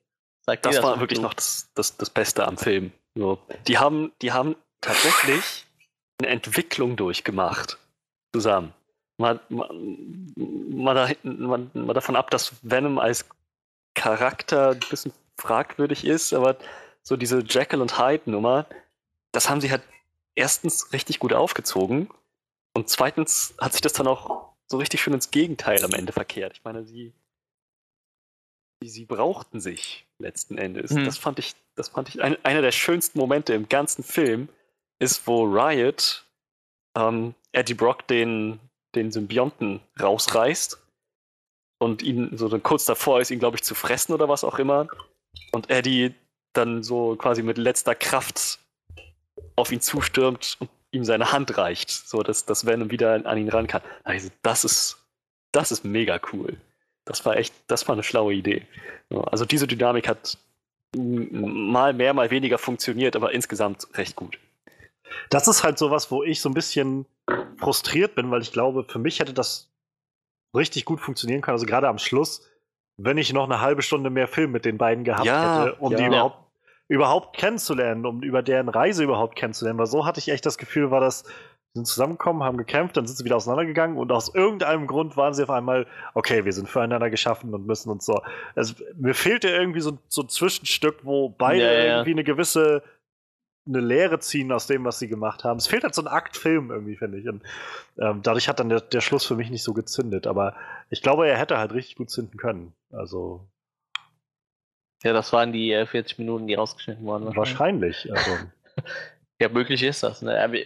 Sag das, das war wirklich du. noch das, das, das Beste am Film. So. Die, haben, die haben tatsächlich eine Entwicklung durchgemacht. Zusammen. Mal, mal, mal, da, mal, mal davon ab, dass Venom als Charakter ein bisschen fragwürdig ist, aber so diese Jekyll und Hyde Nummer, das haben sie halt erstens richtig gut aufgezogen und zweitens hat sich das dann auch so richtig schön ins Gegenteil am Ende verkehrt. Ich meine, sie, sie, sie brauchten sich letzten Endes. Hm. Das fand ich, das fand ich ein, einer der schönsten Momente im ganzen Film, ist, wo Riot ähm, Eddie Brock den, den Symbionten rausreißt und ihn so kurz davor ist, ihn, glaube ich, zu fressen oder was auch immer. Und Eddie dann so quasi mit letzter Kraft auf ihn zustürmt und ihm seine Hand reicht, so dass, dass Venom wieder an ihn ran kann. Also das ist, das ist mega cool. Das war echt, das war eine schlaue Idee. Also diese Dynamik hat mal mehr, mal weniger funktioniert, aber insgesamt recht gut. Das ist halt sowas, wo ich so ein bisschen frustriert bin, weil ich glaube, für mich hätte das richtig gut funktionieren können. Also gerade am Schluss, wenn ich noch eine halbe Stunde mehr Film mit den beiden gehabt ja, hätte, um ja. die überhaupt, überhaupt kennenzulernen, um über deren Reise überhaupt kennenzulernen. Weil so hatte ich echt das Gefühl, war das, sind zusammengekommen, haben gekämpft, dann sind sie wieder auseinandergegangen und aus irgendeinem Grund waren sie auf einmal, okay, wir sind füreinander geschaffen und müssen uns so. Also, mir fehlte irgendwie so, so ein Zwischenstück, wo beide ja, irgendwie eine gewisse eine Lehre ziehen aus dem, was sie gemacht haben. Es fehlt halt so ein Akt Film irgendwie, finde ich. Und ähm, dadurch hat dann der, der Schluss für mich nicht so gezündet. Aber ich glaube, er hätte halt richtig gut zünden können. Also. Ja, das waren die äh, 40 Minuten, die rausgeschnitten wurden. Wahrscheinlich. Also. ja, möglich ist das. Ne? Aber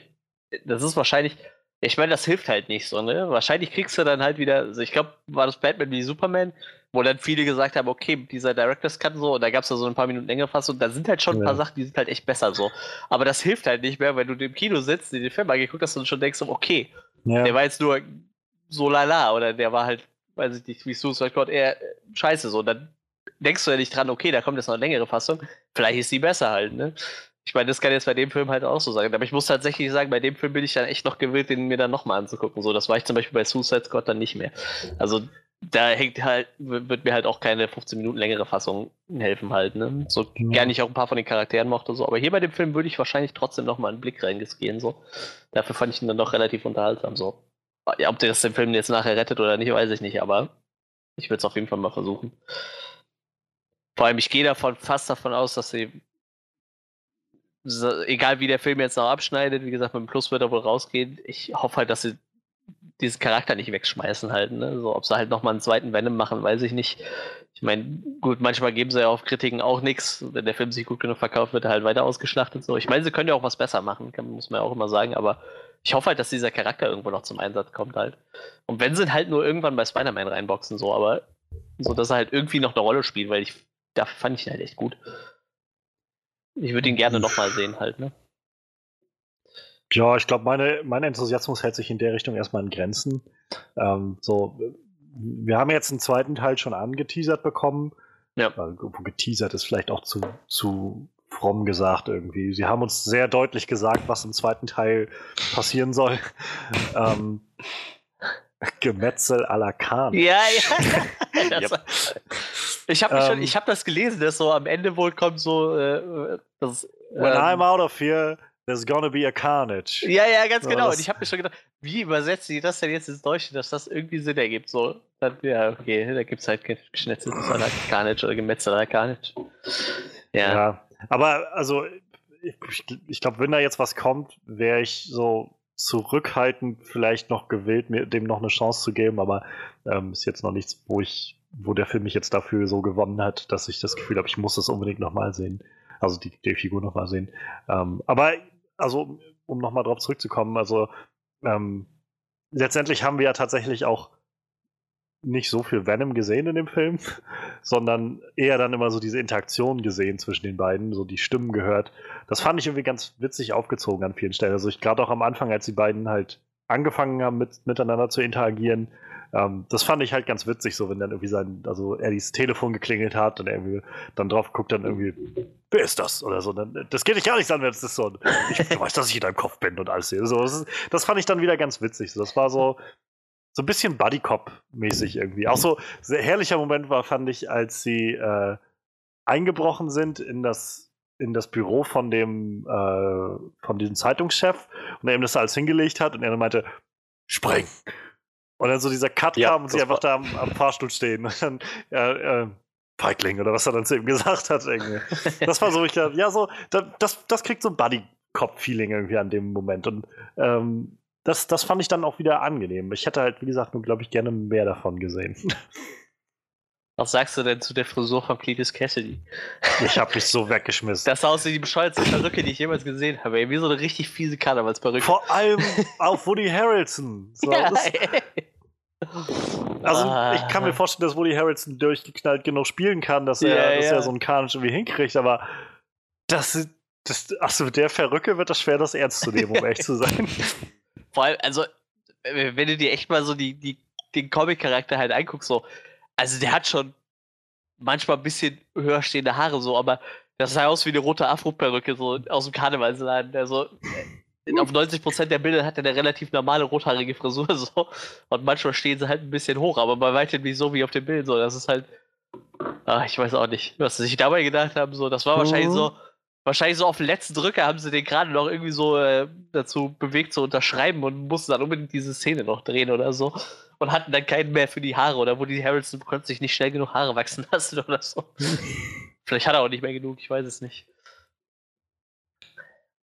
das ist wahrscheinlich. Ich meine, das hilft halt nicht so, ne? Wahrscheinlich kriegst du dann halt wieder, also ich glaube, war das Batman wie Superman, wo dann viele gesagt haben, okay, dieser Director's Cut so, und da gab es da so ein paar Minuten längere Fassung, da sind halt schon ein paar Sachen, die sind halt echt besser so. Aber das hilft halt nicht mehr, wenn du im Kino sitzt, den Film mal geguckt hast und schon denkst, okay, ja. der war jetzt nur so lala oder der war halt, weiß ich nicht, wie Suicide Squad eher scheiße so. Und dann denkst du ja nicht dran, okay, da kommt jetzt noch eine längere Fassung, vielleicht ist die besser halt, ne? Ich meine, das kann jetzt bei dem Film halt auch so sein. Aber ich muss tatsächlich sagen, bei dem Film bin ich dann echt noch gewillt, den mir dann nochmal anzugucken. So, das war ich zum Beispiel bei Suicide Squad dann nicht mehr. Also da hängt halt, wird mir halt auch keine 15 Minuten längere Fassung helfen halt, ne? So ja. gerne ich auch ein paar von den Charakteren mochte, so. Aber hier bei dem Film würde ich wahrscheinlich trotzdem nochmal einen Blick reingehen, so. Dafür fand ich ihn dann doch relativ unterhaltsam, so. Ja, ob der das den Film jetzt nachher rettet oder nicht, weiß ich nicht, aber ich würde es auf jeden Fall mal versuchen. Vor allem, ich gehe davon fast davon aus, dass sie egal wie der Film jetzt noch abschneidet, wie gesagt, mit dem Plus wird er wohl rausgehen. Ich hoffe halt, dass sie diesen Charakter nicht wegschmeißen halt. Ne? So, ob sie halt nochmal einen zweiten Venom machen, weiß ich nicht. Ich meine, gut, manchmal geben sie ja auf Kritiken auch nichts. Wenn der Film sich gut genug verkauft, wird er halt weiter ausgeschlachtet. So. Ich meine, sie können ja auch was besser machen, kann, muss man ja auch immer sagen, aber ich hoffe halt, dass dieser Charakter irgendwo noch zum Einsatz kommt halt. Und wenn sie halt nur irgendwann bei Spider-Man reinboxen, so, aber so, dass er halt irgendwie noch eine Rolle spielt, weil ich, dafür fand ich ihn halt echt gut. Ich würde ihn gerne nochmal sehen halt, ne? Ja, ich glaube, meine, mein Enthusiasmus hält sich in der Richtung erstmal in Grenzen. Ähm, so, wir haben jetzt einen zweiten Teil schon angeteasert bekommen. Ja. Äh, geteasert ist vielleicht auch zu, zu fromm gesagt irgendwie. Sie haben uns sehr deutlich gesagt, was im zweiten Teil passieren soll. ähm, Gemetzel à la Khan. Ja, ja. yep. Ich habe ähm, hab das gelesen, dass so am Ende wohl kommt so. Äh, das, When ähm, I'm out of here, There's gonna be a carnage. Ja, ja, ganz so, genau. Und ich habe mir schon gedacht, wie übersetzt sie das denn jetzt ins Deutsche, dass das irgendwie Sinn ergibt? So, dann, ja, okay, da gibt es halt geschnetzeltes Carnage oder gemetzelter Carnage. Ja. ja. Aber also, ich, ich glaube, wenn da jetzt was kommt, wäre ich so zurückhaltend vielleicht noch gewillt, mir dem noch eine Chance zu geben, aber ähm, ist jetzt noch nichts, wo ich, wo der Film mich jetzt dafür so gewonnen hat, dass ich das Gefühl habe, ich muss das unbedingt nochmal sehen. Also die, die Figur nochmal sehen. Ähm, aber also, um nochmal drauf zurückzukommen, also ähm, letztendlich haben wir ja tatsächlich auch nicht so viel Venom gesehen in dem Film, sondern eher dann immer so diese Interaktion gesehen zwischen den beiden, so die Stimmen gehört. Das fand ich irgendwie ganz witzig aufgezogen an vielen Stellen. Also ich gerade auch am Anfang, als die beiden halt angefangen haben, mit, miteinander zu interagieren, ähm, das fand ich halt ganz witzig, so wenn dann irgendwie sein, also er dieses Telefon geklingelt hat und er irgendwie dann drauf guckt, dann irgendwie, wer ist das? Oder so. Dann, das geht dich gar nicht an, wenn es ist so. Ich, du weißt, dass ich in deinem Kopf bin und alles. So, das, das fand ich dann wieder ganz witzig. Das war so, so ein bisschen Buddy Cop-mäßig irgendwie. Auch so sehr herrlicher Moment war, fand ich, als sie äh, eingebrochen sind in das, in das Büro von dem, äh, von diesem Zeitungschef und er ihm das alles hingelegt hat und er dann meinte, spring. Und dann so dieser Cut ja, kam und sie einfach da am, am, Fahrstuhl stehen. Und dann, ja, äh, Feigling oder was er dann zu ihm gesagt hat. Irgendwie. Das war so, ich dachte, ja, so, das, das kriegt so ein Buddy-Cop-Feeling irgendwie an dem Moment. Und ähm, das, das fand ich dann auch wieder angenehm. Ich hätte halt, wie gesagt, nur, glaube ich, gerne mehr davon gesehen. Was sagst du denn zu der Frisur von Cletus Cassidy? Ich habe mich so weggeschmissen. Das sah aus wie die bescheuertste Perücke, die ich jemals gesehen habe. Wie so eine richtig fiese Karnevalsperücke. Vor allem auf Woody Harrelson. So, ja, also ah. ich kann mir vorstellen, dass Woody Harrelson durchgeknallt genug spielen kann, dass er, ja, dass ja. er so einen Karnisch irgendwie hinkriegt, aber das, das, achso, mit der Perücke wird das schwer, das ernst zu nehmen, um echt zu sein. Vor allem, also, wenn du dir echt mal so die, die, den Comic-Charakter halt anguckst, so, also der hat schon manchmal ein bisschen höher stehende Haare, so, aber das sah aus wie eine rote Afro-Perücke, so aus dem Karnevalsladen. Also, auf 90% der Bilder hat er eine relativ normale rothaarige Frisur, so. Und manchmal stehen sie halt ein bisschen hoch, aber bei weitem nicht so wie auf dem Bild, so. Das ist halt, ach, ich weiß auch nicht, was sie sich dabei gedacht haben, so. Das war wahrscheinlich so, Wahrscheinlich so auf den letzten Drücker haben sie den gerade noch irgendwie so äh, dazu bewegt zu unterschreiben und mussten dann unbedingt diese Szene noch drehen oder so. Und hatten dann keinen mehr für die Haare oder wo die Harrelson konnte sich nicht schnell genug Haare wachsen lassen oder so. Vielleicht hat er auch nicht mehr genug, ich weiß es nicht.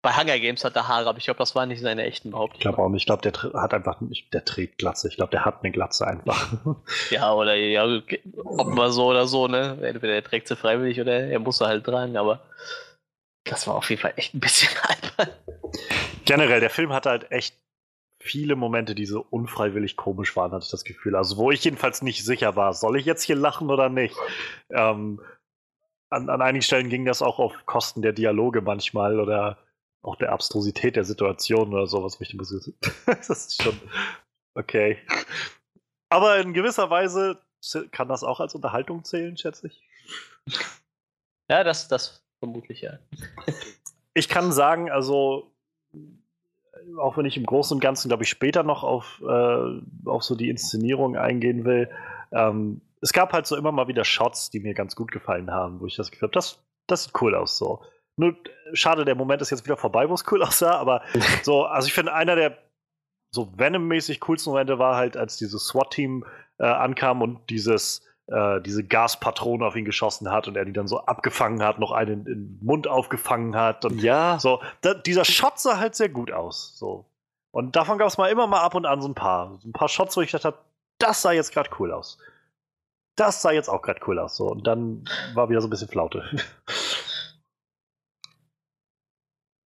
Bei Hunger Games hat er Haare, aber ich glaube, das waren nicht seine echten Behauptungen. Ich glaube auch nicht. Ich glaube, der hat einfach, der trägt Glatze. Ich glaube, der hat eine Glatze einfach. ja, oder ja, ob mal so oder so, ne? Entweder er trägt sie freiwillig oder er muss halt tragen, aber das war auf jeden Fall echt ein bisschen albern. Generell, der Film hatte halt echt viele Momente, die so unfreiwillig komisch waren, hatte ich das Gefühl. Also, wo ich jedenfalls nicht sicher war, soll ich jetzt hier lachen oder nicht? Ähm, an, an einigen Stellen ging das auch auf Kosten der Dialoge manchmal oder auch der Abstrusität der Situation oder sowas. Mich das ist schon okay. Aber in gewisser Weise kann das auch als Unterhaltung zählen, schätze ich. Ja, das, das vermutlich ja. ich kann sagen, also auch wenn ich im Großen und Ganzen, glaube ich, später noch auf, äh, auf so die Inszenierung eingehen will, ähm, es gab halt so immer mal wieder Shots, die mir ganz gut gefallen haben, wo ich das Gefühl habe, das, das sieht cool aus so. Nur schade, der Moment ist jetzt wieder vorbei, wo es cool aussah, aber so, also ich finde, einer der so Venom-mäßig coolsten Momente war halt, als dieses SWAT-Team äh, ankam und dieses äh, diese Gaspatrone auf ihn geschossen hat und er die dann so abgefangen hat, noch einen im Mund aufgefangen hat. Und ja. So, da, dieser Shot sah halt sehr gut aus. So. Und davon gab es mal immer mal ab und an so ein paar. So ein paar Shots, wo ich gedacht habe, das sah jetzt gerade cool aus. Das sah jetzt auch gerade cool aus. So. Und dann war wieder so ein bisschen Flaute.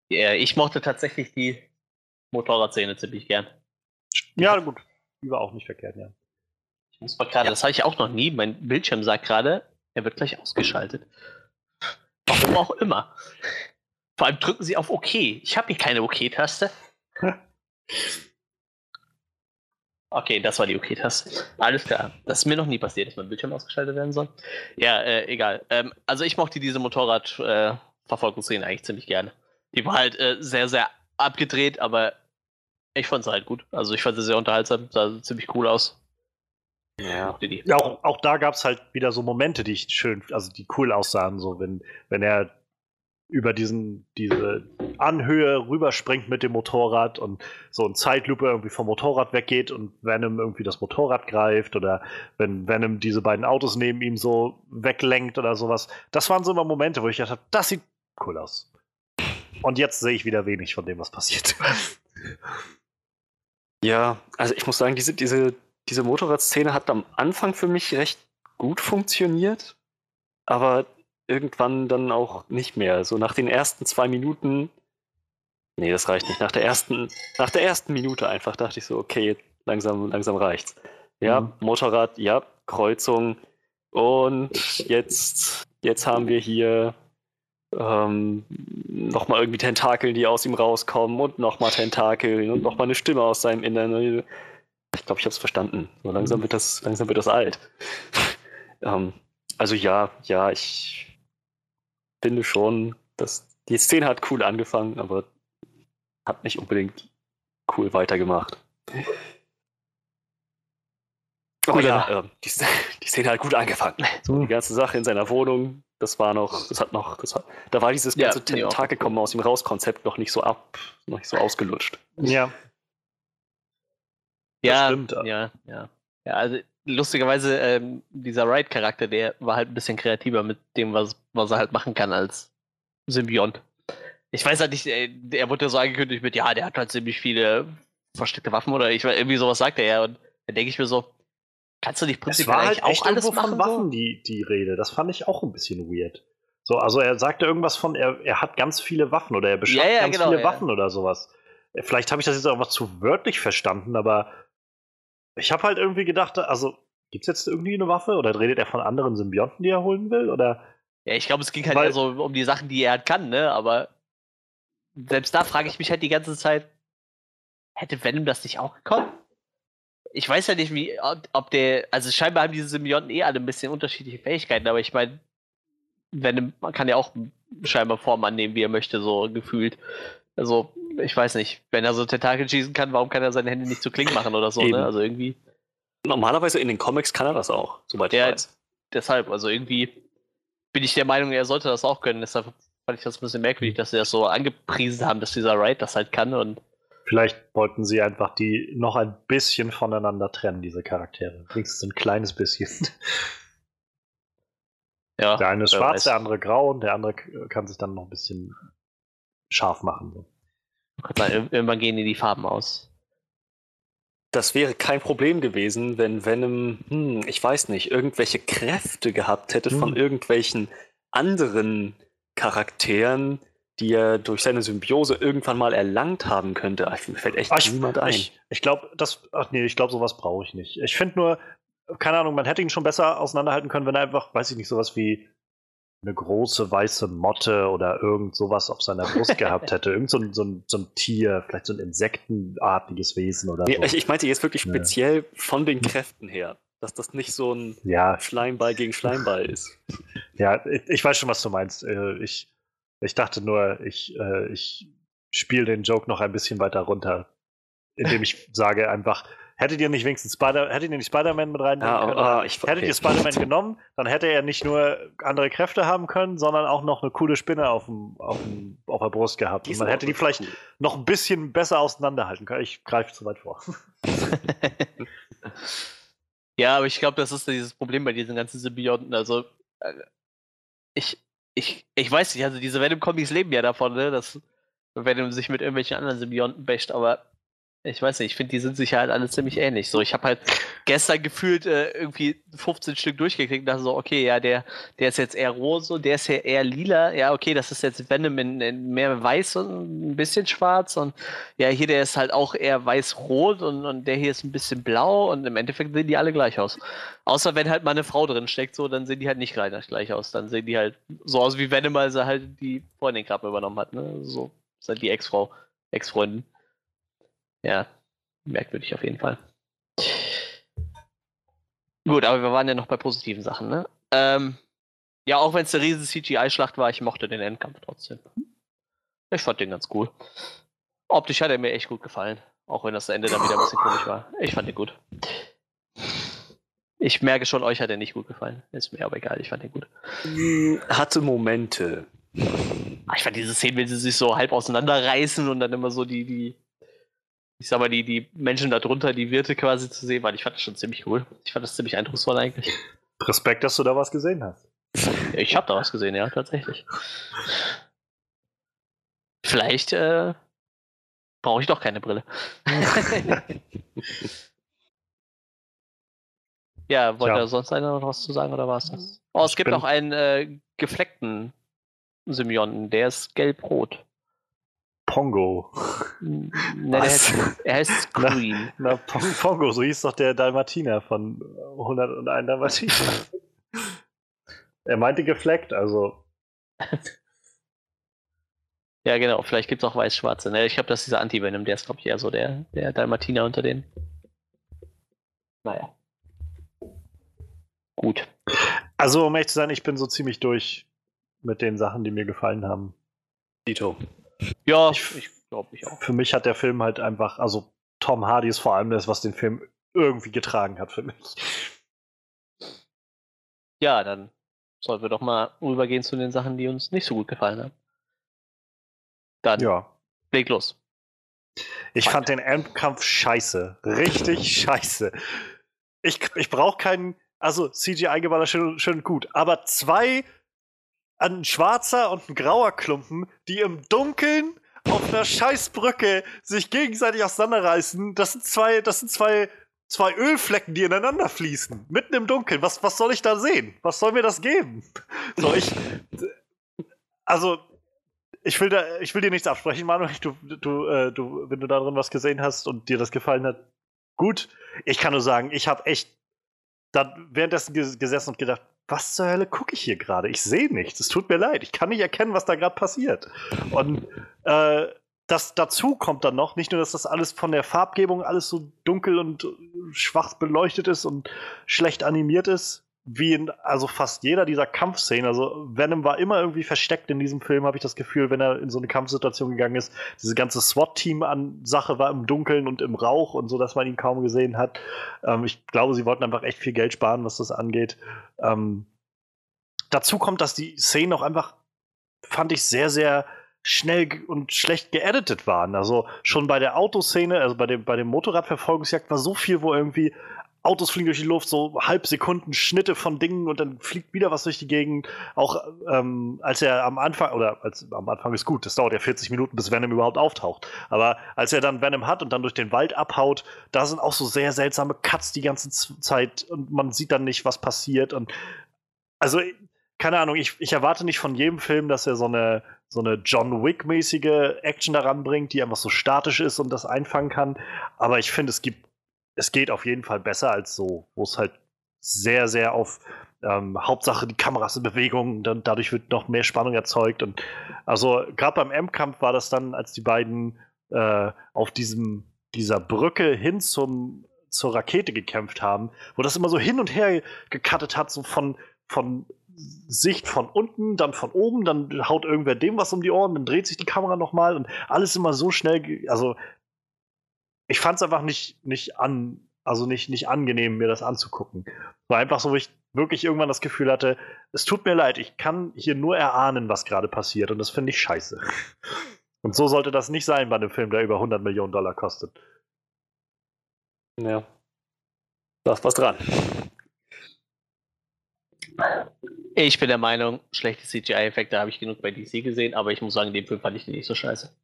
Ja, ich mochte tatsächlich die Motorradszene ziemlich gern. Ja, gut. Die war auch nicht verkehrt, ja. Ich muss mal gerade, ja. das habe ich auch noch nie. Mein Bildschirm sagt gerade, er wird gleich ausgeschaltet. Warum auch immer. Vor allem drücken Sie auf OK. Ich habe hier keine OK-Taste. Okay, das war die OK-Taste. Alles klar. Das ist mir noch nie passiert, dass mein Bildschirm ausgeschaltet werden soll. Ja, äh, egal. Ähm, also ich mochte diese Motorrad-Verfolgungsszene äh, eigentlich ziemlich gerne. Die war halt äh, sehr, sehr abgedreht, aber ich fand sie halt gut. Also ich fand sie sehr unterhaltsam, sah ziemlich cool aus. Ja, ja auch, auch da gab es halt wieder so Momente, die ich schön, also die cool aussahen, so wenn, wenn er über diesen, diese Anhöhe rüberspringt mit dem Motorrad und so ein Zeitlupe irgendwie vom Motorrad weggeht und Venom irgendwie das Motorrad greift oder wenn Venom diese beiden Autos neben ihm so weglenkt oder sowas. Das waren so immer Momente, wo ich dachte, das sieht cool aus. Und jetzt sehe ich wieder wenig von dem, was passiert. Ja, also ich muss sagen, diese, diese, diese Motorradszene hat am Anfang für mich recht gut funktioniert, aber irgendwann dann auch nicht mehr. So nach den ersten zwei Minuten. Nee, das reicht nicht. Nach der ersten, nach der ersten Minute einfach dachte ich so, okay, langsam, langsam reicht's. Ja, mhm. Motorrad, ja, Kreuzung. Und jetzt, jetzt haben wir hier ähm, nochmal irgendwie Tentakeln, die aus ihm rauskommen und nochmal Tentakeln und nochmal eine Stimme aus seinem Innern. Ich glaube, ich habe es verstanden. So langsam wird das, langsam wird das alt. ähm, also ja, ja, ich finde schon, dass die Szene hat cool angefangen, aber hat nicht unbedingt cool weitergemacht. Oh ja, äh, die, die, Szene hat gut angefangen. So. Die ganze Sache in seiner Wohnung, das war noch, das hat noch, das hat, da war dieses ganze ja, Tag gekommen aus dem Rauskonzept noch nicht so ab, noch nicht so ausgelutscht. Ja. Ja, stimmt, ja, ja. Ja, also lustigerweise, ähm, dieser Wright-Charakter, der war halt ein bisschen kreativer mit dem, was, was er halt machen kann als Symbiont. Ich weiß halt nicht, äh, er wurde ja so angekündigt mit, ja, der hat halt ziemlich viele versteckte Waffen oder ich weiß, irgendwie sowas sagt er ja. Und dann denke ich mir so, kannst du nicht prinzipiell es war halt auch alles machen? von Waffen so? die, die Rede. Das fand ich auch ein bisschen weird. So, also er sagte irgendwas von, er, er hat ganz viele Waffen oder er beschafft ja, ja, ganz genau, viele. Waffen oder sowas. Vielleicht habe ich das jetzt auch was zu wörtlich verstanden, aber ich habe halt irgendwie gedacht, also gibt es jetzt irgendwie eine Waffe oder redet er von anderen Symbionten, die er holen will? Oder? Ja, ich glaube, es ging halt eher so um die Sachen, die er halt kann, ne? Aber selbst da frage ich mich halt die ganze Zeit, hätte Venom das nicht auch gekonnt? Ich weiß ja nicht, wie, ob der, also scheinbar haben diese Symbionten eh alle ein bisschen unterschiedliche Fähigkeiten, aber ich meine, Venom kann ja auch scheinbar Form annehmen, wie er möchte, so gefühlt. Also, ich weiß nicht, wenn er so Tentakel schießen kann, warum kann er seine Hände nicht zu Klingen machen oder so, ne? Also irgendwie. Normalerweise in den Comics kann er das auch, soweit ich weiß. Deshalb, also irgendwie bin ich der Meinung, er sollte das auch können. Deshalb fand ich das ein bisschen merkwürdig, dass sie das so angepriesen haben, dass dieser Wright das halt kann und. Vielleicht wollten sie einfach die noch ein bisschen voneinander trennen, diese Charaktere. Wenigstens ein kleines bisschen. Ja, der eine ist schwarz, weiß. der andere grau und der andere kann sich dann noch ein bisschen scharf machen. So. Irgendwann gehen die Farben aus. Das wäre kein Problem gewesen, wenn Venom, hm, ich weiß nicht, irgendwelche Kräfte gehabt hätte hm. von irgendwelchen anderen Charakteren, die er durch seine Symbiose irgendwann mal erlangt haben könnte. Ach, mir fällt echt ach, niemand ein. Ich, ich glaube, das, ach nee, ich glaube, sowas brauche ich nicht. Ich finde nur, keine Ahnung, man hätte ihn schon besser auseinanderhalten können, wenn er einfach, weiß ich nicht, sowas wie eine große weiße Motte oder irgend sowas auf seiner Brust gehabt hätte. Irgend so ein, so, ein, so ein Tier, vielleicht so ein insektenartiges Wesen oder nee, so. Ich, ich meinte jetzt wirklich speziell ja. von den Kräften her. Dass das nicht so ein ja. Schleimball gegen Schleimball ist. Ja, ich, ich, weiß schon, was du meinst. Äh, ich, ich dachte nur, ich, äh, ich spiele den Joke noch ein bisschen weiter runter, indem ich sage einfach, Hättet ihr nicht wenigstens Spider, hättet ihr nicht Spider-Man mit reinnehmen ja, können? Oh, ich, hättet okay. ihr Spider-Man genommen, dann hätte er nicht nur andere Kräfte haben können, sondern auch noch eine coole Spinne auf, dem, auf, dem, auf der Brust gehabt. Und man hätte die vielleicht cool. noch ein bisschen besser auseinanderhalten können. Ich greife zu weit vor. ja, aber ich glaube, das ist dieses Problem bei diesen ganzen Symbionten. Also, äh, ich, ich, ich weiß nicht, also diese Venom-Comics leben ja davon, ne, dass Venom sich mit irgendwelchen anderen Symbionten basht, aber ich weiß nicht, ich finde, die sind sich halt alle ziemlich ähnlich. So, ich habe halt gestern gefühlt äh, irgendwie 15 Stück durchgekriegt und dachte so, okay, ja, der, der ist jetzt eher rose, der ist ja eher lila. Ja, okay, das ist jetzt Venom in, in mehr weiß und ein bisschen schwarz. Und ja, hier der ist halt auch eher weiß-rot und, und der hier ist ein bisschen blau und im Endeffekt sehen die alle gleich aus. Außer wenn halt mal eine Frau drin steckt, so, dann sehen die halt nicht gleich, gleich aus. Dann sehen die halt so aus wie Venom, als er halt die Freundin gerade übernommen hat. Ne? So, ist halt die Ex-Frau, Ex-Freundin. Ja, merkwürdig auf jeden Fall. Gut, aber wir waren ja noch bei positiven Sachen, ne? Ähm, ja, auch wenn es eine riesen CGI-Schlacht war, ich mochte den Endkampf trotzdem. Ich fand den ganz cool. Optisch hat er mir echt gut gefallen. Auch wenn das Ende dann wieder ein bisschen komisch war. Ich fand den gut. Ich merke schon, euch hat er nicht gut gefallen. Ist mir aber egal, ich fand den gut. Hatte Momente. Ah, ich fand diese Szene, wenn sie sich so halb auseinanderreißen und dann immer so die, die ich sag mal, die, die Menschen darunter, die Wirte quasi zu sehen, weil ich fand das schon ziemlich cool. Ich fand das ziemlich eindrucksvoll eigentlich. Respekt, dass du da was gesehen hast. Ich habe da was gesehen, ja, tatsächlich. Vielleicht äh, brauche ich doch keine Brille. ja, wollte Tja. sonst einer noch was zu sagen oder war es das? Oh, es Ich gibt noch einen äh, gefleckten Symbionten, der ist gelb-rot. Pongo. Der Was? heißt, er heißt Scream. Na, Pong Pongo, so hieß doch der Dalmatiner von 101 Dalmatiner. er meinte gefleckt, also Ja, genau, vielleicht gibt es auch weiß-schwarze. Ne? Ich glaube, das ist dieser Anti-Venom, der ist, glaube ich, eher so der, der Dalmatiner unter den. Naja. Gut. Also, um ehrlich zu sein, ich bin so ziemlich durch mit den Sachen, die mir gefallen haben. Dito. Ja, Ich- ich glaube ich auch. Für mich hat der Film halt einfach, also Tom Hardy ist vor allem das, was den Film irgendwie getragen hat für mich. Ja, dann sollten wir doch mal rübergehen zu den Sachen, die uns nicht so gut gefallen haben. Dann Ja. leg los. Ich fand den Endkampf scheiße. Richtig scheiße. Ich, ich brauche keinen, also CGI-Geballer schön, schön gut, aber zwei, ein schwarzer und ein grauer Klumpen, die im Dunkeln auf einer Scheißbrücke sich gegenseitig auseinanderreißen, das sind zwei, das sind zwei, zwei Ölflecken, die ineinander fließen. Mitten im Dunkeln. Was, was soll ich da sehen? Was soll mir das geben? So, ich, also, ich will, da, ich will dir nichts absprechen, Manuel. Du, du, äh, du, wenn du da drin was gesehen hast und dir das gefallen hat, gut. Ich kann nur sagen, ich habe echt dann währenddessen ges- gesessen und gedacht, was zur Hölle gucke ich hier gerade? Ich sehe nichts. Es tut mir leid. Ich kann nicht erkennen, was da gerade passiert. Und äh, das dazu kommt dann noch, nicht nur, dass das alles von der Farbgebung alles so dunkel und schwach beleuchtet ist und schlecht animiert ist, wie in also fast jeder dieser Kampfszenen. Also Venom war immer irgendwie versteckt in diesem Film, habe ich das Gefühl, wenn er in so eine Kampfsituation gegangen ist. Diese ganze SWAT-Team an Sache war im Dunkeln und im Rauch und so, dass man ihn kaum gesehen hat. Ähm, ich glaube, sie wollten einfach echt viel Geld sparen, was das angeht. Ähm, dazu kommt, dass die Szenen auch einfach, fand ich, sehr, sehr schnell und schlecht geeditet waren. Also schon bei der Autoszene, also bei dem, bei dem Motorradverfolgungsjagd war so viel, wo irgendwie Autos fliegen durch die Luft, so Halbsekunden Schnitte von Dingen und dann fliegt wieder was durch die Gegend. Auch ähm, als er am Anfang, oder als am Anfang ist gut, das dauert ja 40 Minuten, bis Venom überhaupt auftaucht. Aber als er dann Venom hat und dann durch den Wald abhaut, da sind auch so sehr seltsame Cuts die ganze Zeit und man sieht dann nicht, was passiert. Und also, keine Ahnung, ich, ich erwarte nicht von jedem Film, dass er so eine, so eine John Wick-mäßige Action daran bringt, die einfach so statisch ist und das einfangen kann. Aber ich finde, es gibt, es geht auf jeden Fall besser als so, wo es halt sehr, sehr auf ähm, Hauptsache die Kameras in Bewegung, dann dadurch wird noch mehr Spannung erzeugt. Und also gerade beim M-Kampf war das dann, als die beiden äh, auf diesem, dieser Brücke hin zum, zur Rakete gekämpft haben, wo das immer so hin und her gecuttet hat, so von, von Sicht von unten, dann von oben, dann haut irgendwer dem was um die Ohren, dann dreht sich die Kamera nochmal und alles immer so schnell. Also, ich fand es einfach nicht, nicht an, also nicht, nicht angenehm, mir das anzugucken. War einfach so, wo ich wirklich irgendwann das Gefühl hatte, es tut mir leid, ich kann hier nur erahnen, was gerade passiert und das finde ich scheiße. Und so sollte das nicht sein bei einem Film, der über 100 Millionen Dollar kostet. Ja. Da ist was dran. Ich bin der Meinung, schlechte CGI-Effekte habe ich genug bei DC gesehen, aber ich muss sagen, den Film fand ich nicht so scheiße.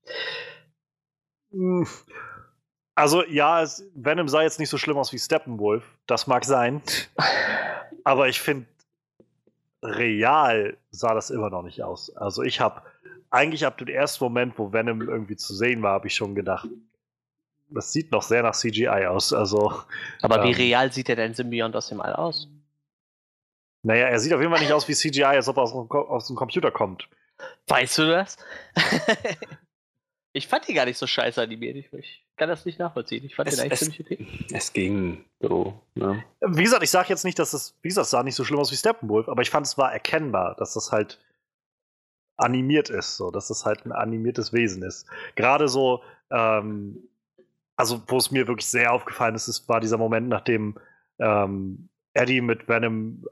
Also ja, es, Venom sah jetzt nicht so schlimm aus wie Steppenwolf. Das mag sein. Aber ich finde, real sah das immer noch nicht aus. Also ich habe eigentlich ab dem ersten Moment, wo Venom irgendwie zu sehen war, habe ich schon gedacht, das sieht noch sehr nach CGI aus. Also, Aber wie Ähm. real sieht der denn Symbiont aus dem All aus? naja, er sieht auf jeden Fall nicht aus wie CGI, als ob er aus, aus dem Computer kommt. Weißt du das? Ich fand die gar nicht so scheiße animiert. Ich, ich kann das nicht nachvollziehen. Ich fand Es- den eigentlich ziemlich okay. Es ging so. Ne? Wie gesagt, ich sage jetzt nicht, dass es, wie gesagt, es sah nicht so schlimm aus wie Steppenwolf, aber ich fand es war erkennbar, dass das halt animiert ist, so, dass das halt ein animiertes Wesen ist. Gerade so, ähm, also wo es mir wirklich sehr aufgefallen ist, ist war dieser Moment, nachdem ähm, Eddie mit Venom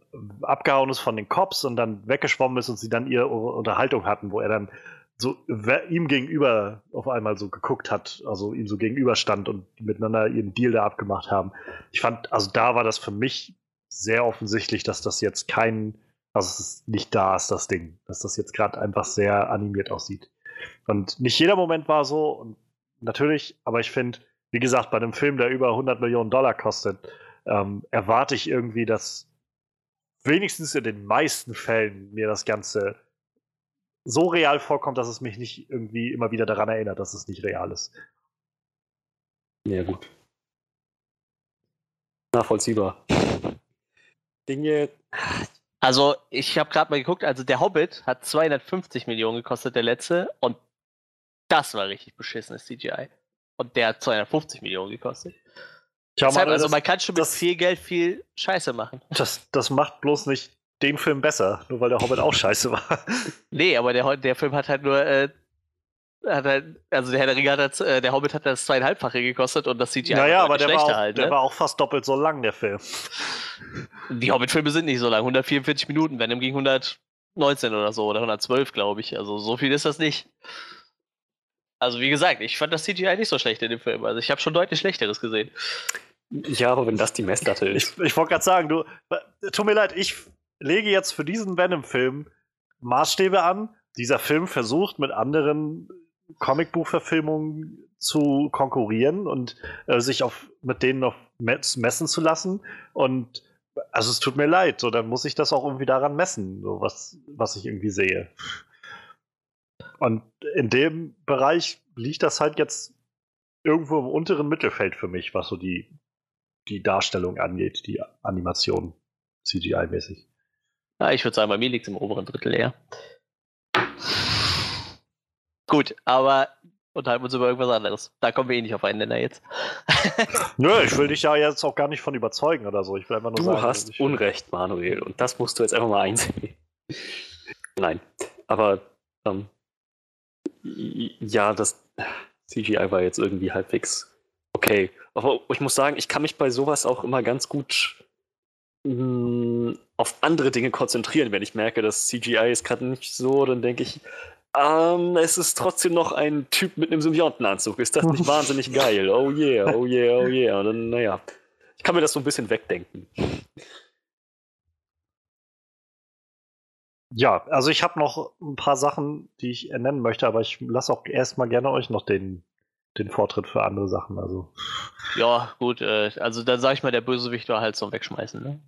abgehauen ist von den Cops und dann weggeschwommen ist und sie dann ihre Unterhaltung hatten, wo er dann so ihm gegenüber auf einmal so geguckt hat, also ihm so gegenüber stand und miteinander ihren Deal da abgemacht haben. Ich fand, also da war das für mich sehr offensichtlich, dass das jetzt kein, also es ist nicht da ist, das Ding, dass das jetzt gerade einfach sehr animiert aussieht. Und nicht jeder Moment war so und natürlich, aber ich finde, wie gesagt, bei einem Film, der über 100 Millionen Dollar kostet, ähm, erwarte ich irgendwie, dass wenigstens in den meisten Fällen mir das Ganze so real vorkommt, dass es mich nicht irgendwie immer wieder daran erinnert, dass es nicht real ist. Ja, gut. Nachvollziehbar. Dinge. Also, ich habe gerade mal geguckt, also der Hobbit hat 250 Millionen gekostet, der letzte, und das war richtig beschissenes CGI. Und der hat 250 Millionen gekostet. Deshalb, Manuel, also das, man kann schon mit das- viel Geld viel Scheiße machen. das, das macht bloß nicht den Film besser, nur weil der Hobbit auch scheiße war. Nee, aber der, der Film hat halt nur, äh, hat halt, also der Herr der Ringe hat das, äh, der Hobbit hat das zweieinhalbfache gekostet und das CGI naja, war aber der, war schlechter auch, halt, der ne? war auch fast doppelt so lang, der Film. Die Hobbit-Filme sind nicht so lang, 144 Minuten, Venom ging 119 oder so, oder 112, glaube ich. Also so viel ist das nicht. Also wie gesagt, ich fand das CGI nicht so schlecht in dem Film. Also ich habe schon deutlich Schlechteres gesehen. Ja, aber wenn das die Messlatte ist. Ich, ich wollte gerade sagen, du, tut mir leid, ich lege jetzt für diesen Venom-Film Maßstäbe an. Dieser Film versucht mit anderen Comicbuchverfilmungen zu konkurrieren und äh, sich auf, mit denen auf Mess, messen zu lassen. Und also es tut mir leid, so dann muss ich das auch irgendwie daran messen, so was, was ich irgendwie sehe. Und in dem Bereich liegt das halt jetzt irgendwo im unteren Mittelfeld für mich, was so die, die Darstellung angeht, die Animation, CGI-mäßig. Ja, ich würde sagen, bei mir liegt es im oberen Drittel eher. Gut, aber unterhalten wir uns über irgendwas anderes. Da kommen wir eh nicht auf einen Nenner jetzt. Nö, ich will dich ja jetzt auch gar nicht von überzeugen oder so. Ich will einfach nur Du sagen, hast ich, Unrecht, Manuel, und das musst du jetzt einfach mal einsehen. Nein, aber ähm, ja, das CGI war jetzt irgendwie halbwegs okay. Aber ich muss sagen, ich kann mich bei sowas auch immer ganz gut mh, auf andere Dinge konzentrieren. Wenn ich merke, das CGI ist gerade nicht so, dann denke ich, ähm, es ist trotzdem noch ein Typ mit einem Symbiontenanzug. Ist das nicht wahnsinnig geil? Oh yeah, oh yeah, oh yeah. Und dann, naja, ich kann mir das so ein bisschen wegdenken. Ja, also ich habe noch ein paar Sachen, die ich nennen möchte, aber ich lasse auch erstmal gerne euch noch den, den Vortritt für andere Sachen. Also Ja, gut, äh, also dann sage ich mal, der Bösewicht war halt zum Wegschmeißen, ne?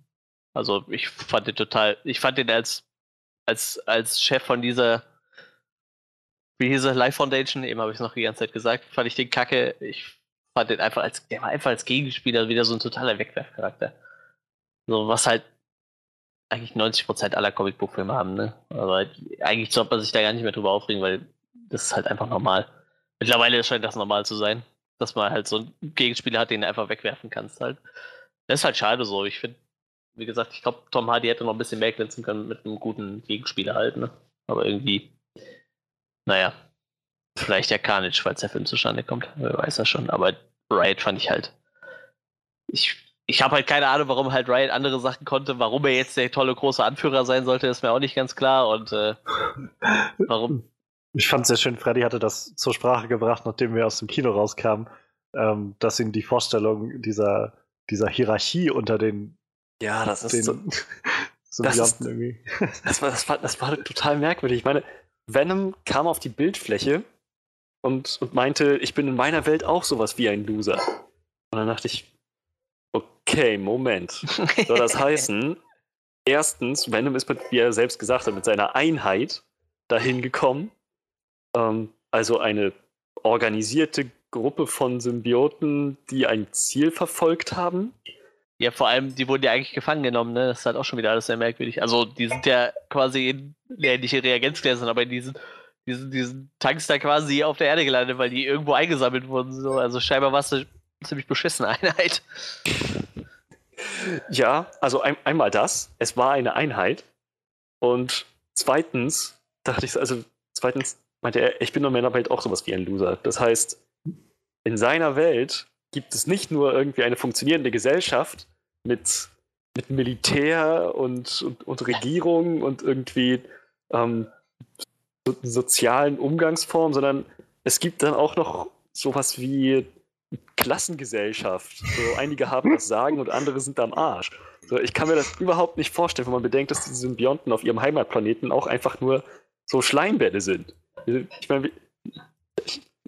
Also ich fand den total, ich fand den als, als, als Chef von dieser, wie hieß er, Life Foundation, eben habe ich es noch die ganze Zeit gesagt, fand ich den kacke. Ich fand den einfach als, der war einfach als Gegenspieler wieder so ein totaler Wegwerfcharakter. So, was halt eigentlich 90% aller Comicbuchfilme haben, ne? Aber eigentlich sollte man sich da gar nicht mehr drüber aufregen, weil das ist halt einfach normal. Mittlerweile scheint das normal zu sein, dass man halt so einen Gegenspieler hat, den du einfach wegwerfen kannst halt. Das ist halt schade so. Ich finde, wie gesagt, ich glaube, Tom Hardy hätte noch ein bisschen mehr glänzen können mit einem guten Gegenspieler halt, ne? Aber irgendwie, naja, vielleicht ja Carnage, falls der Film zustande kommt. Wer weiß das schon. Aber Riot fand ich halt. Ich, ich habe halt keine Ahnung, warum halt Riot andere Sachen konnte. Warum er jetzt der tolle große Anführer sein sollte, ist mir auch nicht ganz klar. Und äh, warum ich fand es sehr schön, Freddy hatte das zur Sprache gebracht, nachdem wir aus dem Kino rauskamen, ähm, dass ihm die Vorstellung dieser, dieser Hierarchie unter den, Ja, das ist so, Symbionten irgendwie. das, war, das, war, das war total merkwürdig. Ich meine, Venom kam auf die Bildfläche und, und meinte, ich bin in meiner Welt auch sowas wie ein Loser. Und dann dachte ich, okay, Moment. Soll das heißen, erstens, Venom ist, mit, wie er selbst gesagt hat, mit seiner Einheit dahin gekommen. Ähm, also eine organisierte Gruppe von Symbioten, die ein Ziel verfolgt haben. Ja, vor allem, die wurden ja eigentlich gefangen genommen, ne? Das ist halt auch schon wieder alles sehr merkwürdig. Also, die sind ja quasi in, ja, nicht in Reagenzgläsern, aber in diesen, diesen, diesen Tanks da quasi auf der Erde gelandet, weil die irgendwo eingesammelt wurden. So. Also, scheinbar war es eine ziemlich beschissene Einheit. Ja, also ein, einmal das, es war eine Einheit. Und zweitens dachte ich, so- also zweitens meinte er, ich bin in meiner Welt auch sowas wie ein Loser. Das heißt, in seiner Welt gibt es nicht nur irgendwie eine funktionierende Gesellschaft mit, mit Militär und, und, und Regierung und irgendwie ähm, so, sozialen Umgangsformen, sondern es gibt dann auch noch sowas wie Klassengesellschaft. So, einige haben das Sagen und andere sind am Arsch. So, ich kann mir das überhaupt nicht vorstellen, wenn man bedenkt, dass die Symbionten auf ihrem Heimatplaneten auch einfach nur so Schleimbälle sind. Ich meine,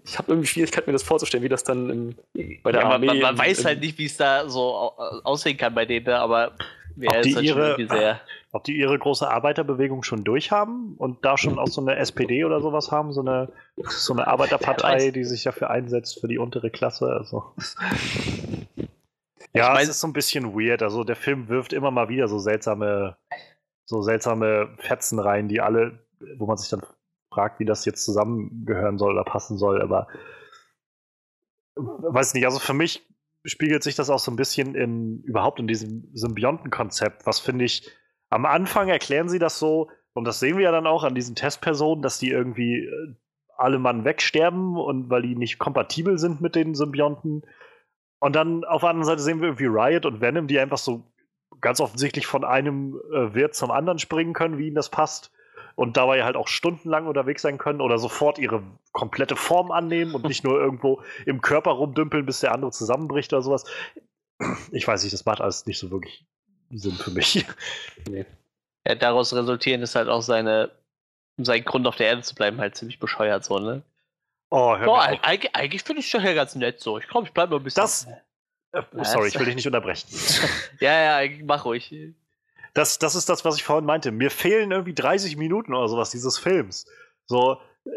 ich habe irgendwie Schwierigkeiten, mir das vorzustellen, wie das dann im, bei der ja, Armee. Man, man im, weiß halt nicht, wie es da so aussehen kann bei denen, ne, aber ob die, ihre, ob die ihre große Arbeiterbewegung schon durchhaben und da schon auch so eine SPD oder sowas haben, so eine, so eine Arbeiterpartei, die sich dafür einsetzt für die untere Klasse. Also. ja, mein, es ist so ein bisschen weird. Also der Film wirft immer mal wieder so seltsame, so seltsame Fetzen rein, die alle, wo man sich dann fragt, wie das jetzt zusammengehören soll oder passen soll, aber weiß nicht, also für mich spiegelt sich das auch so ein bisschen in überhaupt in diesem Symbiontenkonzept, was finde ich, am Anfang erklären sie das so, und das sehen wir ja dann auch an diesen Testpersonen, dass die irgendwie äh, alle Mann wegsterben und weil die nicht kompatibel sind mit den Symbionten. Und dann auf der anderen Seite sehen wir irgendwie Riot und Venom, die einfach so ganz offensichtlich von einem äh, Wirt zum anderen springen können, wie ihnen das passt und dabei halt auch stundenlang unterwegs sein können oder sofort ihre komplette Form annehmen und nicht nur irgendwo im Körper rumdümpeln, bis der andere zusammenbricht oder sowas. Ich weiß nicht, das macht alles nicht so wirklich Sinn für mich. Nee. Ja, daraus resultieren ist halt auch seine, sein Grund auf der Erde zu bleiben, halt ziemlich bescheuert so, ne? Oh, hör oh, eigentlich, eigentlich finde ich es doch ja ganz nett so. Ich glaube, ich bleibe mal ein bisschen. Das. Äh, sorry, ich will dich nicht unterbrechen. ja, ja, mach ruhig das, das ist das, was ich vorhin meinte. Mir fehlen irgendwie 30 Minuten oder sowas dieses Films. So, äh,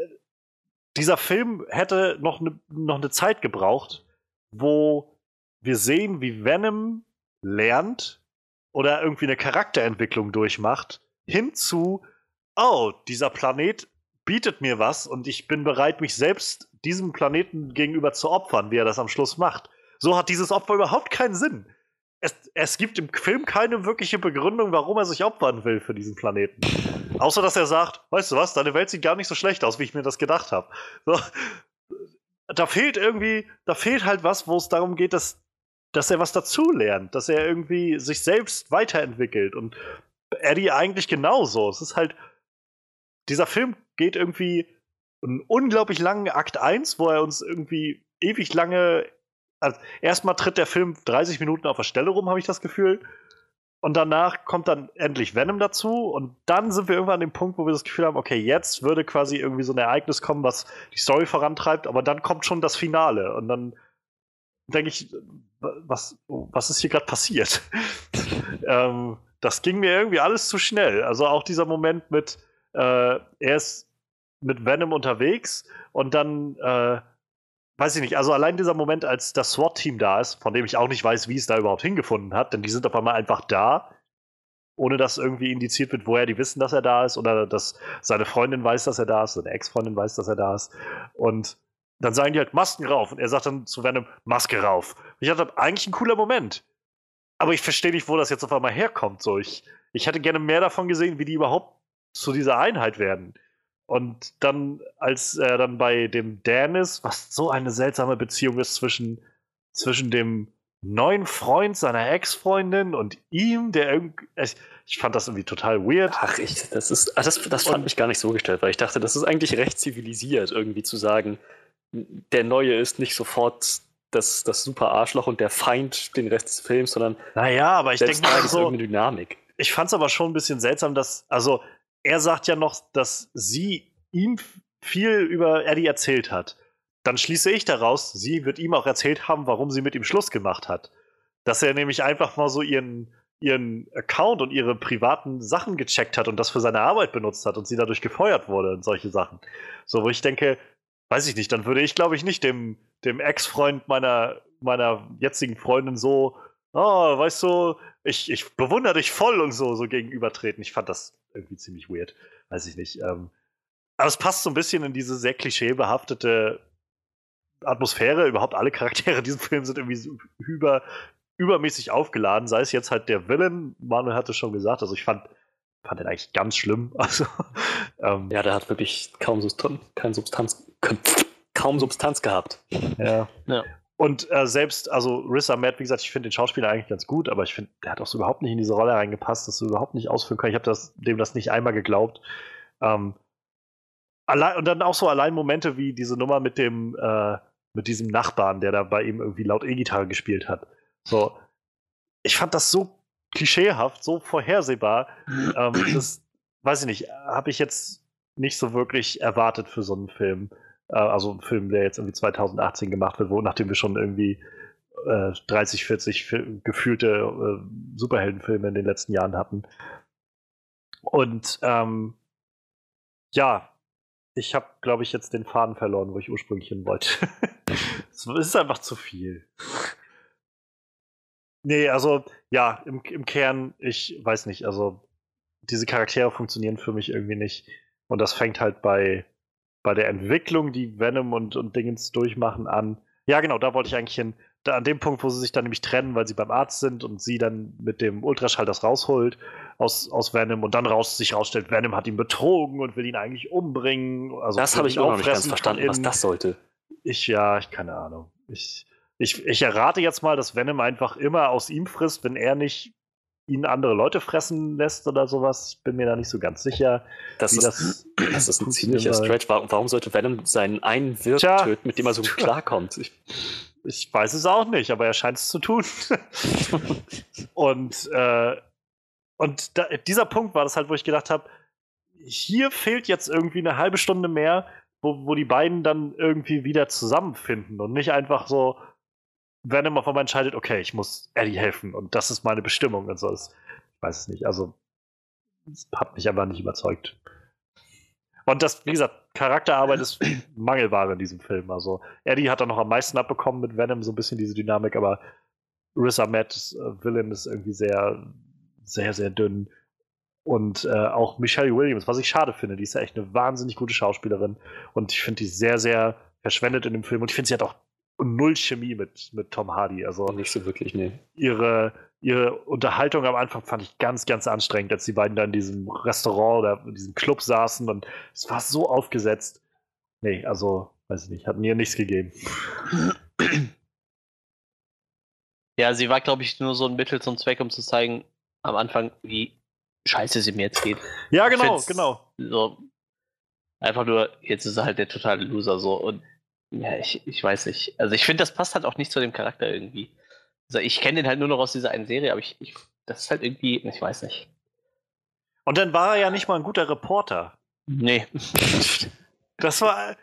dieser Film hätte noch eine noch ne Zeit gebraucht, wo wir sehen, wie Venom lernt oder irgendwie eine Charakterentwicklung durchmacht, hinzu, oh, dieser Planet bietet mir was und ich bin bereit, mich selbst diesem Planeten gegenüber zu opfern, wie er das am Schluss macht. So hat dieses Opfer überhaupt keinen Sinn es, es gibt im Film keine wirkliche Begründung, warum er sich opfern will für diesen Planeten. Außer dass er sagt, weißt du was, deine Welt sieht gar nicht so schlecht aus, wie ich mir das gedacht habe. So, da fehlt irgendwie, da fehlt halt was, wo es darum geht, dass, dass er was dazulernt, dass er irgendwie sich selbst weiterentwickelt. Und Eddie eigentlich genauso. Es ist halt, dieser Film geht irgendwie einen unglaublich langen Akt 1, wo er uns irgendwie ewig lange also erstmal tritt der Film 30 Minuten auf der Stelle rum, habe ich das Gefühl. Und danach kommt dann endlich Venom dazu. Und dann sind wir irgendwann an dem Punkt, wo wir das Gefühl haben, okay, jetzt würde quasi irgendwie so ein Ereignis kommen, was die Story vorantreibt. Aber dann kommt schon das Finale. Und dann denke ich, was, was ist hier gerade passiert? ähm, das ging mir irgendwie alles zu schnell. Also auch dieser Moment mit, äh, er ist mit Venom unterwegs und dann äh, weiß ich nicht, also allein dieser Moment, als das SWAT-Team da ist, von dem ich auch nicht weiß, wie es da überhaupt hingefunden hat, denn die sind auf einmal einfach da, ohne dass irgendwie indiziert wird, woher die wissen, dass er da ist oder dass seine Freundin weiß, dass er da ist, oder Ex-Freundin weiß, dass er da ist. Und dann sagen die halt Masken rauf und er sagt dann zu Venom Maske rauf. Und ich dachte, eigentlich ein cooler Moment. Aber ich verstehe nicht, wo das jetzt auf einmal herkommt. So, ich, ich hätte gerne mehr davon gesehen, wie die überhaupt zu dieser Einheit werden. Und dann, als er dann bei dem Dan ist, was so eine seltsame Beziehung ist zwischen, zwischen dem neuen Freund seiner Ex-Freundin und ihm, der irgendwie. Ich, ich, fand das irgendwie total weird. Ach, ich, das ist. Ah, das, das fand mich gar nicht so gestellt, weil ich dachte, das ist eigentlich recht zivilisiert, irgendwie zu sagen, der Neue ist nicht sofort das, das super Arschloch und der Feind den Rest des Films, sondern. Naja, aber ich denke mal so. Irgendeine Dynamik. Ich fand es aber schon ein bisschen seltsam, dass. Also, er sagt ja noch, dass sie ihm viel über Eddie erzählt hat. Dann schließe ich daraus, sie wird ihm auch erzählt haben, warum sie mit ihm Schluss gemacht hat. Dass er nämlich einfach mal so ihren, ihren Account und ihre privaten Sachen gecheckt hat und das für seine Arbeit benutzt hat und sie dadurch gefeuert wurde und solche Sachen. So, wo ich denke, weiß ich nicht, dann würde ich, glaube ich, nicht dem, dem Ex-Freund meiner, meiner jetzigen Freundin so, oh, weißt du, ich, ich bewundere dich voll und so, so gegenübertreten. Ich fand das irgendwie ziemlich weird. Weiß ich nicht. Ähm, aber es passt so ein bisschen in diese sehr klischeebehaftete Atmosphäre. Überhaupt alle Charaktere in diesem Film sind irgendwie so über, übermäßig aufgeladen. Sei es jetzt halt der Villain, Manuel hatte schon gesagt, also ich fand, fand den eigentlich ganz schlimm. Also, ähm, ja, der hat wirklich kaum Substanz, kein Substanz, kaum Substanz gehabt. Ja. ja. Und äh, selbst, also Riz Ahmed, wie gesagt, ich finde den Schauspieler eigentlich ganz gut, aber ich finde, der hat auch so überhaupt nicht in diese Rolle reingepasst, das so überhaupt nicht ausführen können. Ich habe dem das nicht einmal geglaubt. Ähm, allein, und dann auch so allein Momente wie diese Nummer mit dem, äh, mit diesem Nachbarn, der da bei ihm irgendwie laut E-Gitarre gespielt hat. So, ich fand das so klischeehaft, so vorhersehbar. ähm, das, weiß ich nicht, habe ich jetzt nicht so wirklich erwartet für so einen Film. Äh, also ein Film, der jetzt irgendwie 2018 gemacht wird, wo nachdem wir schon irgendwie äh, 30, 40 gefühlte äh, Superheldenfilme in den letzten Jahren hatten. Und ähm, ja, ich habe, glaube ich, jetzt den Faden verloren, wo ich ursprünglich hin wollte. es ist einfach zu viel. Nee, also ja, im, im Kern, ich weiß nicht, also diese Charaktere funktionieren für mich irgendwie nicht. Und das fängt halt bei, bei der Entwicklung, die Venom und, und Dingens durchmachen, an. Ja, genau, da wollte ich eigentlich hin. Da, an dem Punkt, wo sie sich dann nämlich trennen, weil sie beim Arzt sind und sie dann mit dem Ultraschall das rausholt aus, aus Venom und dann raus, sich rausstellt, Venom hat ihn betrogen und will ihn eigentlich umbringen. Also das habe ich auch noch nicht ganz verstanden, was das sollte. Ich, ja, ich keine Ahnung. Ich, ich, ich errate jetzt mal, dass Venom einfach immer aus ihm frisst, wenn er nicht ihn andere Leute fressen lässt oder sowas. Ich bin mir da nicht so ganz sicher. Das, ist, das, das ist ein ziemlicher Stretch. Warum, warum, sollte Venom seinen einen Wirt Tja, töten, mit dem er so klarkommt? Ich, ich, weiß es auch nicht, aber er scheint es zu tun. und äh, und da, dieser Punkt war das halt, wo ich gedacht habe, hier fehlt jetzt irgendwie eine halbe Stunde mehr, wo, wo die beiden dann irgendwie wieder zusammenfinden und nicht einfach so, Venom auf einmal entscheidet, okay, ich muss Eddie helfen und das ist meine Bestimmung und so. Ich weiß es nicht. Also, hat mich aber nicht überzeugt. Und das, wie gesagt, Charakterarbeit ist Mangelware in diesem Film. Also, Eddie hat da noch am meisten abbekommen mit Venom, so ein bisschen diese Dynamik, aber Riz Ahmed, äh, Villain, ist irgendwie sehr, sehr, sehr dünn. Und äh, auch Michelle Williams, was ich schade finde, die ist ja echt eine wahnsinnig gute Schauspielerin. Und ich finde die sehr, sehr verschwendet in dem Film. Und ich finde, sie hat auch null Chemie mit, mit Tom Hardy. Also nicht so wirklich, nee. Ihre, ihre Unterhaltung am Anfang fand ich ganz, ganz anstrengend, als die beiden da in diesem Restaurant oder in diesem Club saßen und es war so aufgesetzt. Nee, also, weiß ich nicht, hat mir nichts gegeben. Ja, sie war, glaube ich, nur so ein Mittel zum Zweck, um zu zeigen, am Anfang, wie scheiße sie mir jetzt geht. Ja, genau, genau. So, einfach nur, jetzt ist er halt der totale Loser so und ja, ich, ich weiß nicht. Also ich finde, das passt halt auch nicht zu dem Charakter irgendwie. Also ich kenne den halt nur noch aus dieser einen Serie, aber ich, ich, das ist halt irgendwie, ich weiß nicht. Und dann war er ja nicht mal ein guter Reporter. Nee. Das war,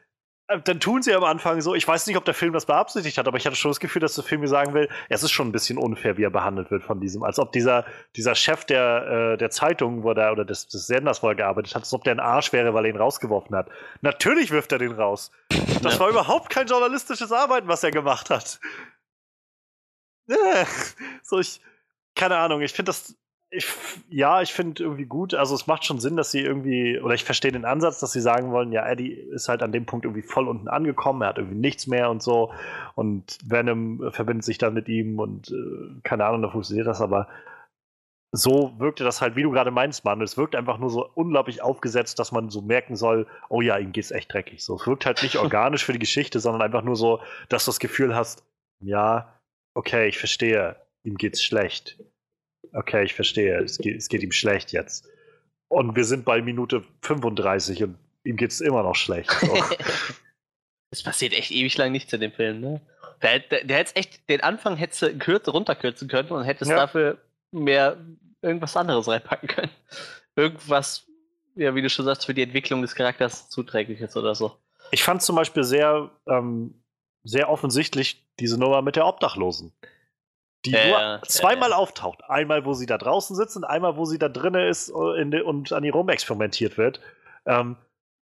dann tun sie am Anfang so, ich weiß nicht, ob der Film das beabsichtigt hat, aber ich hatte schon das Gefühl, dass der Film mir sagen will, es ist schon ein bisschen unfair, wie er behandelt wird von diesem, als ob dieser, dieser Chef der, äh, der Zeitung wo der, oder des, des Senders, wo er gearbeitet hat, als ob der ein Arsch wäre, weil er ihn rausgeworfen hat. Natürlich wirft er den raus. Das ja. war überhaupt kein journalistisches Arbeiten, was er gemacht hat. Äh, so, ich, keine Ahnung, ich finde das ich, ja, ich finde irgendwie gut. Also es macht schon Sinn, dass sie irgendwie, oder ich verstehe den Ansatz, dass sie sagen wollen, ja, Eddie ist halt an dem Punkt irgendwie voll unten angekommen, er hat irgendwie nichts mehr und so. Und Venom verbindet sich dann mit ihm und äh, keine Ahnung, da funktioniert das, aber so wirkte das halt, wie du gerade meinst, Mann. Es wirkt einfach nur so unglaublich aufgesetzt, dass man so merken soll, oh ja, ihm geht's echt dreckig. So, es wirkt halt nicht organisch für die Geschichte, sondern einfach nur so, dass du das Gefühl hast, ja, okay, ich verstehe, ihm geht's schlecht okay, ich verstehe, es geht, es geht ihm schlecht jetzt. Und wir sind bei Minute 35 und ihm geht es immer noch schlecht. So. es passiert echt ewig lang nichts in dem Film, ne? Der, der, der hätte echt, den Anfang hätte kürzer runterkürzen können und hätte es ja. dafür mehr irgendwas anderes reinpacken können. Irgendwas, ja, wie du schon sagst, für die Entwicklung des Charakters zuträglich ist oder so. Ich fand zum Beispiel sehr, ähm, sehr offensichtlich diese Nummer mit der Obdachlosen die äh, nur zweimal äh, auftaucht. Einmal, wo sie da draußen sitzt und einmal, wo sie da drinnen ist äh, und an ihr rumexperimentiert wird. Ähm,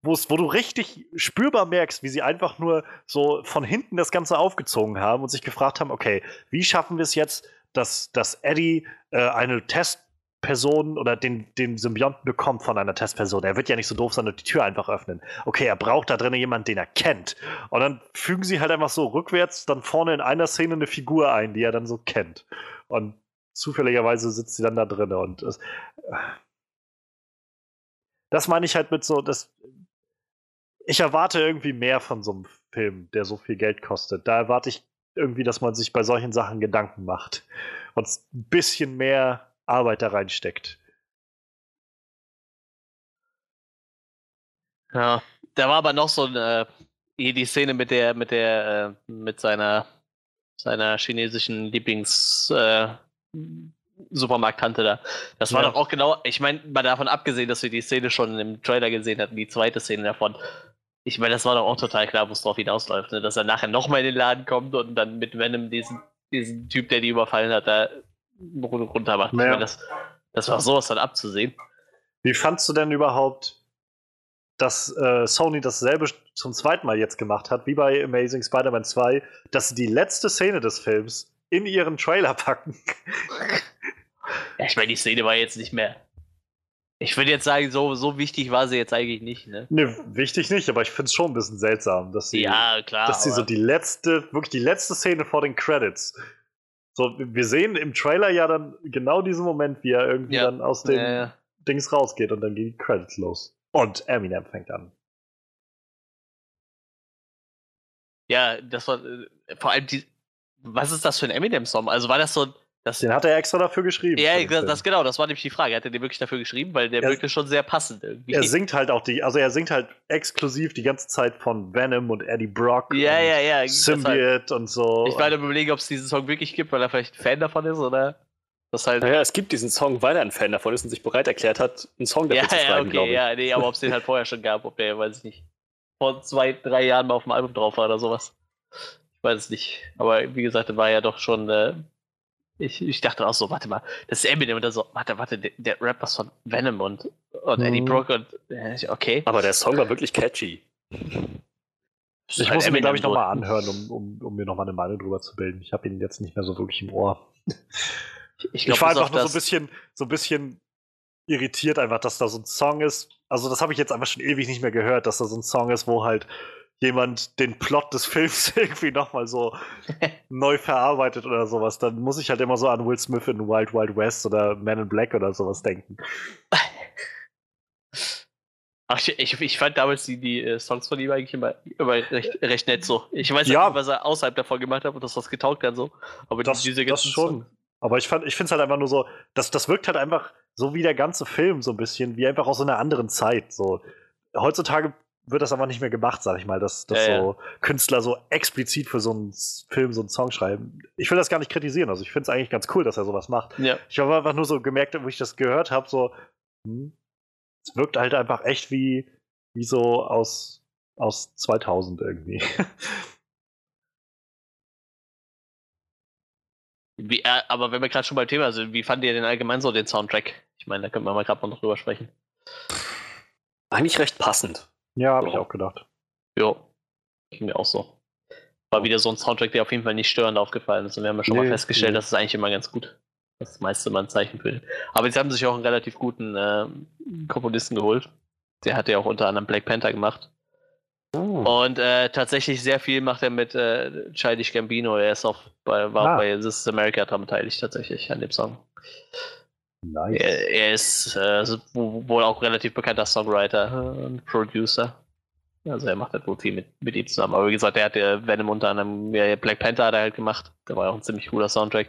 wo du richtig spürbar merkst, wie sie einfach nur so von hinten das Ganze aufgezogen haben und sich gefragt haben, okay, wie schaffen wir es jetzt, dass, dass Eddie äh, eine Test Person oder den, den Symbionten bekommt von einer Testperson. Er wird ja nicht so doof sein und die Tür einfach öffnen. Okay, er braucht da drinnen jemanden, den er kennt. Und dann fügen sie halt einfach so rückwärts dann vorne in einer Szene eine Figur ein, die er dann so kennt. Und zufälligerweise sitzt sie dann da drinnen und das, das meine ich halt mit so, dass ich erwarte irgendwie mehr von so einem Film, der so viel Geld kostet. Da erwarte ich irgendwie, dass man sich bei solchen Sachen Gedanken macht und ein bisschen mehr Arbeit da reinsteckt. Ja, da war aber noch so eine, äh, die Szene mit der, mit der, äh, mit seiner, seiner chinesischen Lieblings, äh, Supermarkttante da. Das war ja. doch auch genau, ich meine, mal davon abgesehen, dass wir die Szene schon im Trailer gesehen hatten, die zweite Szene davon. ich meine, das war doch auch total klar, wo es drauf hinausläuft, ne? dass er nachher nochmal in den Laden kommt und dann mit Venom diesen, diesen Typ, der die überfallen hat, da runter macht. Ja. Ich meine, das, das war sowas dann abzusehen. Wie fandst du denn überhaupt, dass äh, Sony dasselbe zum zweiten Mal jetzt gemacht hat, wie bei Amazing Spider-Man 2, dass sie die letzte Szene des Films in ihren Trailer packen? ja, ich meine, die Szene war jetzt nicht mehr ich würde jetzt sagen, so, so wichtig war sie jetzt eigentlich nicht, ne? Ne, wichtig nicht, aber ich finde es schon ein bisschen seltsam, dass sie, ja, klar, dass sie so die letzte, wirklich die letzte Szene vor den Credits. So, wir sehen im Trailer ja dann genau diesen Moment, wie er irgendwie ja. dann aus dem ja, ja. Dings rausgeht und dann gehen die Credits los. Und Eminem fängt an. Ja, das war äh, vor allem die. Was ist das für ein Eminem-Song? Also war das so das, den hat er extra dafür geschrieben. Ja, das, das, genau, das war nämlich die Frage. Hat er den wirklich dafür geschrieben? Weil der er, wirkte schon sehr passend irgendwie. Er singt halt auch die, also er singt halt exklusiv die ganze Zeit von Venom und Eddie Brock. Ja, ja, ja. Symbiote halt, und so. Ich war überlegen, ob es diesen Song wirklich gibt, weil er vielleicht ein Fan davon ist oder. Das halt naja, es gibt diesen Song, weil er ein Fan davon ist und sich bereit erklärt hat, einen Song dafür ja, zu schreiben, ja, okay, Ja, nee, aber ob es den halt vorher schon gab, ob der, weiß ich nicht, vor zwei, drei Jahren mal auf dem Album drauf war oder sowas. Ich weiß es nicht. Aber wie gesagt, war ja doch schon äh, ich, ich dachte auch so, warte mal, das ist Eminem oder so, warte, warte, der, der Rap was von Venom und, und mhm. Eddie Brock und okay. Aber der Song war wirklich catchy. Ich muss ihn mir, glaube ich, nochmal anhören, um, um, um mir nochmal eine Meinung drüber zu bilden. Ich habe ihn jetzt nicht mehr so wirklich im Ohr. Ich, glaub, ich war einfach nur so ein bisschen, so ein bisschen irritiert, einfach, dass da so ein Song ist. Also, das habe ich jetzt einfach schon ewig nicht mehr gehört, dass da so ein Song ist, wo halt jemand den Plot des Films irgendwie nochmal so neu verarbeitet oder sowas, dann muss ich halt immer so an Will Smith in Wild Wild West oder Man in Black oder sowas denken. Ach, ich, ich fand damals die, die äh, Songs von ihm eigentlich immer, immer recht, recht nett so. Ich weiß ja. nicht, was er außerhalb davon gemacht hat und dass das getaugt hat so. Aber das, diese das schon. Songs. Aber ich, ich finde es halt einfach nur so, das, das wirkt halt einfach so wie der ganze Film so ein bisschen, wie einfach aus einer anderen Zeit. So. Heutzutage wird das aber nicht mehr gemacht, sag ich mal, dass, dass ja, so ja. Künstler so explizit für so einen Film so einen Song schreiben. Ich will das gar nicht kritisieren, also ich finde es eigentlich ganz cool, dass er sowas macht. Ja. Ich habe einfach nur so gemerkt, wo ich das gehört habe, so, hm, es wirkt halt einfach echt wie, wie so aus, aus 2000 irgendwie. Wie, äh, aber wenn wir gerade schon beim Thema sind, wie fand ihr denn allgemein so den Soundtrack? Ich meine, da können wir mal gerade noch drüber sprechen. Eigentlich recht passend. Ja, habe ich auch gedacht. Ja, ging mir auch so. War wieder so ein Soundtrack, der auf jeden Fall nicht störend aufgefallen ist. Und wir haben ja schon nee, mal festgestellt, nee. das ist eigentlich immer ganz gut. Das meiste mal ein Zeichen für. Aber sie haben sich auch einen relativ guten äh, Komponisten geholt. Der hat ja auch unter anderem Black Panther gemacht. Oh. Und äh, tatsächlich sehr viel macht er mit äh, Childish Gambino. Er ist auch bei, war ah. bei This is America dran beteiligt, tatsächlich, an dem Song. Nice. Er, er ist äh, wohl auch relativ bekannter Songwriter und Producer. Also er macht halt wohl viel mit, mit ihm zusammen. Aber wie gesagt, er hat ja Venom unter anderem ja, Black Panther hat er halt gemacht. Der war ja auch ein ziemlich cooler Soundtrack.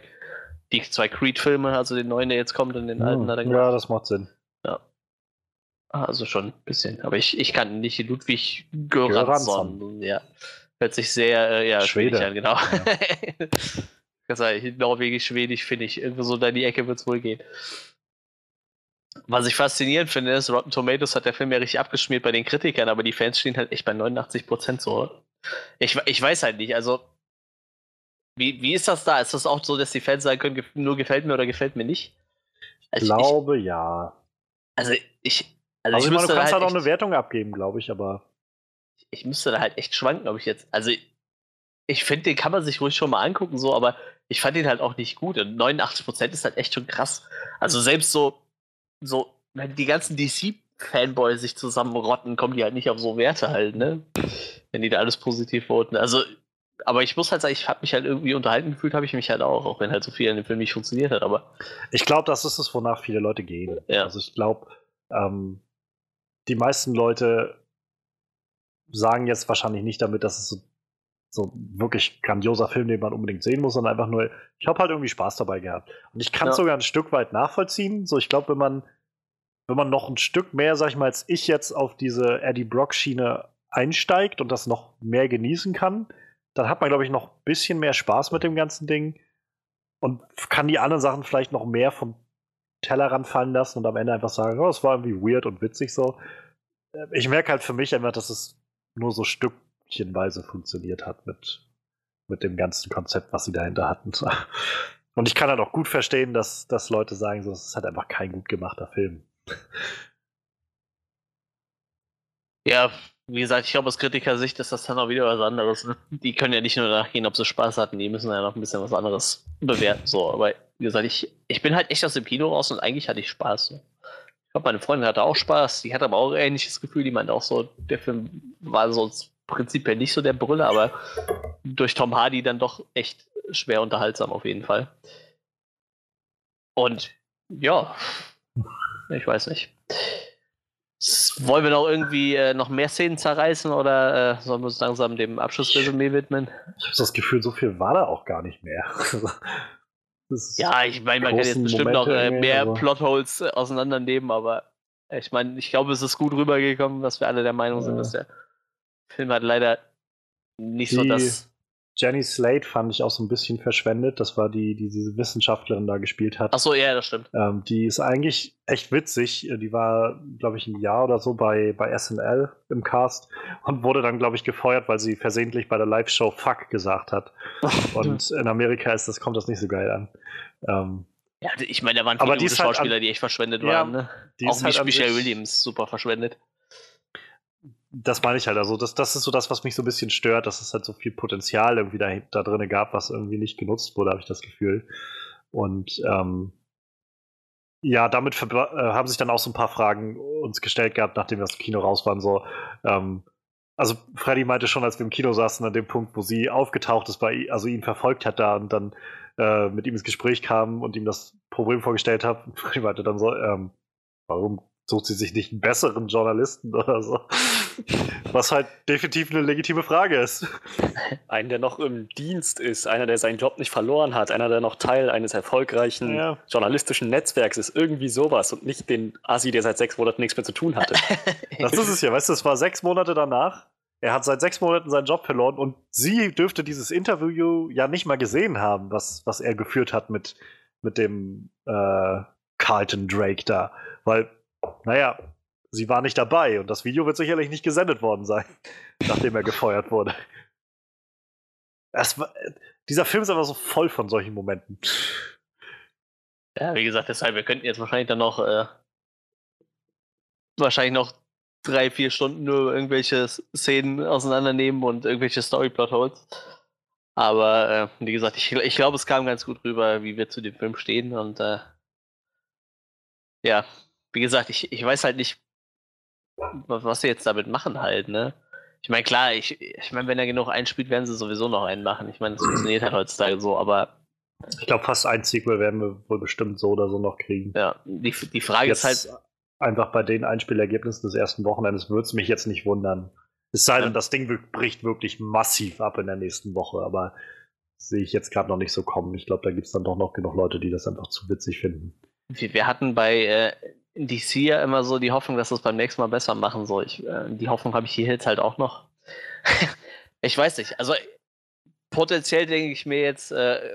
Die zwei Creed-Filme, also den neuen, der jetzt kommt und den alten hat er gemacht. Ja, das macht Sinn. Ja. Also schon ein bisschen. Aber ich, ich kann nicht Ludwig Göransson. Ja. Hört sich sehr, äh, ja, Schwede an, genau. Ja. Norwegisch, Schwedisch finde ich. Irgendwo so in die Ecke wird es wohl gehen. Was ich faszinierend finde, ist, Rotten Tomatoes hat der Film ja richtig abgeschmiert bei den Kritikern, aber die Fans stehen halt echt bei 89% so. Ich, ich weiß halt nicht, also. Wie, wie ist das da? Ist das auch so, dass die Fans sagen können, nur gefällt mir oder gefällt mir nicht? Also ich glaube ich, ja. Also ich. Also, also ich meine, du kannst halt auch eine Wertung abgeben, glaube ich, aber. Ich müsste da halt echt schwanken, ob ich jetzt. Also ich finde, den kann man sich ruhig schon mal angucken, so, aber ich fand den halt auch nicht gut. Und 89% ist halt echt schon krass. Also selbst so, so, wenn die ganzen DC-Fanboys sich zusammenrotten, kommen die halt nicht auf so Werte halt, ne? Wenn die da alles positiv voten. Also, aber ich muss halt sagen, ich habe mich halt irgendwie unterhalten gefühlt, habe ich mich halt auch, auch wenn halt so viel an dem Film nicht funktioniert hat, aber. Ich glaube, das ist es, wonach viele Leute gehen. Ja. Also ich glaube, ähm, die meisten Leute sagen jetzt wahrscheinlich nicht damit, dass es so so wirklich grandioser Film, den man unbedingt sehen muss, sondern einfach nur, ich habe halt irgendwie Spaß dabei gehabt. Und ich kann es ja. sogar ein Stück weit nachvollziehen. So, ich glaube, wenn man, wenn man noch ein Stück mehr, sag ich mal, als ich jetzt auf diese Eddie Brock-Schiene einsteigt und das noch mehr genießen kann, dann hat man, glaube ich, noch ein bisschen mehr Spaß mit dem ganzen Ding und kann die anderen Sachen vielleicht noch mehr vom Tellerrand fallen lassen und am Ende einfach sagen, oh, es war irgendwie weird und witzig so. Ich merke halt für mich einfach, dass es nur so stückchenweise funktioniert hat mit, mit dem ganzen Konzept, was sie dahinter hatten. Und ich kann halt auch gut verstehen, dass, dass Leute sagen, so, es ist halt einfach kein gut gemachter Film. Ja, wie gesagt, ich glaube, aus Kritikersicht ist das dann auch wieder was anderes. Ne? Die können ja nicht nur nachgehen, ob sie Spaß hatten, die müssen ja noch ein bisschen was anderes bewerten. So, aber wie gesagt, ich, ich bin halt echt aus dem Kino raus und eigentlich hatte ich Spaß. Ich glaube, meine Freundin hatte auch Spaß, die hatte aber auch ein ähnliches Gefühl, die meinte auch so, der Film war so prinzipiell nicht so der Brüller, aber durch Tom Hardy dann doch echt schwer unterhaltsam auf jeden Fall. Und ja, ich weiß nicht. Wollen wir noch irgendwie äh, noch mehr Szenen zerreißen oder äh, sollen wir uns langsam dem Abschlussresümee widmen? Ich habe das Gefühl, so viel war da auch gar nicht mehr. ja, ich meine, man kann jetzt bestimmt Momente noch äh, mehr aber... Plotholes äh, auseinandernehmen, aber ich meine, ich glaube, es ist gut rübergekommen, dass wir alle der Meinung ja. sind, dass der Film hat leider nicht Die, so das Jenny Slate fand ich auch so ein bisschen verschwendet. Das war die, die diese Wissenschaftlerin da gespielt hat. Ach so, ja, das stimmt. Ähm, die ist eigentlich echt witzig. Die war, glaube ich, ein Jahr oder so bei, bei SNL im Cast und wurde dann, glaube ich, gefeuert, weil sie versehentlich bei der Live-Show Fuck gesagt hat. und in Amerika ist das, kommt das nicht so geil an. Ähm, ja, ich meine, da waren viele gute Schauspieler, halt an, die echt verschwendet ja, waren. Ne? Auch halt Michelle Williams super verschwendet das meine ich halt. Also, das, das ist so das, was mich so ein bisschen stört, dass es halt so viel Potenzial irgendwie da, da drin gab, was irgendwie nicht genutzt wurde, habe ich das Gefühl. Und ähm, ja, damit äh, haben sich dann auch so ein paar Fragen uns gestellt gehabt, nachdem wir aus dem Kino raus waren. So, ähm, also Freddy meinte schon, als wir im Kino saßen, an dem Punkt, wo sie aufgetaucht ist, bei, also ihn verfolgt hat da und dann äh, mit ihm ins Gespräch kam und ihm das Problem vorgestellt hat. Freddy meinte dann so, ähm, warum sucht sie sich nicht einen besseren Journalisten oder so? Was halt definitiv eine legitime Frage ist. Einen, der noch im Dienst ist, einer, der seinen Job nicht verloren hat, einer, der noch Teil eines erfolgreichen ja. journalistischen Netzwerks ist, irgendwie sowas und nicht den Asi, der seit sechs Monaten nichts mehr zu tun hatte. das ist es ja, weißt du, es war sechs Monate danach. Er hat seit sechs Monaten seinen Job verloren und sie dürfte dieses Interview ja nicht mal gesehen haben, was, was er geführt hat mit, mit dem äh, Carlton Drake da. Weil, naja, sie war nicht dabei und das Video wird sicherlich nicht gesendet worden sein, nachdem er gefeuert wurde. War, dieser Film ist aber so voll von solchen Momenten. Ja, wie gesagt, deshalb, wir könnten jetzt wahrscheinlich dann noch äh, wahrscheinlich noch drei, vier Stunden nur irgendwelche Szenen auseinandernehmen und irgendwelche Storyplot-Holes. Aber äh, wie gesagt, ich, ich glaube, es kam ganz gut rüber, wie wir zu dem Film stehen. Und äh, ja, wie gesagt, ich, ich weiß halt nicht, was sie jetzt damit machen halt, ne? Ich meine, klar, ich, ich meine, wenn er genug einspielt, werden sie sowieso noch einen machen. Ich meine, das funktioniert halt heutzutage so, aber. Ich glaube, fast ein Sequel werden wir wohl bestimmt so oder so noch kriegen. Ja, die, die Frage jetzt ist halt. Einfach bei den Einspielergebnissen des ersten Wochenendes würde es mich jetzt nicht wundern. Es sei denn, das Ding bricht wirklich massiv ab in der nächsten Woche, aber sehe ich jetzt gerade noch nicht so kommen. Ich glaube, da gibt es dann doch noch genug Leute, die das einfach zu witzig finden. Wir hatten bei äh, DC ja immer so die Hoffnung, dass sie es beim nächsten Mal besser machen. So, ich, äh, die Hoffnung habe ich hier jetzt halt auch noch. ich weiß nicht. Also potenziell denke ich mir jetzt, äh,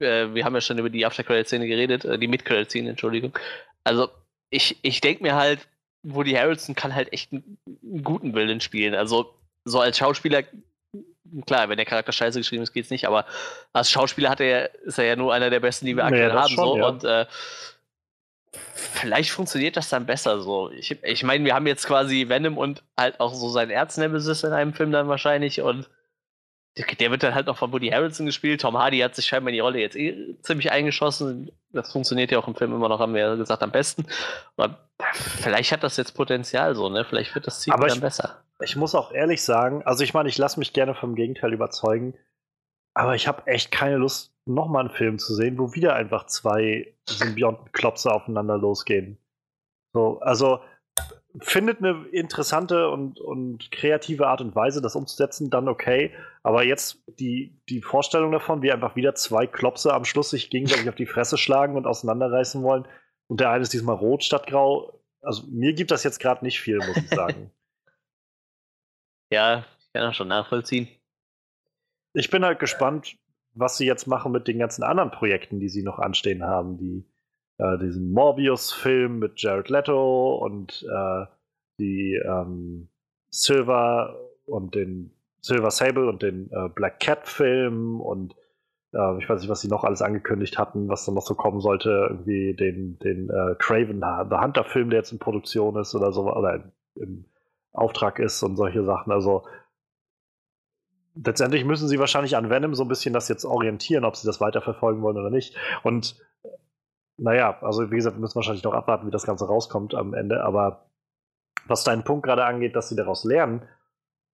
äh, wir haben ja schon über die After-Credit-Szene geredet, äh, die Mid-Credit-Szene, Entschuldigung. Also ich, ich denke mir halt, Woody Harrelson kann halt echt einen, einen guten Willen spielen. Also so als Schauspieler klar, wenn der Charakter scheiße geschrieben ist, geht's nicht, aber als Schauspieler hat er, ist er ja nur einer der besten, die wir aktuell ja, haben. Schon, so. Ja. Und äh, vielleicht funktioniert das dann besser so. Ich, ich meine, wir haben jetzt quasi Venom und halt auch so seinen Erznemesis in einem Film dann wahrscheinlich und der wird dann halt noch von Woody Harrelson gespielt. Tom Hardy hat sich scheinbar in die Rolle jetzt eh ziemlich eingeschossen. Das funktioniert ja auch im Film immer noch, haben wir ja gesagt, am besten. Aber vielleicht hat das jetzt Potenzial so, ne? Vielleicht wird das Ziel dann besser. Ich muss auch ehrlich sagen, also ich meine, ich lasse mich gerne vom Gegenteil überzeugen, aber ich habe echt keine Lust, nochmal einen Film zu sehen, wo wieder einfach zwei Symbionten-Klopse aufeinander losgehen. So, also findet eine interessante und, und kreative Art und Weise, das umzusetzen, dann okay. Aber jetzt die, die Vorstellung davon, wie einfach wieder zwei Klopse am Schluss sich gegenseitig auf die Fresse schlagen und auseinanderreißen wollen und der eine ist diesmal rot statt grau. Also mir gibt das jetzt gerade nicht viel, muss ich sagen. ja, ich kann das schon nachvollziehen. Ich bin halt gespannt, was sie jetzt machen mit den ganzen anderen Projekten, die sie noch anstehen haben. Die, äh, diesen Morbius-Film mit Jared Leto und äh, die, ähm, Silver und den Silver Sable und den äh, Black Cat Film und äh, ich weiß nicht, was sie noch alles angekündigt hatten, was dann noch so kommen sollte, irgendwie den, den äh, Craven the Hunter Film, der jetzt in Produktion ist oder so, oder im Auftrag ist und solche Sachen. Also letztendlich müssen sie wahrscheinlich an Venom so ein bisschen das jetzt orientieren, ob sie das weiterverfolgen wollen oder nicht. Und naja, also wie gesagt, wir müssen wahrscheinlich noch abwarten, wie das Ganze rauskommt am Ende. Aber was deinen Punkt gerade angeht, dass sie daraus lernen,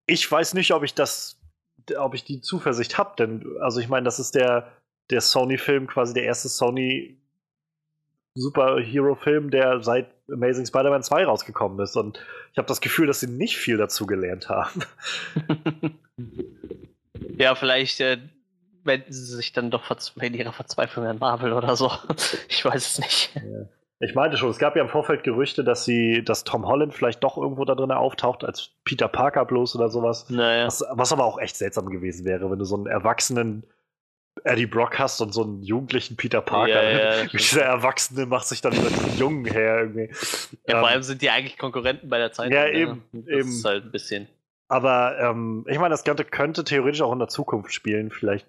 ich weiß nicht, ob ich das, ob ich die Zuversicht habe, denn also ich meine, das ist der, der Sony-Film, quasi der erste Sony Superhero-Film, der seit Amazing Spider-Man 2 rausgekommen ist. Und ich habe das Gefühl, dass sie nicht viel dazu gelernt haben. ja, vielleicht äh, wenden sie sich dann doch in ihrer Verzweiflung an Marvel oder so. ich weiß es nicht. Ja. Ich meinte schon, es gab ja im Vorfeld Gerüchte, dass sie, dass Tom Holland vielleicht doch irgendwo da drin auftaucht, als Peter Parker bloß oder sowas. Naja. Was, was aber auch echt seltsam gewesen wäre, wenn du so einen erwachsenen Eddie Brock hast und so einen jugendlichen Peter Parker. Ja, ja, Dieser Erwachsene macht sich dann über diesen Jungen her irgendwie. Ja, ähm, vor allem sind die eigentlich Konkurrenten bei der Zeit. Ja, eben. Das eben. ist halt ein bisschen. Aber ähm, ich meine, das Ganze könnte theoretisch auch in der Zukunft spielen, vielleicht.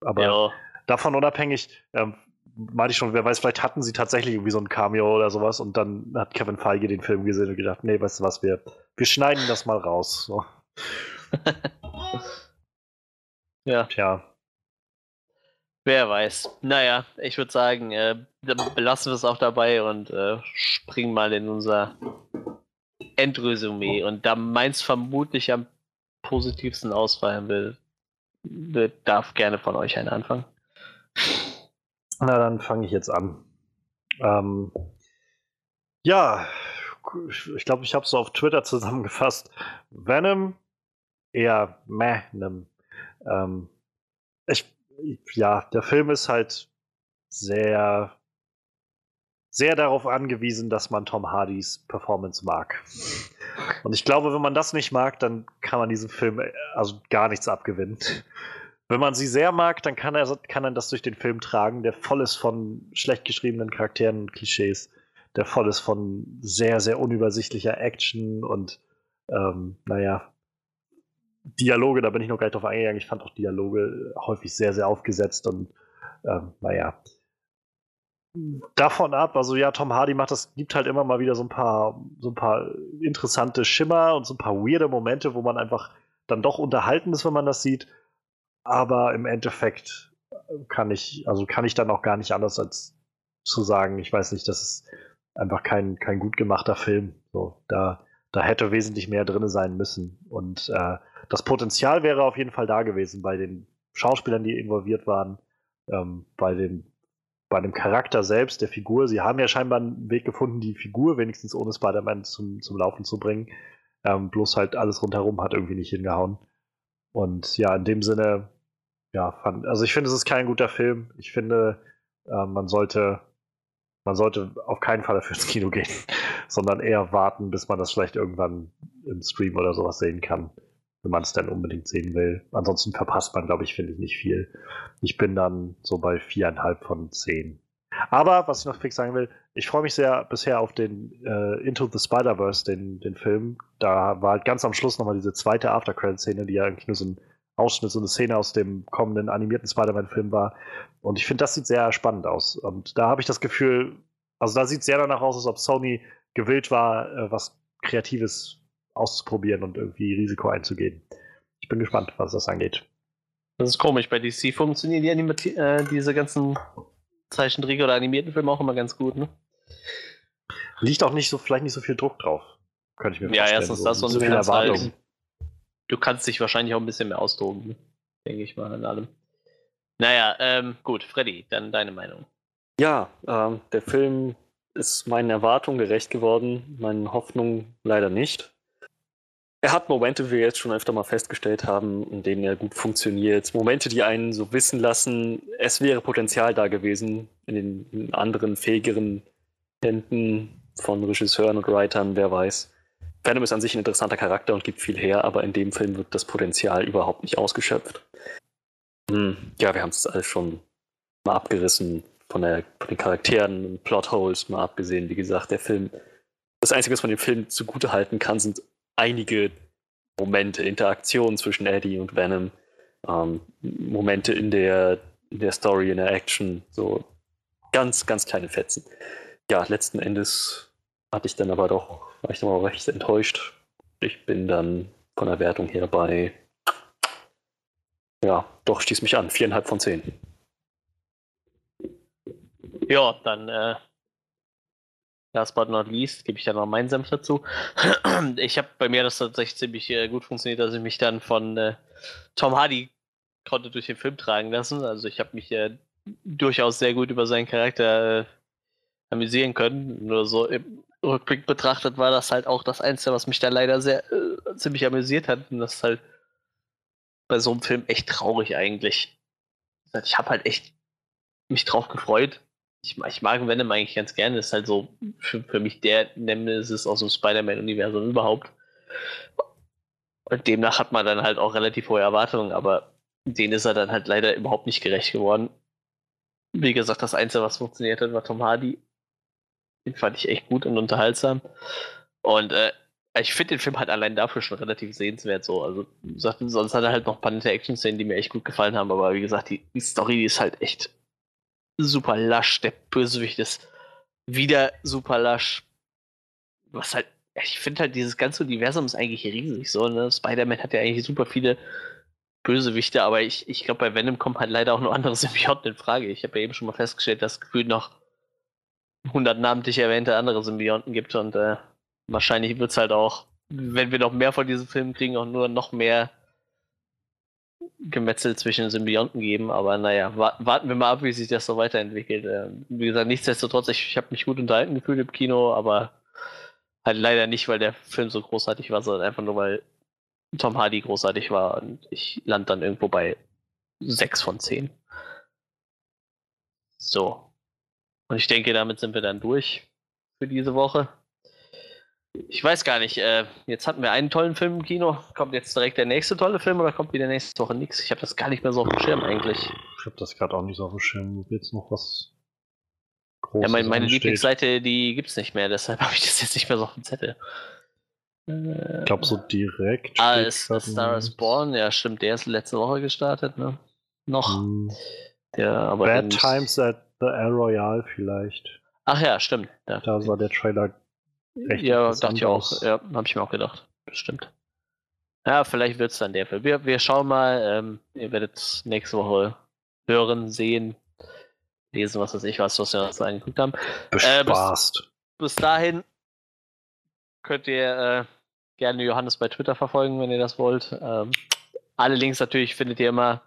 Aber ja. davon unabhängig, ähm, meinte ich schon, wer weiß, vielleicht hatten sie tatsächlich irgendwie so ein Cameo oder sowas und dann hat Kevin Feige den Film gesehen und gedacht, nee, weißt du was, wir, wir schneiden das mal raus. So. ja. Tja. Wer weiß. Naja, ich würde sagen, äh, belassen wir es auch dabei und äh, springen mal in unser Endresümee. Und da meins vermutlich am positivsten ausfallen will, darf gerne von euch einen anfangen. Na, dann fange ich jetzt an. Ähm, ja, ich glaube, ich habe es so auf Twitter zusammengefasst. Venom, eher meh, ähm, ich ja, der Film ist halt sehr, sehr darauf angewiesen, dass man Tom Hardys Performance mag. Und ich glaube, wenn man das nicht mag, dann kann man diesem Film äh, also gar nichts abgewinnen. Wenn man sie sehr mag, dann kann er, kann er das durch den Film tragen, der voll ist von schlecht geschriebenen Charakteren und Klischees, der voll ist von sehr, sehr unübersichtlicher Action und ähm, naja, Dialoge, da bin ich noch gar nicht drauf eingegangen. Ich fand auch Dialoge häufig sehr, sehr aufgesetzt und ähm, naja. Davon ab, also ja, Tom Hardy macht das, gibt halt immer mal wieder so ein paar, so ein paar interessante Schimmer und so ein paar weirde Momente, wo man einfach dann doch unterhalten ist, wenn man das sieht. Aber im Endeffekt kann ich, also kann ich dann auch gar nicht anders als zu sagen, ich weiß nicht, das ist einfach kein, kein gut gemachter Film. So, da, da hätte wesentlich mehr drin sein müssen. Und äh, das Potenzial wäre auf jeden Fall da gewesen bei den Schauspielern, die involviert waren, ähm, bei, dem, bei dem Charakter selbst, der Figur. Sie haben ja scheinbar einen Weg gefunden, die Figur wenigstens ohne Spider-Man zum, zum Laufen zu bringen. Ähm, bloß halt alles rundherum hat irgendwie nicht hingehauen. Und ja, in dem Sinne, ja, fand, also ich finde, es ist kein guter Film. Ich finde, äh, man sollte man sollte auf keinen Fall dafür ins Kino gehen, sondern eher warten, bis man das vielleicht irgendwann im Stream oder sowas sehen kann wenn man es dann unbedingt sehen will. Ansonsten verpasst man, glaube ich, finde ich nicht viel. Ich bin dann so bei viereinhalb von zehn. Aber, was ich noch fix sagen will, ich freue mich sehr bisher auf den äh, Into the Spider-Verse, den, den Film. Da war halt ganz am Schluss nochmal diese zweite After-Credit-Szene, die ja eigentlich nur so ein Ausschnitt, so eine Szene aus dem kommenden animierten Spider-Man-Film war. Und ich finde, das sieht sehr spannend aus. Und da habe ich das Gefühl, also da sieht es sehr danach aus, als ob Sony gewillt war, äh, was Kreatives auszuprobieren und irgendwie Risiko einzugehen. Ich bin gespannt, was das angeht. Das ist komisch. Bei DC funktionieren die Animati äh, diese ganzen Zeichentrick oder animierten Filme auch immer ganz gut, ne? Liegt auch nicht so, vielleicht nicht so viel Druck drauf. Könnte ich mir vorstellen. Ja, erstens das und so viel Erwartung. Halt, du kannst dich wahrscheinlich auch ein bisschen mehr ausdrucken, ne? denke ich mal an allem. Naja, ähm, gut, Freddy, dann deine Meinung. Ja, ähm, der Film ist meinen Erwartungen gerecht geworden, meinen Hoffnungen leider nicht. Er hat Momente, wie wir jetzt schon öfter mal festgestellt haben, in denen er gut funktioniert. Momente, die einen so wissen lassen, es wäre Potenzial da gewesen in den anderen fähigeren Händen von Regisseuren und Writern, wer weiß. Venom ist an sich ein interessanter Charakter und gibt viel her, aber in dem Film wird das Potenzial überhaupt nicht ausgeschöpft. Hm, ja, wir haben es alles schon mal abgerissen von, der, von den Charakteren, Plotholes mal abgesehen. Wie gesagt, der Film, das Einzige, was man dem Film zugute halten kann, sind einige Momente, Interaktionen zwischen Eddie und Venom, ähm, Momente in der, in der Story, in der Action, so ganz, ganz kleine Fetzen. Ja, letzten Endes hatte ich dann aber doch, war ich dann auch recht enttäuscht. Ich bin dann von der Wertung her bei, ja, doch, stieß mich an, viereinhalb von zehn. Ja, dann äh, last but not least gebe ich dann noch meinen Senf dazu. Ich habe bei mir das tatsächlich ziemlich äh, gut funktioniert, dass ich mich dann von äh, Tom Hardy konnte durch den Film tragen lassen. Also ich habe mich äh, durchaus sehr gut über seinen Charakter äh, amüsieren können. Nur so im Rückblick betrachtet war das halt auch das Einzige, was mich da leider sehr äh, ziemlich amüsiert hat. Und das ist halt bei so einem Film echt traurig eigentlich. Ich habe halt echt mich drauf gefreut. Ich, ich mag Venom eigentlich ganz gerne. Das ist halt so für, für mich der Nemesis aus dem Spider-Man-Universum überhaupt. Und demnach hat man dann halt auch relativ hohe Erwartungen, aber denen ist er dann halt leider überhaupt nicht gerecht geworden. Wie gesagt, das Einzige, was funktioniert hat, war Tom Hardy. Den fand ich echt gut und unterhaltsam. Und äh, ich finde den Film halt allein dafür schon relativ sehenswert so. Also, sonst hat er halt noch ein paar nette Action-Szenen, die mir echt gut gefallen haben, aber wie gesagt, die, die Story die ist halt echt super lasch. Der Bösewicht ist wieder super lasch. Was halt, ich finde halt, dieses ganze Universum ist eigentlich riesig so, ne? Spider-Man hat ja eigentlich super viele Bösewichte, aber ich, ich glaube, bei Venom kommen halt leider auch nur andere Symbionten in Frage. Ich habe ja eben schon mal festgestellt, dass es gefühlt noch 100 namentlich erwähnte andere Symbionten gibt und äh, wahrscheinlich wird es halt auch, wenn wir noch mehr von diesen Filmen kriegen, auch nur noch mehr Gemetzel zwischen Symbionten geben. Aber naja, warten wir mal ab, wie sich das so weiterentwickelt. Äh, wie gesagt, nichtsdestotrotz, ich, ich habe mich gut unterhalten gefühlt im Kino, aber halt leider nicht, weil der Film so großartig war, sondern einfach nur, weil Tom Hardy großartig war und ich lande dann irgendwo bei 6 von 10. So. Und ich denke, damit sind wir dann durch für diese Woche. Ich weiß gar nicht, äh, jetzt hatten wir einen tollen Film im Kino. Kommt jetzt direkt der nächste tolle Film oder kommt wieder nächste Woche nichts? Ich habe das gar nicht mehr so auf dem Schirm eigentlich. Ich habe das gerade auch nicht so auf dem Schirm. Jetzt noch was Großes Ja, mein, meine ansteht. Lieblingsseite, die gibt es nicht mehr, deshalb habe ich das jetzt nicht mehr so auf dem Zettel. Ich glaube, so direkt. Ah, ist Star is Born, ja, stimmt, der ist letzte Woche gestartet, ne? Noch. Hm. Der, aber Bad Times at the Air Royale vielleicht. Ach ja, stimmt. Ja. Da sah der Trailer echt Ja, dachte ich auch. Ja, habe ich mir auch gedacht. Stimmt. Ja, vielleicht wird es dann der Film. Wir, wir schauen mal. Ähm, ihr werdet nächste Woche hören, sehen, lesen, was weiß ich was, was wir uns angeguckt haben. Bespaßt. Äh, bis, bis, dahin könnt ihr äh, gerne Johannes bei Twitter verfolgen, wenn ihr das wollt. Ähm, alle Links natürlich findet ihr immer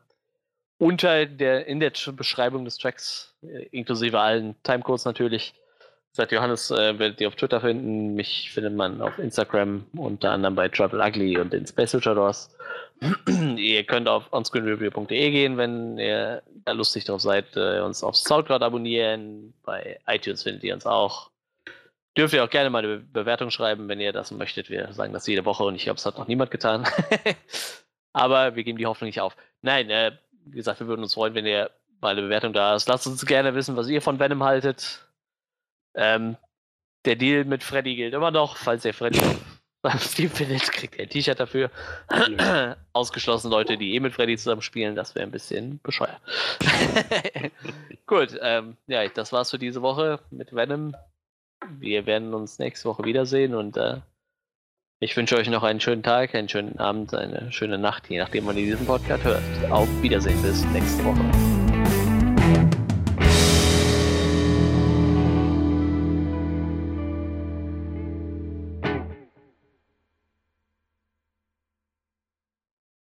unter der, in der Beschreibung des Tracks, äh, inklusive allen Timecodes natürlich. Seit Johannes äh, werdet ihr auf Twitter finden. Mich findet man auf Instagram, unter anderem bei Travel Ugly und den Space Luchadors. ihr könnt auf onscreenreview.de gehen, wenn ihr da lustig drauf seid. Äh, uns auf Soundcloud abonnieren. Bei iTunes findet ihr uns auch. Dürft ihr auch gerne mal eine Bewertung schreiben, wenn ihr das möchtet. Wir sagen das jede Woche und ich glaube, es hat noch niemand getan. Aber wir geben die Hoffnung nicht auf. Nein, äh, wie gesagt, wir würden uns freuen, wenn ihr mal eine Bewertung da ist. Lasst uns gerne wissen, was ihr von Venom haltet. Ähm, der Deal mit Freddy gilt immer noch. Falls ihr Freddy auf Steam findet, kriegt ihr ein T-Shirt dafür. Ausgeschlossen Leute, die eh mit Freddy zusammen spielen, das wäre ein bisschen bescheuert. Gut, ähm, ja, das war's für diese Woche mit Venom. Wir werden uns nächste Woche wiedersehen und äh, ich wünsche euch noch einen schönen Tag, einen schönen Abend, eine schöne Nacht, je nachdem, wann ihr diesen Podcast hört. Auf Wiedersehen bis nächste Woche.